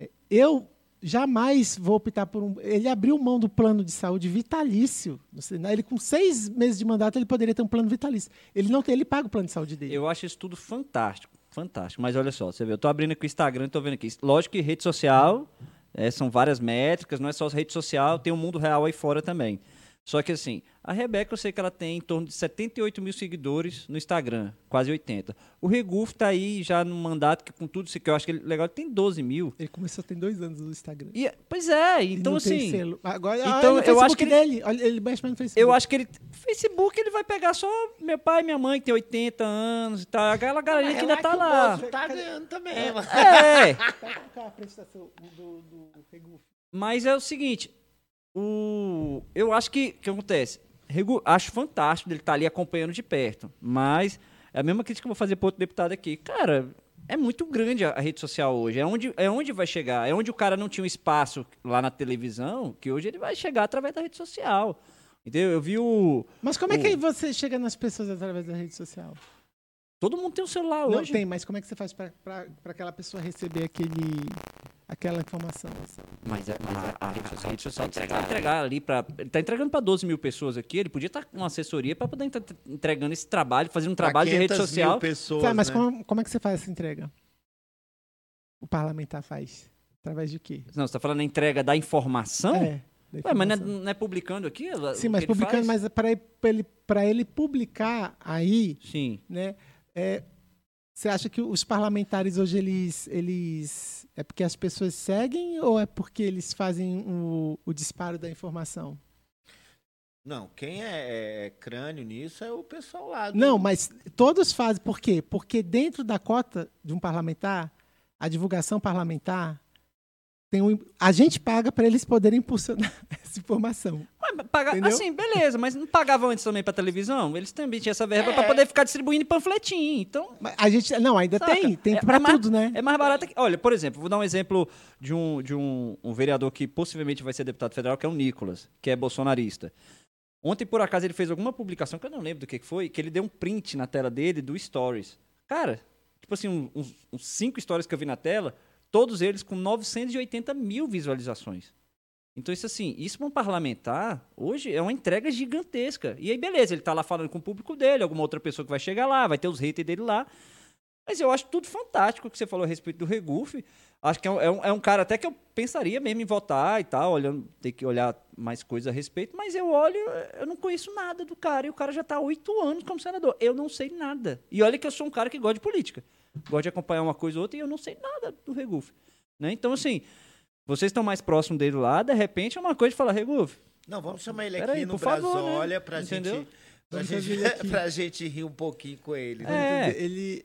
eh, eu jamais vou optar por um. Ele abriu mão do plano de saúde vitalício. Senado. Ele, com seis meses de mandato, ele poderia ter um plano vitalício. Ele não tem, ele paga o plano de saúde dele. Eu acho isso tudo fantástico. Fantástico. Mas olha só, você vê, eu tô abrindo aqui o Instagram e tô vendo aqui. Lógico que rede social, é, são várias métricas, não é só rede social, tem o mundo real aí fora também. Só que assim, a Rebeca eu sei que ela tem em torno de 78 mil seguidores no Instagram, quase 80. O Reguf tá aí já no mandato, que com tudo isso que eu acho que ele, legal, ele tem 12 mil. Ele começou tem dois anos no Instagram. E, pois é, então não tem assim, selo. Agora, então, então, eu eu acho que ele- dele. Olha, ele mexe mais no Facebook. eu acho que ele. Facebook ele vai pegar só meu pai e minha mãe, que tem 80 anos e tal. Aquela galerinha que ainda tá lá. Tá ganhando também, mano. É. Tá com qual a prestação do, do Reguf? Mas é o seguinte, o eu acho que o que acontece, Regu- acho fantástico dele estar ali acompanhando de perto, mas é a mesma crítica que eu vou fazer para outro deputado aqui. Cara, é muito grande a, a rede social hoje, é onde é onde vai chegar, é onde o cara não tinha um espaço lá na televisão, que hoje ele vai chegar através da rede social. Entendeu? Eu vi o Mas como é O- que você chega nas pessoas através da rede social? Todo mundo tem um celular Não hoje. tem, mas como é que você faz para aquela pessoa receber aquele aquela informação. Mas, é, mas a, a rede social, a rede social entregar, entregar ali para. Ele está entregando para 12 mil pessoas aqui. Ele podia estar com uma assessoria para poder estar entregando esse trabalho, fazendo um trabalho de rede 500 social. Mil pessoas, Tá, mas né? como, como é que você faz essa entrega? O parlamentar faz? Através de quê? Não, você está falando a entrega da informação? É, Ué, mas não é, não é publicando aqui? Sim, o mas que ele publicando, faz? mas para ele, pra ele, pra ele publicar aí, Sim. né? É, você acha que os parlamentares hoje eles, eles é porque as pessoas seguem ou é porque eles fazem o, o disparo da informação? Não, quem é, é crânio nisso é o pessoal lá. do- Não, mas todos fazem por quê? Porque dentro da cota de um parlamentar, a divulgação parlamentar tem um, a gente paga para eles poderem impulsionar essa informação. Mas paga, assim, beleza, mas não pagavam antes também para televisão? Eles também tinham essa verba É. para poder ficar distribuindo panfletinho. Então, Mas A gente não, ainda Saca? tem, tem É- para é mais- tudo, né? É mais barato que. Olha, por exemplo, vou dar um exemplo de um, de um, um vereador que possivelmente vai ser deputado federal, que é o Nicolas, que é bolsonarista. Ontem, por acaso, ele fez alguma publicação, que eu não lembro do que foi, que ele deu um print na tela dele do Stories. Cara, tipo assim, uns, uns cinco stories que eu vi na tela, todos eles com 980 mil visualizações. Então, isso assim, isso para um parlamentar, hoje, é uma entrega gigantesca. E aí, beleza, ele tá lá falando com o público dele, alguma outra pessoa que vai chegar lá, vai ter os haters dele lá. Mas eu acho tudo fantástico o que você falou a respeito do Regufe. Acho que é um, é um- é um cara até que eu pensaria mesmo em votar e tal, olhando, ter que olhar mais coisas a respeito, mas eu olho, eu não conheço nada do cara, e o cara já está há oito anos como senador. Eu não sei nada. E olha que eu sou um cara que gosta de política. Gosto de acompanhar uma coisa ou outra e eu não sei nada do Regufe. Né? Então, assim, vocês estão mais próximos dele lá, de repente é uma coisa de falar, Regufe, Não, vamos chamar ele aqui aí, no favor, né? Brasólia pra Entendeu? gente. Pra gente, pra gente rir um pouquinho com ele. né? É. Ele,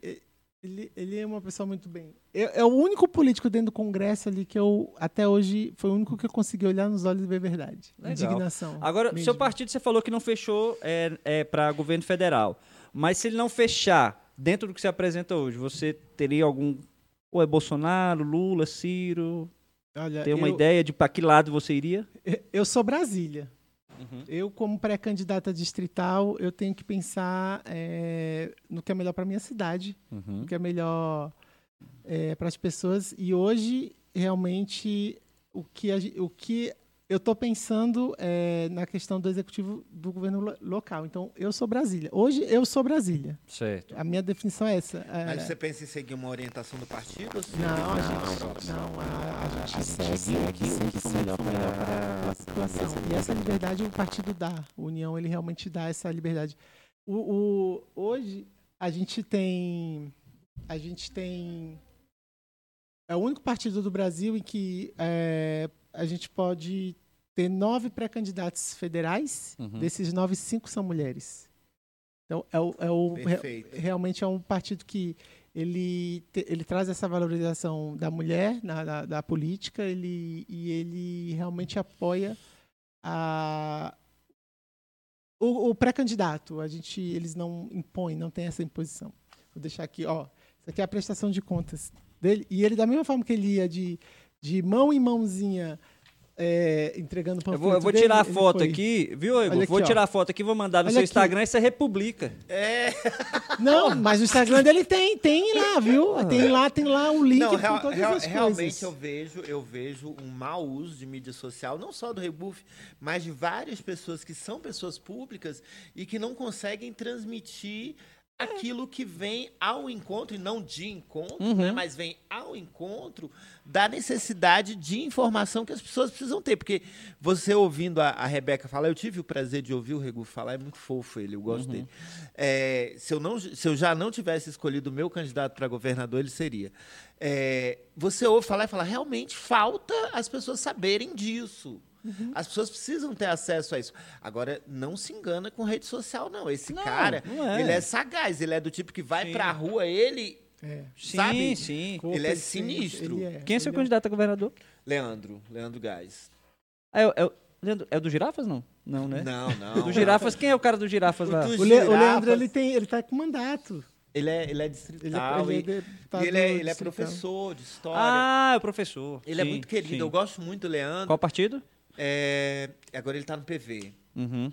ele, ele é uma pessoa muito bem. É, é o único político dentro do Congresso ali que eu, até hoje, foi o único que eu consegui olhar nos olhos e ver verdade. Legal. Indignação. Agora, mesmo. seu partido você falou que não fechou é, é, para governo federal. Mas se ele não fechar dentro do que se apresenta hoje, você teria algum. Ou é Bolsonaro, Lula, Ciro? Olha, Tem uma eu, ideia de para que lado você iria? Eu sou Brasília. Uhum. Eu, como pré-candidata distrital, eu tenho que pensar é, no que é melhor para minha cidade, no que é melhor para as pessoas. E hoje, realmente, o que, a o que eu estou pensando é na questão do executivo do governo lo- local. Então, eu sou Brasília. Hoje, eu sou Brasília. Certo. A minha definição é essa. É, Mas você pensa em seguir uma orientação do partido? Não, a gente, não, a, a gente segue o que sempre for melhor para a população. E essa liberdade o partido dá. O União, ele realmente dá essa liberdade. O, o- hoje, a gente tem... A gente tem... É o único partido do Brasil em que é, a gente pode ter nove pré-candidatos federais. Uhum. Desses nove, cinco são mulheres. Então, é o, é o, Perfeito. realmente é um partido que ele, te- ele traz essa valorização da mulher na, da, da política ele, e ele realmente apoia a, o, o pré-candidato. A gente, eles não impõem, não tem essa imposição. Vou deixar aqui, ó. Isso aqui é a prestação de contas dele. E ele, da mesma forma que ele ia de, de mão em mãozinha é, entregando Eu panfleto vou, eu vou dele, tirar a foto foi- aqui, viu, Igor? Vou aqui, tirar a foto aqui, vou mandar no Olha seu aqui. Instagram e você republica. É, Não, mas o Instagram dele tem, tem lá, viu? Tem lá, tem lá um link não, real- todas real- as realmente coisas. eu vejo, eu vejo um mau uso de mídia social, não só do Rebuff, mas de várias pessoas que são pessoas públicas e que não conseguem transmitir aquilo que vem ao encontro, e não de encontro, Uhum. né, mas vem ao encontro da necessidade de informação que as pessoas precisam ter. Porque você ouvindo a, a Rebeca falar, eu tive o prazer de ouvir o Regu falar, é muito fofo ele, eu gosto dele. É, se, eu não, se eu já não tivesse escolhido o meu candidato para governador, ele seria. É, você ouve falar e fala, realmente falta as pessoas saberem disso. As pessoas precisam ter acesso a isso. Agora, não se engana com rede social, não. Esse Não, cara, não é. ele é sagaz, ele é do tipo que vai Sim. pra rua, ele. É. Sim, Sabe? sim. Ele é Sim, sinistro. ele Quem é seu ele candidato a governador? Leandro, Leandro Gás. Ah, é, o- é, o- Leandro, é o do Girafas, não? Não, né? Não, não. Do Girafas, quem é o cara do Girafas O lá? do O, Le- o Girafas. Leandro, ele, tem, ele tá com mandato. Ele é, ele é Ele é, distrital ele é e, deputado e ele, é, ele é professor de história. Ah, é o professor. ele é Sim, muito querido, sim. eu gosto muito do Leandro. Qual partido? É, agora ele tá no PV. Uhum.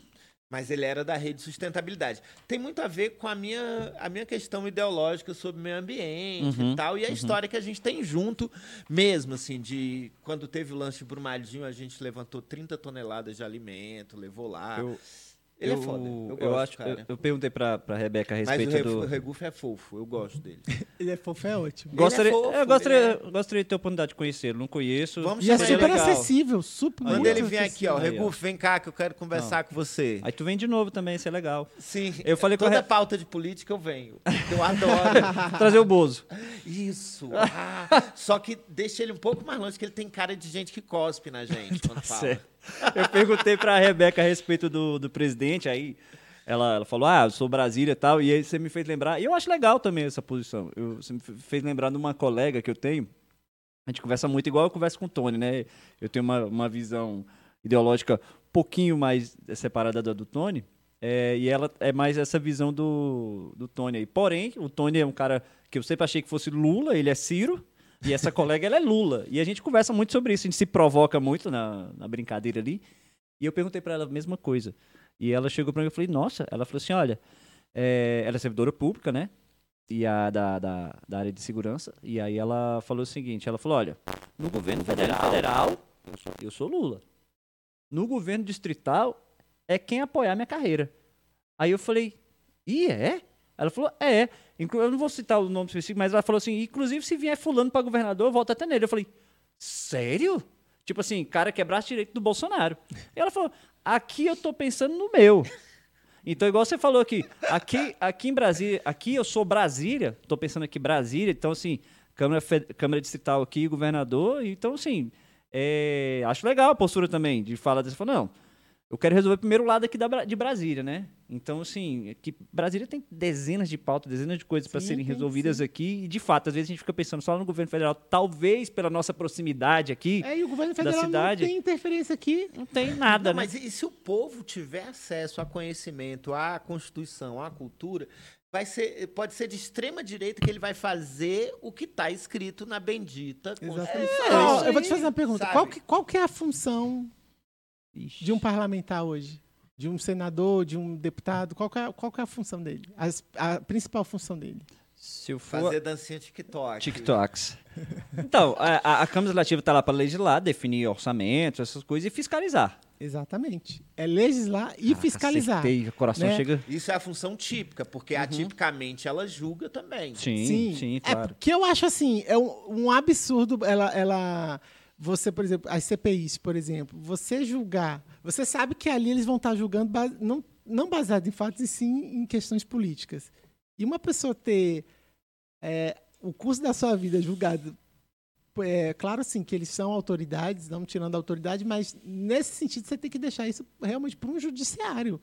Mas ele era da rede sustentabilidade. Tem muito a ver com a minha, a minha questão ideológica sobre meio ambiente Uhum, e tal, e a uhum. história que a gente tem junto mesmo, assim, de quando teve o lance de Brumadinho, a gente levantou 30 toneladas de alimento, levou lá. Eu- ele eu, é foda. Eu, Eu, gosto, acho, cara. eu, eu perguntei pra, pra Rebeca a Mas o, respeito do. o Regufo é fofo, eu gosto dele. Ele é fofo, é ótimo. Gostaria, fofo, eu gostaria, ele eu gostaria de ter a oportunidade de conhecê-lo. Não conheço. Vamos E é super legal. acessível, super Manda muito ele vir aqui, ó. Regufo, vem cá que eu quero conversar com você. Aí tu vem de novo também, isso é legal. Sim, Eu falei com a toda Re- pauta de política eu venho. Eu adoro. Trazer o Bozo. Isso. Ah, só que deixa ele um pouco mais longe, que ele tem cara de gente que cospe na gente quando fala. Certo. Eu perguntei pra Rebeca a respeito do, do presidente, aí ela, ela falou, ah, eu sou Brasília e tal, e aí você me fez lembrar, e eu acho legal também essa posição, eu, você me fez lembrar de uma colega que eu tenho, a gente conversa muito igual eu converso com o Tony, né, eu tenho uma, uma visão ideológica um pouquinho mais separada da do Tony, é, e ela é mais essa visão do, do Tony aí. Porém, o Tony é um cara que eu sempre achei que fosse Lula, ele é Ciro, e essa colega ela é Lula. E a gente conversa muito sobre isso, a gente se provoca muito na, na brincadeira ali. E eu perguntei pra ela a mesma coisa. E ela chegou pra mim e eu falei, nossa, ela falou assim: olha, é, ela é servidora pública, né? E a da, da, da área de segurança. E aí ela falou o seguinte: ela falou, olha, no governo federal, federal eu, sou, eu sou Lula. No governo distrital é quem apoiar minha carreira. Aí eu falei, e é? Ela falou, é. Eu não vou citar o nome específico, mas ela falou assim: inclusive, se vier fulano pra governador, eu volto até nele. Eu falei, sério? Tipo assim, cara que é braço direito do Bolsonaro. E ela falou, aqui eu tô pensando no meu. Então, igual você falou aqui, aqui, aqui em Brasília, aqui eu sou Brasília, tô pensando aqui Brasília, então assim, Câmara, Câmara Distrital aqui, governador, então assim, é, acho legal a postura também de falar falar, não, eu quero resolver primeiro o lado aqui da, de Brasília, né? Então, assim, que Brasília tem dezenas de pautas, dezenas de coisas para Sim, serem resolvidas aqui, e de fato, às vezes a gente fica pensando só no governo federal, talvez pela nossa proximidade aqui, É, e o governo da federal cidade. não tem interferência aqui. não tem nada, Não, né? mas e se o povo tiver acesso a conhecimento, à Constituição, à cultura, vai ser, pode ser de extrema direita que ele vai fazer o que está escrito na bendita. Constituição. Ó, eu vou te fazer uma pergunta. Sabe? Qual que, qual que é a função Ixi. de um parlamentar hoje? De um senador, de um deputado? Qual que é, qual que é a função dele? As- a principal função dele? Se eu for... Fazer dancinha TikTok. TikToks. Então, a, a- a Câmara Legislativa está lá para legislar, definir orçamentos, essas coisas e fiscalizar. Exatamente. É legislar e Caraca, fiscalizar. acertei, o coração né? chega. Isso é a função típica, porque atipicamente ela julga também. Sim, sim, É claro. porque eu acho assim, é um, um absurdo ela, ela. Você, por exemplo, as CPIs, por exemplo, você julgar. Você sabe que ali eles vão estar julgando não, não baseado em fatos, e sim em questões políticas. E uma pessoa ter é, o curso da sua vida julgado. É, claro, assim, que eles são autoridades, não tirando a autoridade, mas nesse sentido você tem que deixar isso realmente para um judiciário.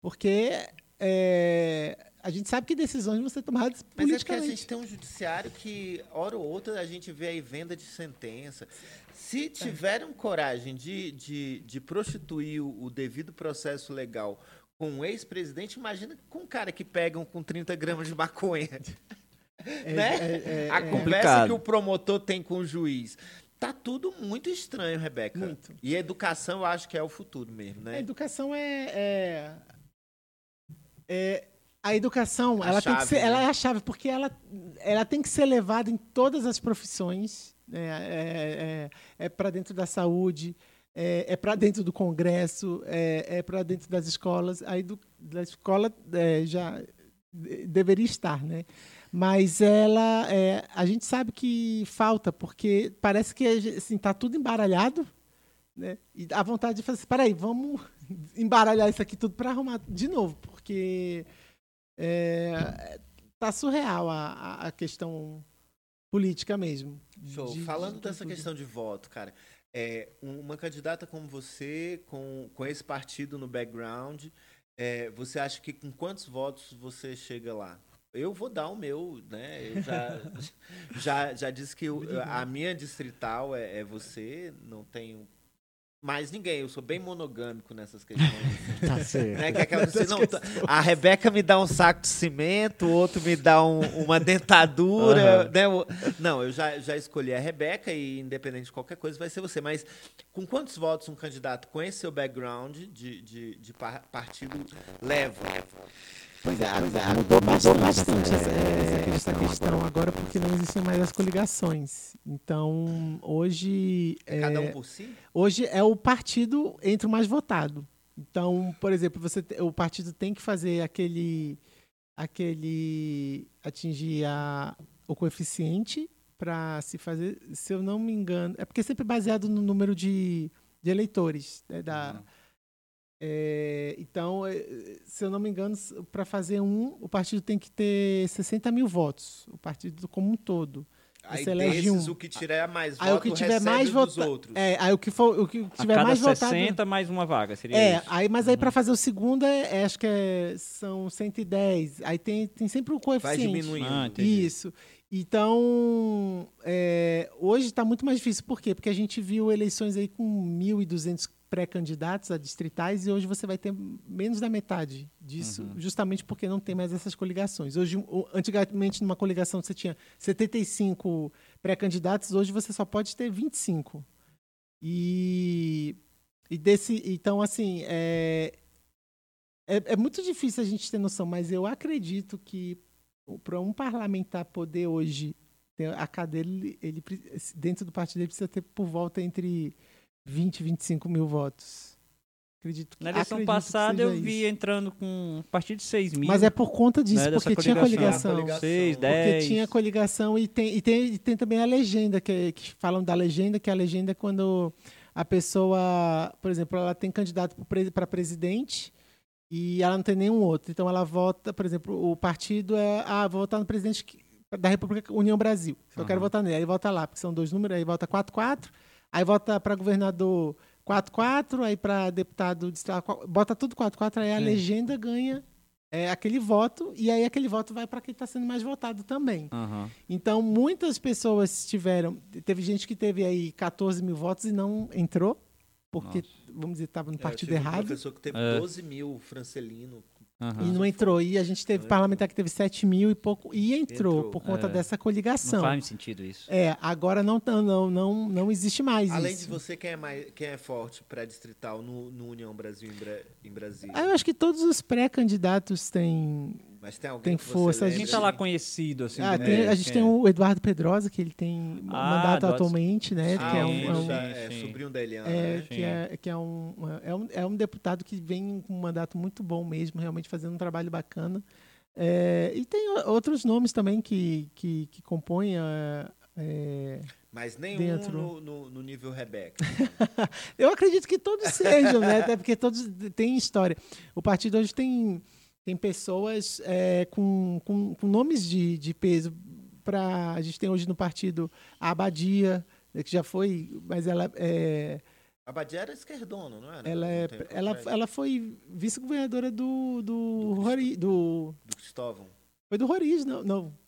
Porque é, a gente sabe que decisões vão ser tomadas Mas é porque a politicamente. gente tem um judiciário que, hora ou outra, a gente vê aí venda de sentença. Se tiverem coragem de, de, de prostituir o, o devido processo legal com um ex-presidente, imagina com um cara que pegam com 30 gramas de maconha. É, né? é, é, a é. conversa complicado. que o promotor tem com o juiz. Tá tudo muito estranho, Rebeca. Muito. E a educação eu acho que é o futuro mesmo, A né? educação é, é, é- a educação, A ela tem que chave, ser, ela né? é a chave porque ela, ela tem que ser levada em todas as profissões. Né? É, é, para dentro da saúde, é, é para dentro do Congresso, é, é para dentro das escolas. A edu, da escola é, já de- deveria estar, né? Mas ela, é, a gente sabe que falta porque parece que assim tá tudo embaralhado né? E a vontade de fazer, assim, peraí, vamos embaralhar isso aqui tudo para arrumar de novo, porque é, tá surreal a- a questão política mesmo. Show. De- Falando de dessa questão de voto, cara, é, um- uma candidata como você, com, com esse partido no background, é, você acha que com quantos votos você chega lá? Eu vou dar o meu, né? Eu já, já, já disse que o- a minha distrital é, é você, não tenho mais ninguém. Eu sou bem monogâmico nessas questões. Tá certo. né? Que é aquela assim, não, tá- a Rebeca me dá um saco de cimento, o outro me dá um- uma dentadura. Aham. né? Não, eu já, já escolhi a Rebeca e, independente de qualquer coisa, vai ser você. Mas com quantos votos um candidato com esse seu background de, de, de par- partido leva? Pois é, Pois é, mudou mudou bastante, bastante essa, essa, essa essa questão agora porque não existem mais as coligações. Então, hoje. É cada um é, por si? Hoje é o partido entre o mais votado. Então, por exemplo, você, o partido tem que fazer aquele. aquele. atingir a, o coeficiente para se fazer, se eu não me engano. É porque é sempre baseado no número de, de eleitores. né, da, é, então, é, se eu não me engano, para fazer um, o partido tem que ter 60 mil votos, o partido como um todo. Aí Você elege desses, um. o que tiver mais Aí o voto que tiver mais dos vota- outros. É, aí o que for, o que A tiver cada mais 60 votado. mais uma vaga, seria É, isso. aí, mas aí para fazer o segundo é, é, acho que é, são 110. Aí tem, tem sempre o Vai coeficiente. diminuindo. Ah. Isso. Então, é, hoje está muito mais difícil. Por quê? Porque a gente viu eleições aí com 1.200 pré-candidatos a distritais e hoje você vai ter menos da metade disso, justamente porque não tem mais essas coligações. Hoje, antigamente, numa coligação você tinha 75 pré-candidatos, hoje você só pode ter 25. E, e desse, então, assim, é, é, é muito difícil a gente ter noção, mas eu acredito que para um parlamentar poder hoje ter a cadeira, ele, ele dentro do partido ele precisa ter por volta entre 20 e 25 mil votos. Acredito que Na eleição passada eu vi isso. entrando com a partir de 6 mil. Mas é por conta disso, né, porque tinha coligação. coligação. Ah, 6, Porque 10. Porque tinha coligação e tem, e tem, e tem também a legenda, que, que falam da legenda, que a legenda é quando a pessoa, por exemplo, ela tem candidato para presidente e ela não tem nenhum outro. Então ela vota, por exemplo, o partido é, ah, vou votar no presidente da República União Brasil. Eu quero votar nele. Aí vota lá, porque são dois números, aí vota 4-4, aí vota para governador 4-4, aí para deputado bota tudo 4-4, aí a Sim. legenda ganha é, aquele voto, e aí aquele voto vai para quem está sendo mais votado também. Aham. Então, muitas pessoas tiveram. Teve gente que teve aí 14 mil votos e não entrou, porque, vamos dizer, estava no É, eu partido tive Um errado. professor que teve É. 12 mil francelino. Aham. E não entrou. E a gente teve Não parlamentar que teve 7 mil e pouco. E entrou, Entrou. por conta É. dessa Não coligação. faz sentido isso. É, agora não, tá- não, não, não existe mais Além isso. de você, quem é, mais, quem é forte pré-distrital no, no União Brasil em, Bra- em Brasília? Ah, eu acho que todos os pré-candidatos têm. Mas tem alguém tem força, a lembre? Quem tá lá conhecido, assim? Ah, tem- a gente Quem tem é? o Eduardo Pedrosa, que ele tem Ah, mandato Eduardo- atualmente, né? Ah, que é um, é um- é, sobrinho da Eliana, É, né? que, é, que é, um, é, um, é um deputado que vem com um mandato muito bom mesmo, realmente fazendo um trabalho bacana. É, e tem outros nomes também que, que, que compõem a. é, Mas nenhum Dentro. no, no- no nível Rebeca. eu acredito que todos sejam, né? Até porque todos têm história. O partido hoje tem, tem pessoas é, com, com, com nomes de, de peso. Pra, a gente tem hoje no partido a Abadia, né, que já foi, mas ela é. A Badia era esquerdona, não era? Ela, é, ela, ela foi vice-governadora do, do, Rori, do. Do Cristóvão. Foi do Roriz, não. não.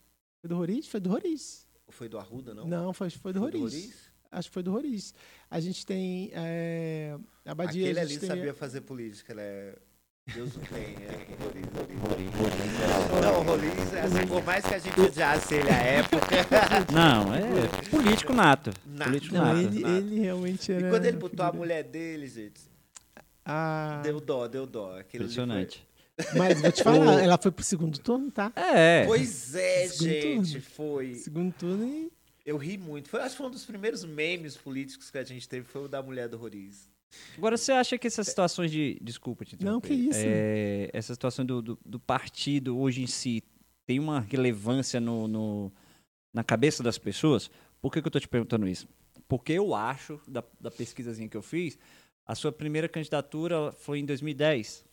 Foi do Roriz? Foi do Roriz. Ou foi do Arruda, não? Não, foi, foi do Foi Roriz. Acho que foi do Roriz. A gente tem. É, a Badia. Aquele ali tem, sabia fazer política. É... Deus o tem. Roriz, Roriz. Roriz. Não, o Roriz, é assim, por mais que a gente odiasse ele à época. Não, é político nato. Nato. Político Não, nato. ele, nada. ele realmente era. E quando ele botou a mulher dele, gente, Ah, deu dó, deu dó. Aquele Impressionante. Mas vou te falar, ela foi pro segundo turno, tá? É. Pois é, Segundo gente, turno. foi. Segundo turno e. Eu ri muito. Foi, acho que foi um dos primeiros memes políticos que a gente teve, foi o da mulher do Roriz. Agora, você acha que essas situações de. Desculpa te Não, que isso. É, essa situação do, do, do partido hoje em si tem uma relevância no, no- na cabeça das pessoas? Por que, que eu estou te perguntando isso? Porque eu acho, da, da pesquisazinha que eu fiz, a sua primeira candidatura foi em 2010.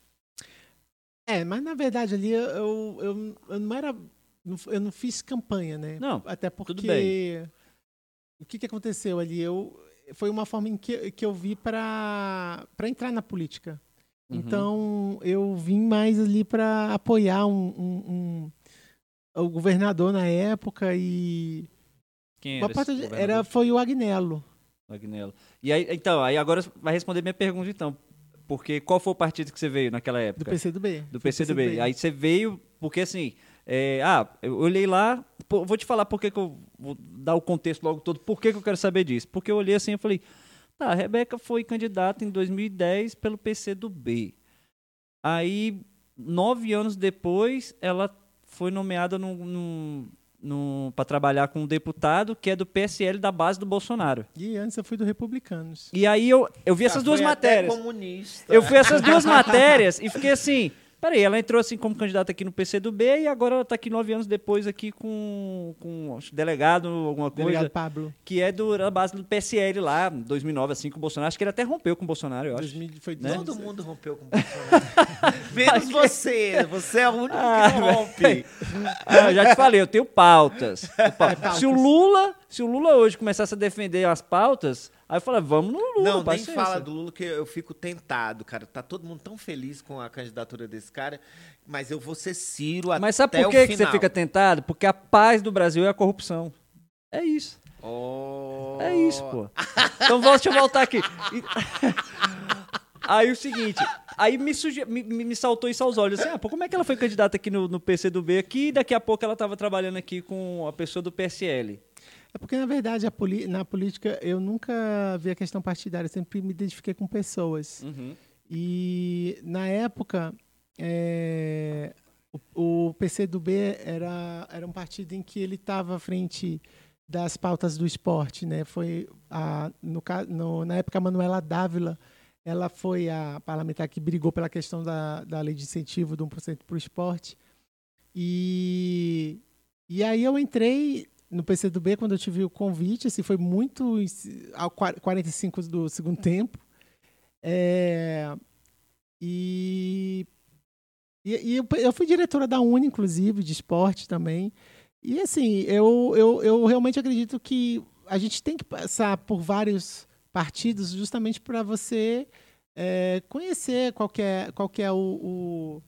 É, mas na verdade ali eu, eu, eu, eu não era. Eu não fiz campanha, né? Não, Até porque. tudo bem. O que, que aconteceu ali? Eu, foi uma forma em que, que eu vi para entrar na política. Uhum. Então eu vim mais ali para apoiar um, um- um- o governador na época e Quem era, parte era foi o Agnello. Agnello. E aí, então, aí agora vai responder minha pergunta, então. Porque qual foi o partido que você veio naquela Do época? PCdoB. Do PCdoB. Aí você veio, porque assim, é, ah, eu olhei lá, pô, vou te falar por que que eu vou dar o contexto logo todo, por que, que eu quero saber disso. Porque eu olhei assim e falei, tá, a Rebeca foi candidata em 2010 pelo PCdoB. Aí, nove anos depois, ela foi nomeada no, no, no, para trabalhar com um deputado que é do PSL da base do Bolsonaro. E antes eu fui do Republicanos. E aí eu, eu vi essas Ah, duas foi até matérias. comunista. Eu fui essas duas matérias e fiquei assim. Peraí, ela entrou assim como candidata aqui no PCdoB e agora ela tá aqui nove anos depois aqui com, com acho, delegado, alguma coisa, Delegado Pablo. que é do, da base do PSL lá, 2009, assim, com o Bolsonaro. Acho que ele até rompeu com o Bolsonaro, eu acho. 2000, foi Né? Todo mundo rompeu com o Bolsonaro. Menos você. Você é o único Ah, que não rompe. Ah, eu já te falei, eu tenho pautas. Se o Lula, se o Lula hoje começasse a defender as pautas, aí eu falei, vamos no Lula, Não, nem paciência. fala do Lula que eu fico tentado, cara. Tá todo mundo tão feliz com a candidatura desse cara, mas eu vou ser Ciro Mas sabe até por o que, que você fica tentado? Porque a paz do Brasil é a corrupção. É isso. Oh. É isso, pô. Então deixa eu voltar aqui. Aí o seguinte, aí me, suge- me- me saltou isso aos olhos. Assim, ah, pô, como é que ela foi candidata aqui no, no PCdoB aqui e daqui a pouco ela estava trabalhando aqui com a pessoa do PSL? É porque, na verdade, na política eu nunca vi a questão partidária, sempre me identifiquei com pessoas. Uhum. E, na época, é, o, o PCdoB era, era um partido em que ele estava à frente das pautas do esporte. Né? Foi a, no, no- na época, a Manuela Dávila ela foi a parlamentar que brigou pela questão da, da lei de incentivo do 1% para o esporte. E, e aí eu entrei no PCdoB quando eu tive o convite, assim, foi muito ao qua- 45 do segundo tempo. É, e e, e eu, fui diretora da Uni, inclusive, de esporte também. E assim, eu, eu, eu realmente acredito que a gente tem que passar por vários partidos justamente para você é, conhecer qual é, qual é o, o-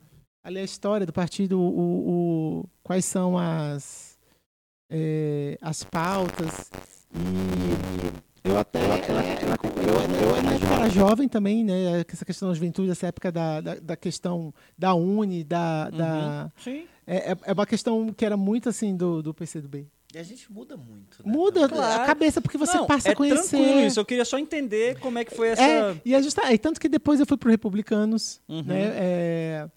ali a história do partido, o, o- quais são as, é, as pautas. E eu até. Eu, eu, eu era jovem também, né? Essa questão da juventude, essa época da, da, da questão da Uni, da. da Sim. é, é- é uma questão que era muito assim do, do PCdoB. E a gente muda muito. Né? Muda Claro. a cabeça, porque você Não, passa é a conhecer. tranquilo isso. Eu queria só entender como é que foi essa... É, e é justa, e tanto que depois eu fui pro Republicanos, Uhum. né? É,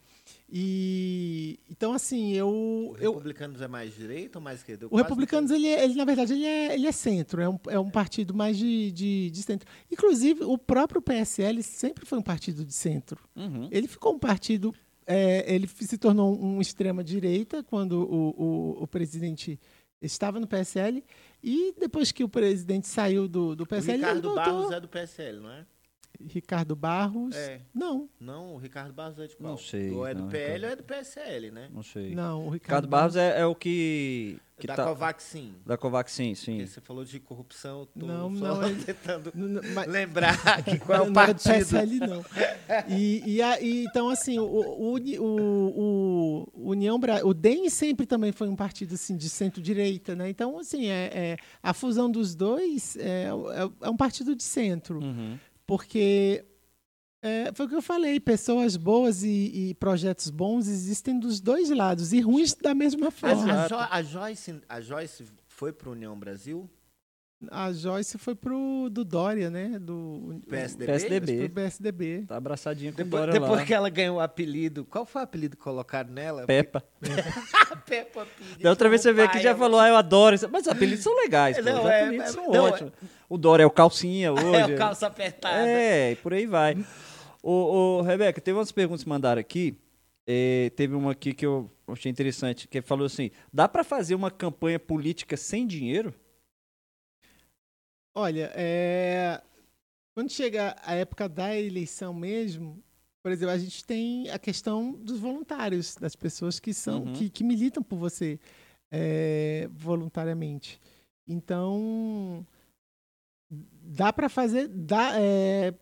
e então assim, eu, O eu Republicanos é mais direita ou mais esquerda? Eu o Republicanos, ele, é- ele, na verdade, ele é, ele é centro, é um, é um partido mais de, de, de centro. Inclusive, o próprio PSL sempre foi um partido de centro. Uhum. Ele ficou um partido. é, ele se tornou um extrema-direita quando o, o, o presidente estava no PSL. E depois que o presidente saiu do, do O PSL, ele Ricardo voltou. Barros é do PSL, não é? Ricardo Barros. É. Não, Não, o Ricardo Barros é de qual? Não sei, Ou é do não, PL Ricardo. ou é do PSL, né? Não sei. não. O Ricardo, Ricardo Barros é, é o que... que da tá... Covaxin. Da Covaxin, sim. Porque você falou de corrupção, eu tô Não, só não, tentando Não, não, mas- lembrar que qual é o não era do partido. PSL, não. E, e, a- e então, assim, o, o, o, o União Bra... o DEM sempre também foi um partido assim, de centro-direita, né? Então, assim, é, é- a fusão dos dois é, é, é um partido de centro. Uhum. Porque é, foi o que eu falei, pessoas boas e, e projetos bons existem dos dois lados, e ruins da mesma forma. a, Jo- a Joyce, a Joyce foi para União Brasil? A Joyce foi pro do Dória, né? Do PSDB? PSDB. Pro PSDB. Tá abraçadinha com o Depois, Dória depois lá. que ela ganhou o apelido, qual foi o apelido colocado nela? Peppa. Peppa Pig. Da outra vez você vê que pai, já falou, ah, eu adoro isso. Mas os apelidos são legais, pô. Não, Os é- apelidos é- são não, é- ótimos. O Dória é o calcinha hoje. É o calça apertada. É, e por aí vai. Ô, ô, Rebeca, teve umas perguntas que mandaram aqui. É, teve uma aqui que eu achei interessante, que falou assim: dá pra fazer uma campanha política sem dinheiro? Olha, é, quando chega a época da eleição mesmo, por exemplo, a gente tem a questão dos voluntários, das pessoas que são Uhum. que, que militam por você é, voluntariamente. Então, dá para fazer, dá, é,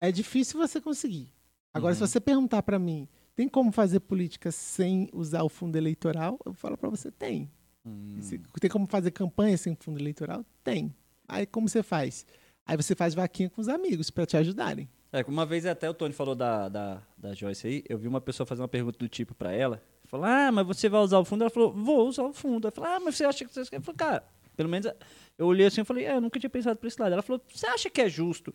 é difícil você conseguir. Agora, se Uhum. você perguntar para mim, tem como fazer política sem usar o fundo eleitoral? Eu falo para você, tem. Hum. Se- Tem como fazer campanha sem fundo eleitoral? Tem. Aí como você faz? Aí você faz vaquinha com os amigos para te ajudarem. É, uma vez até o Tony falou da, da, da Joyce aí, eu vi uma pessoa fazer uma pergunta do tipo pra ela. Falou, ah, mas você vai usar o fundo? Ela falou, vou usar o fundo. Ela falou, ah, mas você acha que você quer? Eu falei, cara, pelo menos eu olhei assim e falei, é, eu nunca tinha pensado por esse lado. Ela falou, você acha que é justo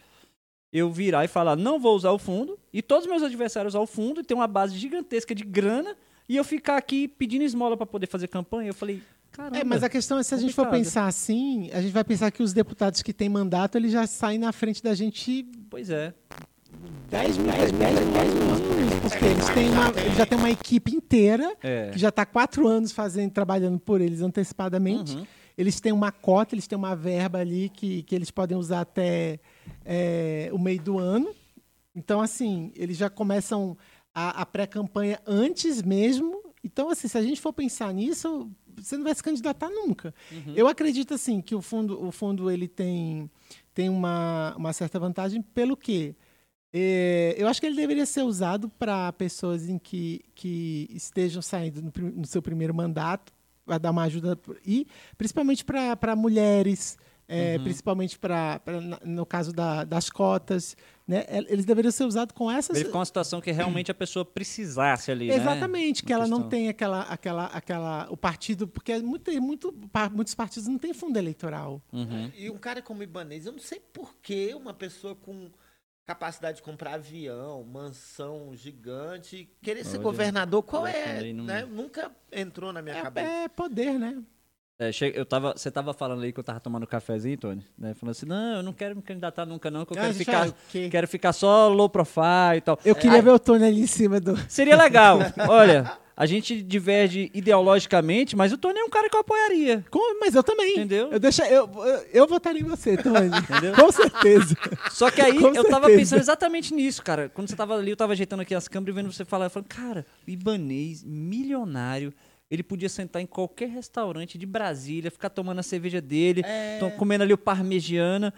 eu virar e falar, não vou usar o fundo, e todos os meus adversários usar o fundo, e ter uma base gigantesca de grana, e eu ficar aqui pedindo esmola para poder fazer campanha? Eu falei, caramba. É, mas a questão é se a gente for pensar assim, a gente vai pensar que os deputados que têm mandato, eles já saem na frente da gente Pois é. 10 mil, 10 mil, 10 mil, 10 mil anos, porque eles, têm uma, eles já têm uma equipe inteira É. que já está quatro anos fazendo, trabalhando por eles antecipadamente. Uhum. Eles têm uma cota, eles têm uma verba ali que, que eles podem usar até é, o meio do ano. Então, assim, eles já começam a, a pré-campanha antes mesmo. Então, assim, se a gente for pensar nisso, você não vai se candidatar nunca. Eu acredito, assim, que o fundo, o fundo ele tem, tem uma, uma certa vantagem pelo quê? É, eu acho que ele deveria ser usado para pessoas em que, que estejam saindo no, no seu primeiro mandato, vai dar uma ajuda e principalmente para mulheres, é, principalmente para no caso da- das cotas, né? É, Eles deveriam ser usados com essas Verificar uma situação que realmente a pessoa precisasse ali, né? Exatamente, que Uma ela não questão. tem aquela, aquela, aquela, o partido, porque é muito, muito, muitos partidos não têm fundo eleitoral. Uhum. E um cara como Ibanez, eu não sei por que uma pessoa com capacidade de comprar avião, mansão gigante, querer ser governador, qual é? não- né? Nunca entrou na minha cabeça. É, é poder, né? É, eu tava, você tava falando aí que eu tava tomando um cafezinho, Tony, né? Falando assim, não, eu não quero me candidatar nunca não, que eu Ah, quero ficar, vai- que- quero ficar só low profile e tal. Eu queria ver o Tony ali em cima do. Seria legal. Olha, a gente diverge ideologicamente, mas o Tony é um cara que eu apoiaria. Com- Mas eu também. Entendeu? Eu, deixa, eu, eu, eu votaria em você, Tony. Com certeza. Só que aí Com eu tava certeza. pensando exatamente nisso, cara. Quando você tava ali, eu tava ajeitando aqui as câmeras e vendo você falar, eu falei, cara, o Ibanês, milionário, ele podia sentar em qualquer restaurante de Brasília, ficar tomando a cerveja dele, É. comendo ali o parmegiana.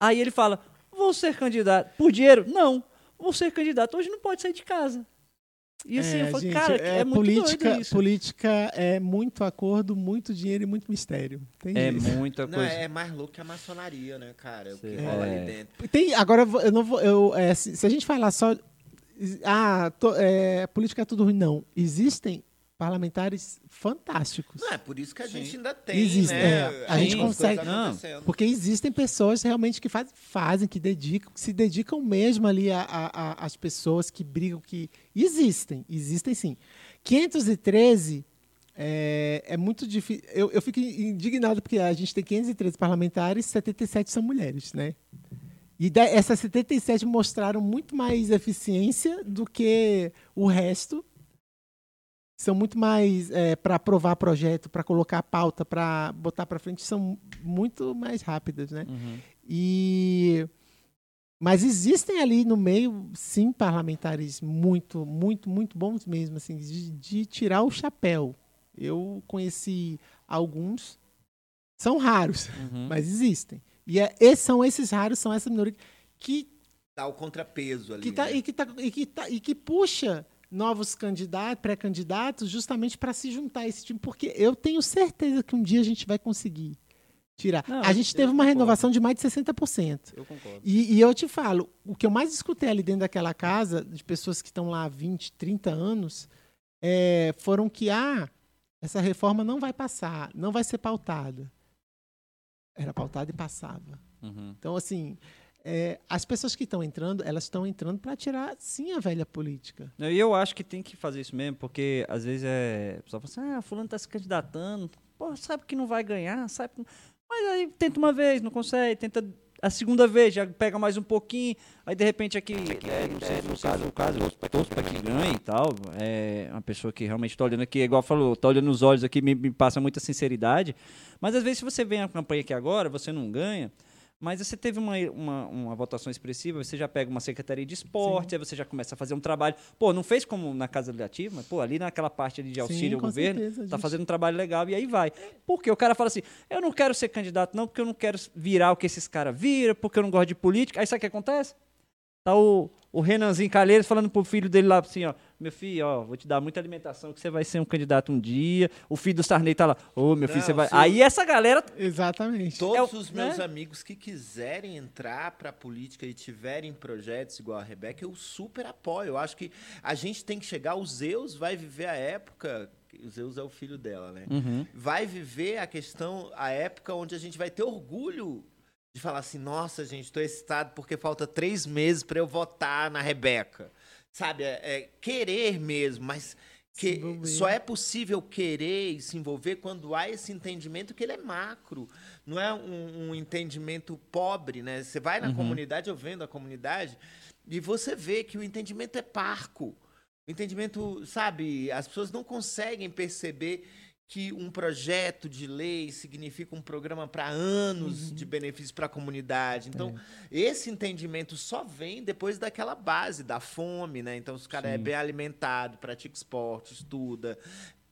Aí ele fala, vou ser candidato. Por dinheiro? Não. Vou ser candidato. Hoje não pode sair de casa. E assim, É, eu falei, gente, cara, é, muito política, doido isso. política é muito acordo, muito dinheiro e muito mistério. Tem É isso. muita Não, coisa. é mais louco que a maçonaria, né, cara? O que rola É. ali dentro. Tem, agora eu não vou. Eu, é, se, se a gente falar só. Ah, to- é, política é tudo ruim, não. Existem parlamentares fantásticos. Não, é por isso que a Sim. gente ainda tem, Existe, né? é, a gente as consegue-. Porque existem pessoas realmente que faz- fazem, que dedicam, que se dedicam mesmo ali a- a- a- às pessoas que brigam, que existem, existem sim. 513 é, é muito difícil. Eu, eu fico indignado porque a gente tem 513 parlamentares, 77 são mulheres, né? E essas 77 mostraram muito mais eficiência do que o resto. São muito mais para aprovar projeto, para colocar pauta, para botar para frente, são muito mais rápidas, né? Uhum. E mas existem ali no meio, sim, parlamentares muito, muito, muito bons mesmo, assim, de, de tirar o chapéu. Eu conheci alguns, são raros, Uhum. mas existem. E é, esses são esses raros, são essa minoria que Dá o contrapeso ali. que tá, né? e, que tá, e, que tá, e que puxa novos candidatos, pré-candidatos, justamente para se juntar a esse time, porque eu tenho certeza que um dia a gente vai conseguir tirar. Não, a gente teve uma concordo. renovação de mais de 60%. Eu concordo. E, e eu te falo, o que eu mais escutei ali dentro daquela casa, de pessoas que estão lá há 20, 30 anos, é, foram que, ah, essa reforma não vai passar, não vai ser pautada. Era pautada e passava. Uhum. Então, assim, é, as pessoas que estão entrando, elas estão entrando para tirar, sim, a velha política. E eu acho que tem que fazer isso mesmo, porque às vezes é. O pessoal fala assim, ah, fulano tá se candidatando, pô, sabe que não vai ganhar, sabe. que não-" Mas aí tenta uma vez, não consegue, tenta a segunda vez, já pega mais um pouquinho, aí de repente aqui, é, não sei, no caso, o caso, eu torço pra que ganhe e tal. É uma pessoa que realmente tá olhando aqui, igual falou, tá olhando nos olhos aqui, me, me passa muita sinceridade. Mas às vezes, se você vem a campanha aqui agora, você não ganha. Mas você teve uma, uma, uma votação expressiva, você já pega uma secretaria de esporte, aí você já começa a fazer um trabalho. Pô, não fez como na Casa Legislativa, mas pô, ali naquela parte ali de auxílio ao com governo, certeza, tá gente- fazendo um trabalho legal e aí vai. Porque o cara fala assim: eu não quero ser candidato, não, porque eu não quero virar o que esses caras viram, porque eu não gosto de política. Aí sabe o que acontece? Tá o, o Renanzinho Calheiros falando pro filho dele lá assim, ó. Meu filho, ó, vou te dar muita alimentação que você vai ser um candidato um dia. O filho do Sarney tá lá, ô, meu filho, Não, você vai. Aí essa galera. Exatamente. Todos É o- os meus né? amigos que quiserem entrar para a política e tiverem projetos igual a Rebeca, eu super apoio. Eu acho que a gente tem que chegar. O Zeus vai viver a época. O Zeus é o filho dela, né? Uhum. Vai viver a questão, a época onde a gente vai ter orgulho de falar assim: nossa, gente, estou excitado porque falta três meses para eu votar na Rebeca. Sabe? É, é querer mesmo, mas. Que só é possível querer e se envolver quando há esse entendimento que ele é macro, não é um, um entendimento pobre, né? Você vai na comunidade, eu vendo a comunidade, e você vê que o entendimento é parco. O entendimento, sabe, as pessoas não conseguem perceber que um projeto de lei significa um programa para anos de benefício para a comunidade. Então, esse entendimento só vem depois daquela base da fome, né? Então, se o cara é Sim. bem alimentado, pratica esporte, estuda,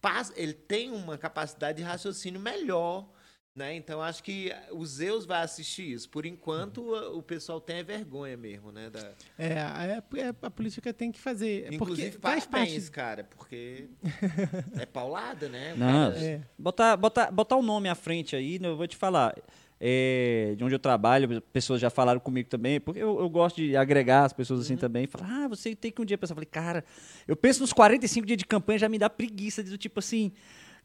passa- ele tem uma capacidade de raciocínio melhor. Né? Então, acho que o Zeus vai assistir isso. Por enquanto, o pessoal tem a vergonha mesmo, né? Da... É, é, é, a política tem que fazer. Inclusive, porque faz parabéns, parte. cara, porque é paulada, né? Não, cara- É. Botar, botar, botar o nome à frente aí, né, eu vou te falar. é, de onde eu trabalho, pessoas já falaram comigo também, porque eu, eu gosto de agregar as pessoas assim também. Falar, ah, você tem que um dia pensar. Eu falei, cara, eu penso nos 45 dias de campanha, já me dá preguiça, do tipo assim.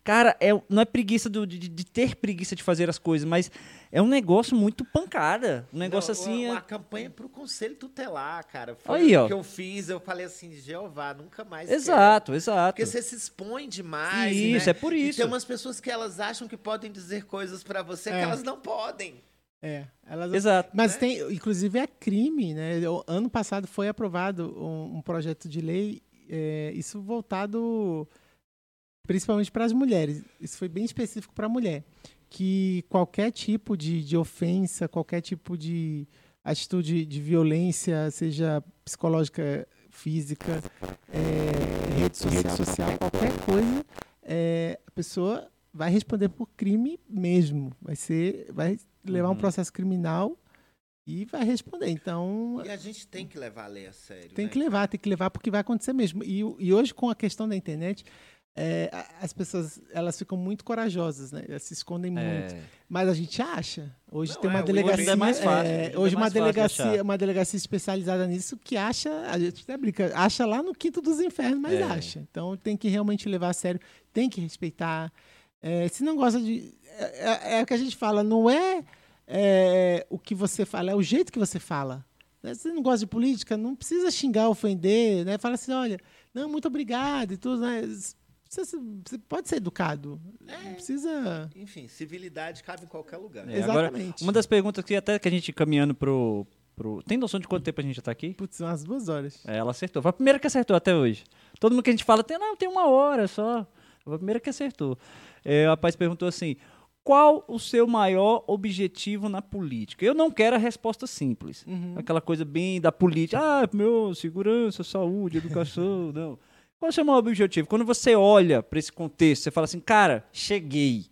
Cara, é, não é preguiça do- de, de ter preguiça de fazer as coisas, mas é um negócio muito pancada. Um negócio Não, assim. Uma, é- uma campanha pro conselho tutelar, cara. Foi Aí, o ó. que eu fiz. Eu falei assim, Jeová, nunca mais. Exato, quero. exato. Porque você se expõe demais. Isso, né? é por E isso. tem umas pessoas que elas acham que podem dizer coisas pra você que É. elas não podem. É, elas Exato. Mas tem, inclusive é crime, né? O ano passado foi aprovado um, um projeto de lei, é, isso voltado principalmente para as mulheres. Isso foi bem específico para a mulher, que qualquer tipo de, de ofensa, qualquer tipo de atitude de violência, seja psicológica, física, é, rede social, qualquer coisa, é, a pessoa vai responder por crime mesmo. Vai ser, vai levar um Uhum. processo criminal e vai responder. Então E a gente tem que levar a lei a sério. tem né? que levar, tem que levar porque vai acontecer mesmo. E, e hoje com a questão da internet é, as pessoas elas ficam muito corajosas, né? Elas se escondem muito. É. Mas a gente acha. Hoje Não, tem uma é, delegacia. é mais fácil, é, hoje uma delegacia, uma delegacia especializada nisso que acha, a gente até brinca, acha lá no quinto dos infernos, mas acha. Então tem que realmente levar a sério, tem que respeitar. Se não gosta de. É, o que a gente fala, não é, é, o que você fala, é o jeito que você fala. né? Se você não gosta de política, não precisa xingar, ofender, né? Fala assim, olha, não, muito obrigado e tudo, né? Você, você pode ser educado. Não precisa. Enfim, civilidade cabe em qualquer lugar. É, agora, Exatamente. uma das perguntas que até que a gente caminhando pro, pro. Tem noção de quanto tempo a gente já tá aqui? Putz, umas duas horas. É, ela acertou. Foi a primeira que acertou até hoje. Todo mundo que a gente fala, tem, não, tem uma hora só. Foi a primeira que acertou. É, o rapaz perguntou assim: qual o seu maior objetivo na política? Eu não quero a resposta simples. Uhum. Aquela coisa bem da política. Ah, meu, segurança, saúde, educação. não. Qual o seu maior objetivo? Quando você olha para esse contexto, você fala assim, cara, cheguei.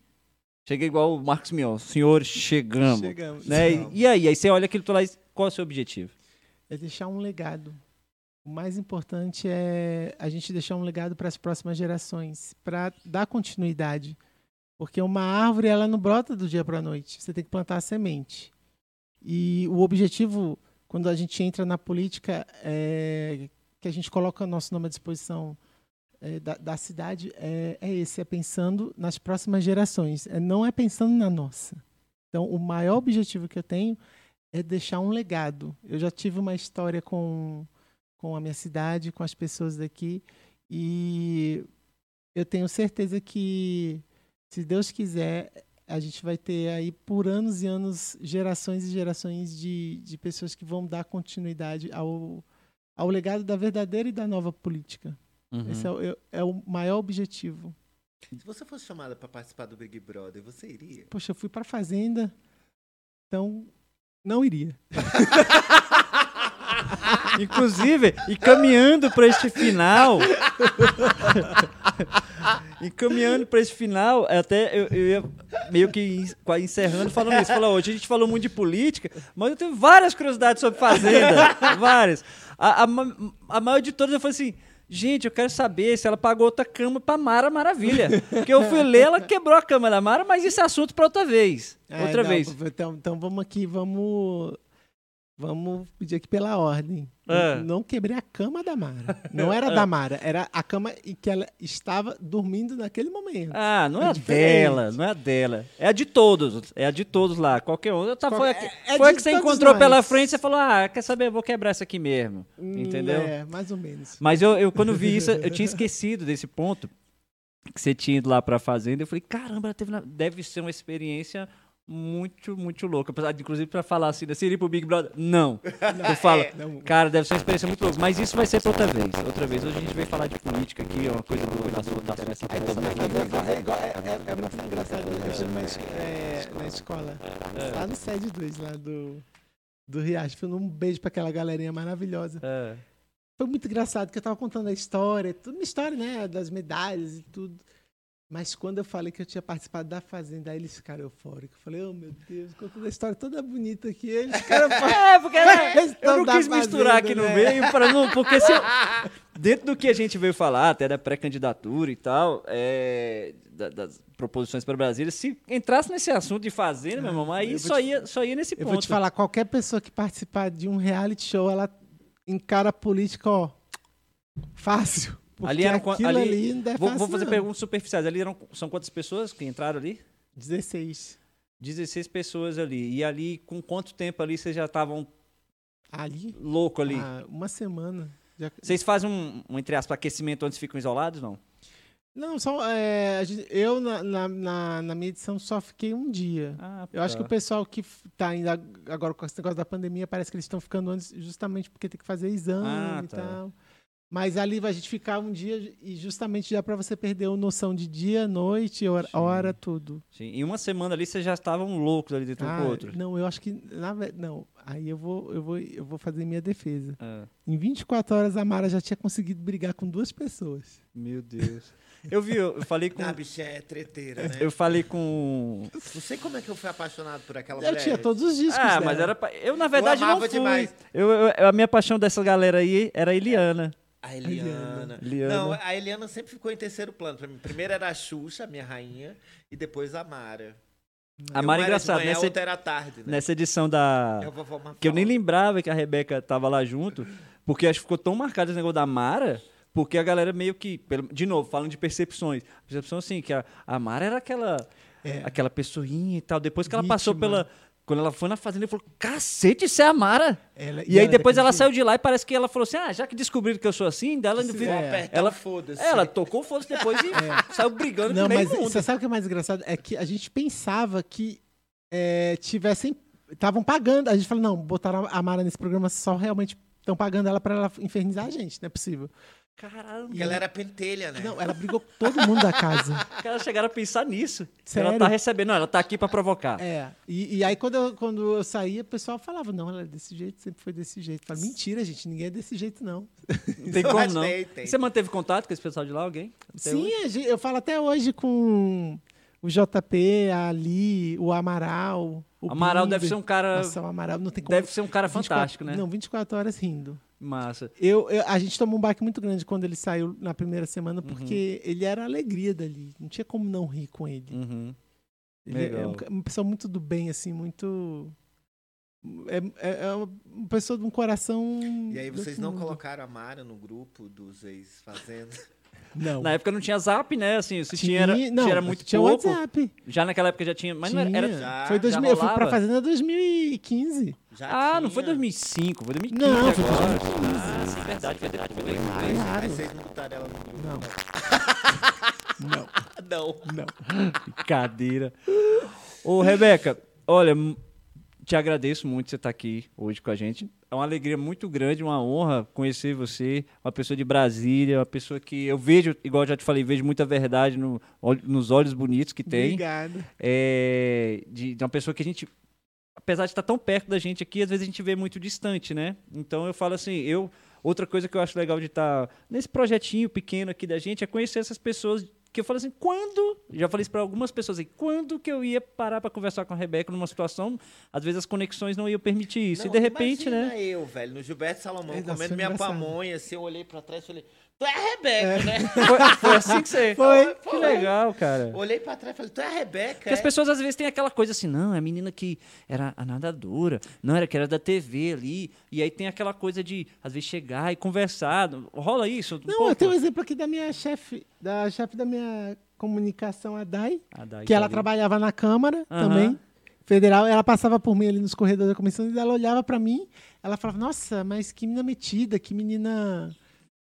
Cheguei igual o Marcos Mion. Senhor, chegamos. Chegamos. Né? Chegamos. E, e aí? Aí você olha aquilo lá e qual é o seu objetivo? É deixar um legado. O mais importante é a gente deixar um legado para as próximas gerações, para dar continuidade. Porque uma árvore ela não brota do dia para a noite. Você tem que plantar a semente. E o objetivo, quando a gente entra na política, é que a gente coloca o nosso nome à disposição é, da, da cidade, é, é esse: é pensando nas próximas gerações. É, não é pensando na nossa. Então, o maior objetivo que eu tenho é deixar um legado. Eu já tive uma história com, com a minha cidade, com as pessoas daqui, e eu tenho certeza que, se Deus quiser, a gente vai ter aí por anos e anos, gerações e gerações de, de pessoas que vão dar continuidade ao, ao legado da verdadeira e da nova política. Uhum. Esse é, o- é o maior objetivo. Se você fosse chamada pra participar do Big Brother, você iria? Poxa, eu fui para fazenda, então não iria. Inclusive, e caminhando para este final. e caminhando para este final, até eu, eu ia meio que encerrando falando isso. Falou, hoje a gente falou muito de política, mas eu tenho várias curiosidades sobre fazenda. várias. A, a, a maior de todas eu falei assim. Gente, eu quero saber se ela pagou outra cama pra Mara Maravilha. Porque eu fui ler, ela quebrou a cama da Mara, mas isso é assunto pra outra vez. É, outra não, vez. Então, então vamos aqui, vamos. Vamos pedir aqui pela ordem. É. Não- quebrei a cama da Mara. Não era da Mara, era a cama em que ela estava dormindo naquele momento. Ah, não é, É a dela, não é a dela. É a de todos. É a de todos lá. Qualquer um. Tá, foi a é- que, é foi a que você encontrou nós. pela frente, você falou: ah, quer saber? Eu vou quebrar essa aqui mesmo. Hum, Entendeu? É, mais ou menos. Mas eu, eu, quando vi isso, eu tinha esquecido desse ponto que você tinha ido lá pra fazenda. Eu falei, caramba, ela teve na- deve ser uma experiência muito, muito louca. Apesar de, inclusive, pra falar assim, da Siri pro Big Brother. Não. Eu falo, Não. cara, deve ser uma experiência muito louca. Mas isso vai ser pra outra vez. Outra vez. Hoje a gente veio falar de política aqui, é uma coisa do da sua da sua- É, é, é- é- é muito engraçado. Eu uma es- é, na escola, lá no SED 2, lá do, do Riacho. Foi um beijo pra aquela galerinha maravilhosa. É. Foi muito engraçado, porque eu tava contando a história, tudo uma história, né? Das medalhas e tudo. Mas quando eu falei que eu tinha participado da Fazenda, aí eles ficaram eufóricos. Eu falei, oh meu Deus, contando a história toda bonita aqui. Eles ficaram. É, porque né, eu não quis misturar Fazenda, aqui no né? meio para não, porque se eu- dentro do que a gente veio falar, até da pré-candidatura e tal, é, da- das proposições para Brasília, se entrasse nesse assunto de fazenda, meu irmão, aí eu só te- ia, só ia nesse Eu ponto. vou te falar, qualquer pessoa que participar de um reality show, ela encara a política, ó, fácil. Porque Ali eram ali- ali, não é Vou, fácil, vou fazer não. perguntas superficiais. Ali eram, são quantas pessoas que entraram ali? 16. 16 pessoas ali. E ali, com quanto tempo ali vocês já estavam Ali? louco ali? Ah, uma semana. Já... Vocês fazem um, um, entre aspas, aquecimento antes ficam isolados, não? Não, só. é, gente- eu, na, na, na, na minha edição, só fiquei um dia. Ah, Eu acho que tá. o pessoal que f- tá ainda ag- agora com esse negócio da pandemia, parece que eles estão ficando antes justamente porque tem que fazer exame Ah, e tá. tal. Mas ali vai a gente ficar um dia e justamente já para você perder a noção de dia, noite, hora, Sim. hora tudo. Sim. Em uma semana ali vocês já estavam loucos ali dentro um Ah, com o outro. não, eu acho que na não, aí eu vou eu vou eu vou fazer minha defesa. Ah, Em 24 horas a Mara já tinha conseguido brigar com duas pessoas. meu Deus. Eu vi, eu eu falei com. A bicha é treteira, né? Eu falei com. Não sei como é que eu fui apaixonado por aquela Eu mulher. tinha todos os discos Ah, dela. mas era. pra- Eu, na verdade, não amava fui. demais. Eu, eu- a minha paixão dessa galera aí era a Eliana. A Eliana. Eliana. Não, a Eliana sempre ficou em terceiro plano pra mim. Primeiro era a Xuxa, a minha rainha, e depois a Mara. A Eu Mara, engraçado, manhã, nessa, outra era tarde, né? nessa edição da. É vovó Mafalda. Que eu nem lembrava que a Rebeca tava lá junto, porque acho que ficou tão marcado esse negócio da Mara, porque a galera meio que. De novo, falando de percepções. Percepção assim, que a, a Mara era aquela. É. Aquela pessoinha e tal. Depois que ela Vítima. passou pela. Quando ela foi na fazenda, ele falou: cacete, isso é a Mara. Ela- E, aí ela depois ela daquele saiu de lá e parece que ela falou assim: ah, já que descobriram que eu sou assim, dela Isso virou. é. Ela, foda-se. ela tocou o foda depois e saiu brigando Não, com meio mas mundo. você sabe o que é mais engraçado? É que a gente pensava que é, tivessem. Estavam pagando. A gente falou, não, botaram a Mara nesse programa só realmente estão pagando ela pra ela infernizar a gente, não é possível. Caramba. Porque ela era pentelha, né? Não, ela brigou com todo mundo da casa. Os caras chegaram a pensar nisso. Sério? Ela tá recebendo. Não, ela tá aqui pra provocar. É. E, e aí, quando eu, quando eu saía, o pessoal falava, não, ela é desse jeito, sempre foi desse jeito. Eu falei, mentira, gente, ninguém é desse jeito, não. Não tem como não. tem, tem. E Você manteve contato com esse pessoal de lá, alguém? Até hoje? Sim, gente- eu falo até hoje com o JP, a Ali, o Amaral. O Amaral Binder. deve ser um cara. Nossa, o Amaral não tem como. Deve ser um cara 24 fantástico, né? Não, 24 horas rindo. Massa. Eu, eu- a gente tomou um baque muito grande quando ele saiu na primeira Uhum. semana, porque ele era a alegria dali. Não tinha como não rir com ele. Uhum. Ele é Legal. ca- uma pessoa muito do bem, assim, muito. É, é- é uma pessoa de um coração. E aí vocês não mundo. colocaram a Mara no grupo dos ex-fazenda? Não. Na época não tinha zap, né? Assim, se tinha, era, não, se era muito tinha pouco. WhatsApp. Já naquela época já tinha. Mas não era. Tinha. era- Já- foi já 2000, eu fui pra? Fazenda 2015. Já Ah, não foi tinha. 2005, foi 2015 Não, foi agora. 2015. Ah, sim, verdade. Foi depois. Foi Mas, Claro. mas vocês não botaram ela no? Não. Não, Não. não. Cadeira. Ô, Rebeca, olha, te agradeço muito você estar aqui hoje com a gente. É uma alegria muito grande, uma honra conhecer você, uma pessoa de Brasília, uma pessoa que eu vejo, igual eu já te falei, vejo muita verdade no, nos olhos bonitos que tem. Obrigado. É, de, de uma pessoa que a gente, apesar de estar tão perto da gente aqui, às vezes a gente vê muito distante, né? Então eu falo assim, eu outra coisa que eu acho legal de estar nesse projetinho pequeno aqui da gente é conhecer essas pessoas que eu falo assim, quando, já falei isso para algumas pessoas aí, quando que eu ia parar para conversar com a Rebeca numa situação, às vezes as conexões não iam permitir isso. Não, e de repente, imagina né? eu, velho, no Gilberto Salomão, É, comendo minha engraçado. pamonha, assim, eu olhei pra trás e falei, tu é a Rebeca, né? Foi, foi assim que você. Foi. Que legal, cara. Olhei pra trás e falei, tu é a Rebeca, Porque as é? pessoas às vezes têm aquela coisa assim, não, é a menina que era a nadadora, não era que era da TV ali, e aí tem aquela coisa de, às vezes, chegar e conversar. Rola isso? um Não, pouco? eu tenho um exemplo aqui da minha chefe, da chefe da minha comunicação, a Dai, Ah, daí que tá ela ali. trabalhava na Câmara também, federal. Ela passava por mim ali nos corredores da comissão e ela olhava pra mim, ela falava, nossa, mas que menina metida, que menina...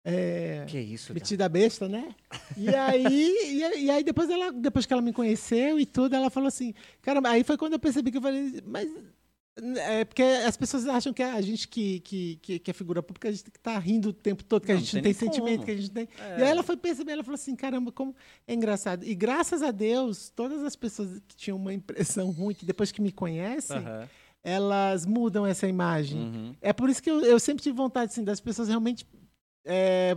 é, Que isso, metida besta, né? E aí, e, e aí depois, ela, depois que ela me conheceu e tudo, ela falou assim, cara, aí foi quando eu percebi que eu falei, mas é porque as pessoas acham que a gente que, que, que, é figura pública, a gente tem que estar rindo o tempo todo, que a Não, gente não não tem sentimento, como. que a gente tem. É. E aí ela foi perceber, ela falou assim, caramba, como é engraçado. E graças a Deus, todas as pessoas que tinham uma impressão ruim, que depois que me conhecem, Aham. elas mudam essa imagem. Uhum. É por isso que eu, eu sempre tive vontade assim, das pessoas realmente é,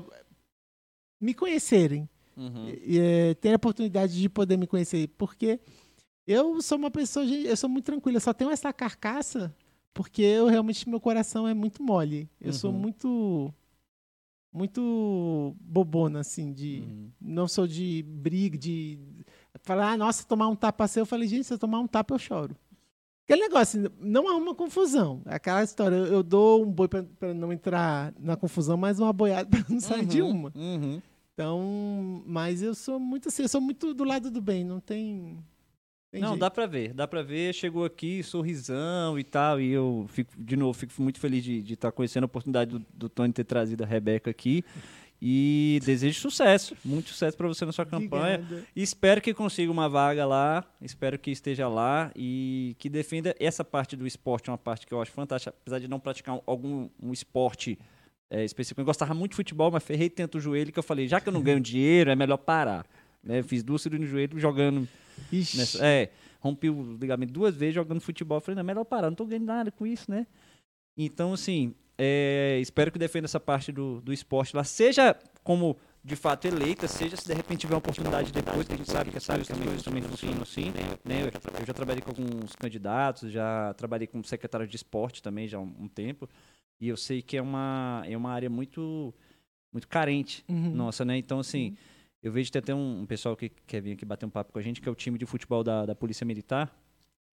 me conhecerem. Uhum. E, é, ter a oportunidade de poder me conhecer. Porque eu sou uma pessoa, eu sou muito tranquila. Eu só tenho essa carcaça porque eu realmente, meu coração é muito mole. Eu sou Uhum. muito. Muito bobona, assim, de. Uhum. Não sou de briga, de. Falar, ah, nossa, tomar um tapa assim. Eu falei, gente, se eu tomar um tapa, eu choro. Aquele negócio, não arruma confusão. É Aquela história, eu, dou um boi pra não entrar na confusão, mas uma boiada pra não sair de Uhum. uma. Uhum. Então, mas eu sou muito assim, eu sou muito do lado do bem, não tem. tem Não, jeito. dá pra ver, dá pra ver. Chegou aqui, sorrisão e tal, e eu fico, de novo, fico muito feliz de estar conhecendo a oportunidade do, do Tony ter trazido a Rebeca aqui. E desejo sucesso, muito sucesso pra você na sua campanha. Obrigada. E espero que consiga uma vaga lá, espero que esteja lá e que defenda essa parte do esporte, uma parte que eu acho fantástica, apesar de não praticar um- algum um esporte é, específico. Eu gostava muito de futebol, mas ferrei tanto o joelho que eu falei, já que eu não ganho dinheiro, é melhor parar. Né? Fiz duas cirurgias no joelho jogando Ixi, Nessa- é, rompi o ligamento duas vezes jogando futebol. Falei, não, é melhor parar, não tô ganhando nada com isso, né? Então, assim, é, espero que defenda essa parte do, do esporte lá. Seja como de fato eleita, seja se de repente tiver uma oportunidade depois, que a gente sabe que essas coisas também funcionam assim. Né? Eu, já, eu já trabalhei com alguns candidatos, já trabalhei como secretário de esporte também já há um, um tempo. E eu sei que é uma, é uma área muito, muito carente Uhum. nossa, né? Então, assim, eu vejo que tem até um, um pessoal que quer vir aqui bater um papo com a gente, que é o time de futebol da, da Polícia Militar.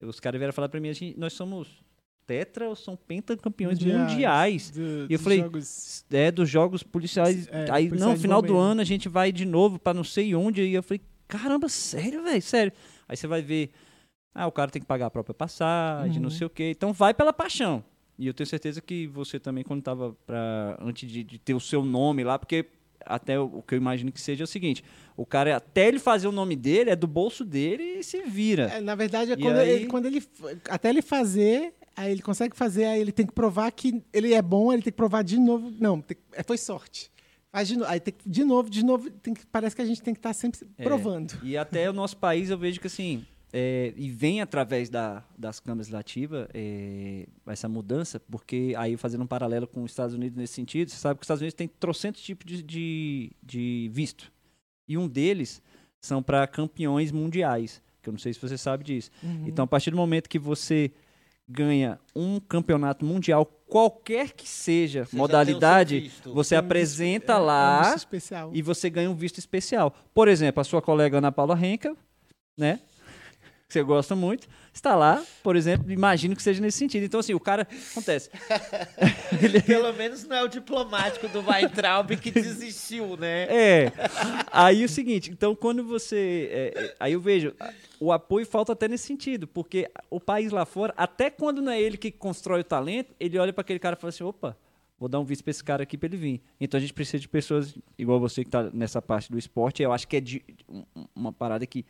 Os caras vieram falar pra mim, assim, nós somos tetra ou são pentacampeões mundiais. Do- E eu dos falei, jogos- É, dos jogos policiais. É, aí, policiais não, final do ano a gente vai de novo pra não sei onde. E eu falei, caramba, sério, velho, sério. Aí você vai ver, ah, o cara tem que pagar a própria passagem, não Uhum. sei o quê. Então vai pela paixão. E eu tenho certeza que você também, quando tava pra, antes de, de ter o seu nome lá, porque até o, que eu imagino que seja é o seguinte: o cara, até ele fazer o nome dele, é do bolso dele e se vira. É, na verdade, é quando, aí- ele, quando ele. Até ele fazer, aí ele consegue fazer, aí ele tem que provar que ele é bom, ele tem que provar de novo. Não, tem- é, foi sorte. Faz de novo. Aí tem que, de novo, de novo, que, parece que a gente tem que estar sempre É. provando. E até o nosso país eu vejo que assim, é, e vem através da, das câmaras legislativas é, essa mudança, porque aí fazendo um paralelo com os Estados Unidos nesse sentido, você sabe que os Estados Unidos tem trocentos tipos de, de, de visto. E um deles são para campeões mundiais, que eu não sei se você sabe disso. Uhum. Então, a partir do momento que você ganha um campeonato mundial, qualquer que seja Você modalidade, você Tem um apresenta é, é um lá visto especial. e você ganha um visto especial. Por exemplo, a sua colega Ana Paula Henkel, né? Que você gosta muito, está lá, por exemplo, imagino que seja nesse sentido. Então, assim, o cara. Acontece. Pelo menos não é o diplomático do Weintraub que desistiu, né? É. Aí é o seguinte, então quando você. é, é, aí eu vejo, o apoio falta até nesse sentido, porque o país lá fora, até quando não é ele que constrói o talento, ele olha para aquele cara e fala assim: opa, vou dar um visto para esse cara aqui para ele vir. Então a gente precisa de pessoas igual você que está nessa parte do esporte. Eu acho que é de, um- uma parada que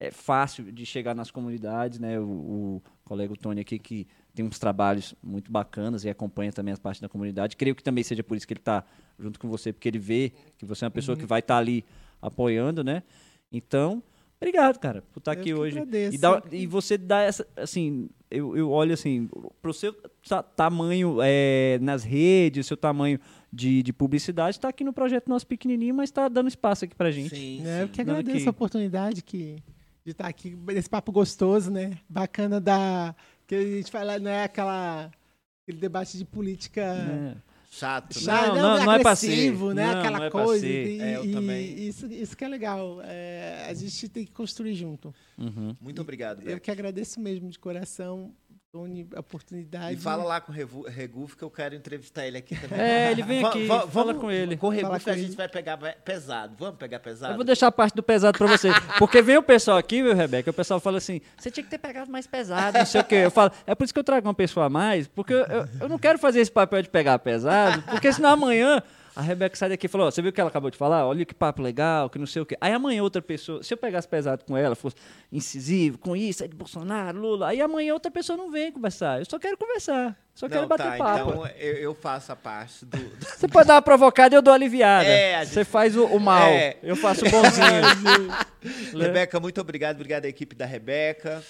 é fácil de chegar nas comunidades, né? O, o colega Tony aqui que tem uns trabalhos muito bacanas e acompanha também as partes da comunidade. Creio que também seja por isso que ele está junto com você, porque ele vê que você é uma pessoa que vai estar ali apoiando, né? Então, obrigado, cara, por estar Eu aqui que hoje. agradeço. E, dá- e você dá essa, assim, eu, eu olho assim, pro seu ta- tamanho é, nas redes, seu tamanho de, de publicidade, está aqui no projeto nosso pequenininho, mas está dando espaço aqui pra gente. Sim, É, eu sim. que agradeço aqui. a oportunidade que, de estar aqui, esse papo gostoso, né? Bacana da. Que a gente fala, não é aquela. Aquele debate de política. né? Chato. né? Já, Não, não, não, não é agressivo, né? Não, Aquela não é coisa. E, É, eu e também. Isso, isso que é legal. É, a gente tem que construir junto. Uhum. Muito obrigado, Eu Beck. que agradeço mesmo, de coração, Tony, oportunidade. E fala lá com o Revu- Reguf que eu quero entrevistar ele aqui também. É, ele vem aqui, va- fala vamos- com ele. Com o Fala Reguf com a gente vai pegar pesado. Vamos pegar pesado? Eu vou deixar a parte do pesado pra vocês. Porque vem o pessoal aqui, viu, Rebeca? O pessoal fala assim: você tinha que ter pegado mais pesado, não sei o quê. Eu falo, é por isso que eu trago uma pessoa a mais, porque eu, eu- eu não quero fazer esse papel de pegar pesado, porque senão amanhã. A Rebeca sai daqui e falou: ó, você viu o que ela acabou de falar? Olha que papo legal, que não sei o quê. Aí amanhã outra pessoa, se eu pegasse pesado com ela, fosse incisivo, com isso, é de Bolsonaro, Lula, aí amanhã outra pessoa não vem conversar. Eu só quero conversar, só quero Não, bater tá, papo. então eu, eu faço a parte do... Você pode dar uma provocada e eu dou aliviada. É, gente- Você faz o, o mal, É. eu faço o bonzinho. Né? Rebeca, muito obrigado. Obrigado à equipe da Rebeca.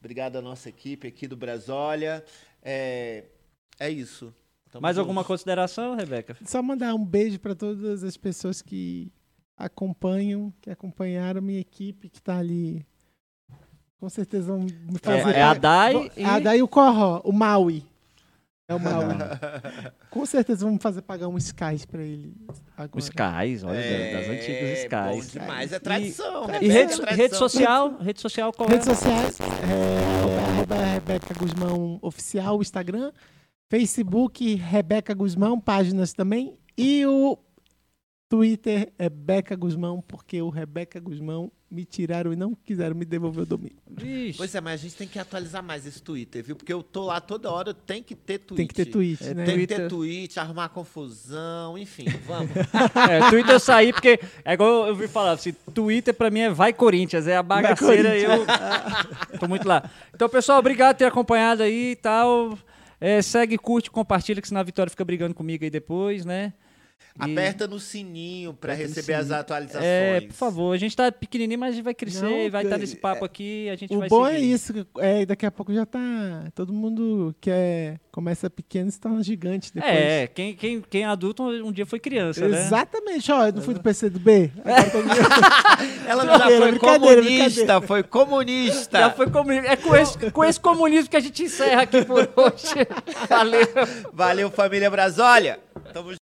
Obrigado à nossa equipe aqui do Brasólia. É, é isso. Tamo Mais junto. alguma consideração, Rebeca? Só mandar um beijo para todas as pessoas que acompanham, que acompanharam minha equipe, que tá ali. Com certeza vão me fazer. É, é a Dai e... A Dai e o Corró, o Maui. É o Maui. Com certeza vamos fazer pagar um Skies pra ele. Agora. Os Skies, olha, É, das antigas Bom Skies. demais. É tradição. E Rebeca, rede, é tradição. rede social, rede social qual Redes é? sociais, é, arroba Rebeca Guzmão Oficial, Instagram, Facebook, Rebeca Guzmão, páginas também, e o Twitter é Beca Guzmão, porque o Rebeca Guzmão me tiraram e não quiseram me devolver o domínio. Vixe. Pois é, mas a gente tem que atualizar mais esse Twitter, viu? Porque eu tô lá toda hora, tem que ter tweet. Tem que ter tweet, É, né? Tem que Twitter. ter tweet, arrumar confusão, enfim, vamos. É, Twitter eu saí porque é igual eu vi falar, assim, Twitter pra mim é vai Corinthians, é a bagaceira e eu tô muito lá. Então, pessoal, obrigado por ter acompanhado aí e tal. É, segue, curte, compartilha, que senão a Vitória fica brigando comigo aí depois, né? E- Aperta no sininho no receber as atualizações. É, por favor, a gente tá pequenininho, mas a gente vai crescer, Não, vai estar é- nesse papo aqui, a gente O vai bom seguir. é isso, é, daqui a pouco já tá. Todo mundo que é, começa pequeno se torna gigante depois. É, quem, quem, quem é adulto um dia foi criança, né? Exatamente, ó, eu não fui do PC do B. Agora tô- Ela já foi brincadeira, comunista, foi comunista. Já foi comunismo. É com esse, com esse comunismo que a gente encerra aqui por hoje. Valeu. Valeu, família Brasólia. Tamo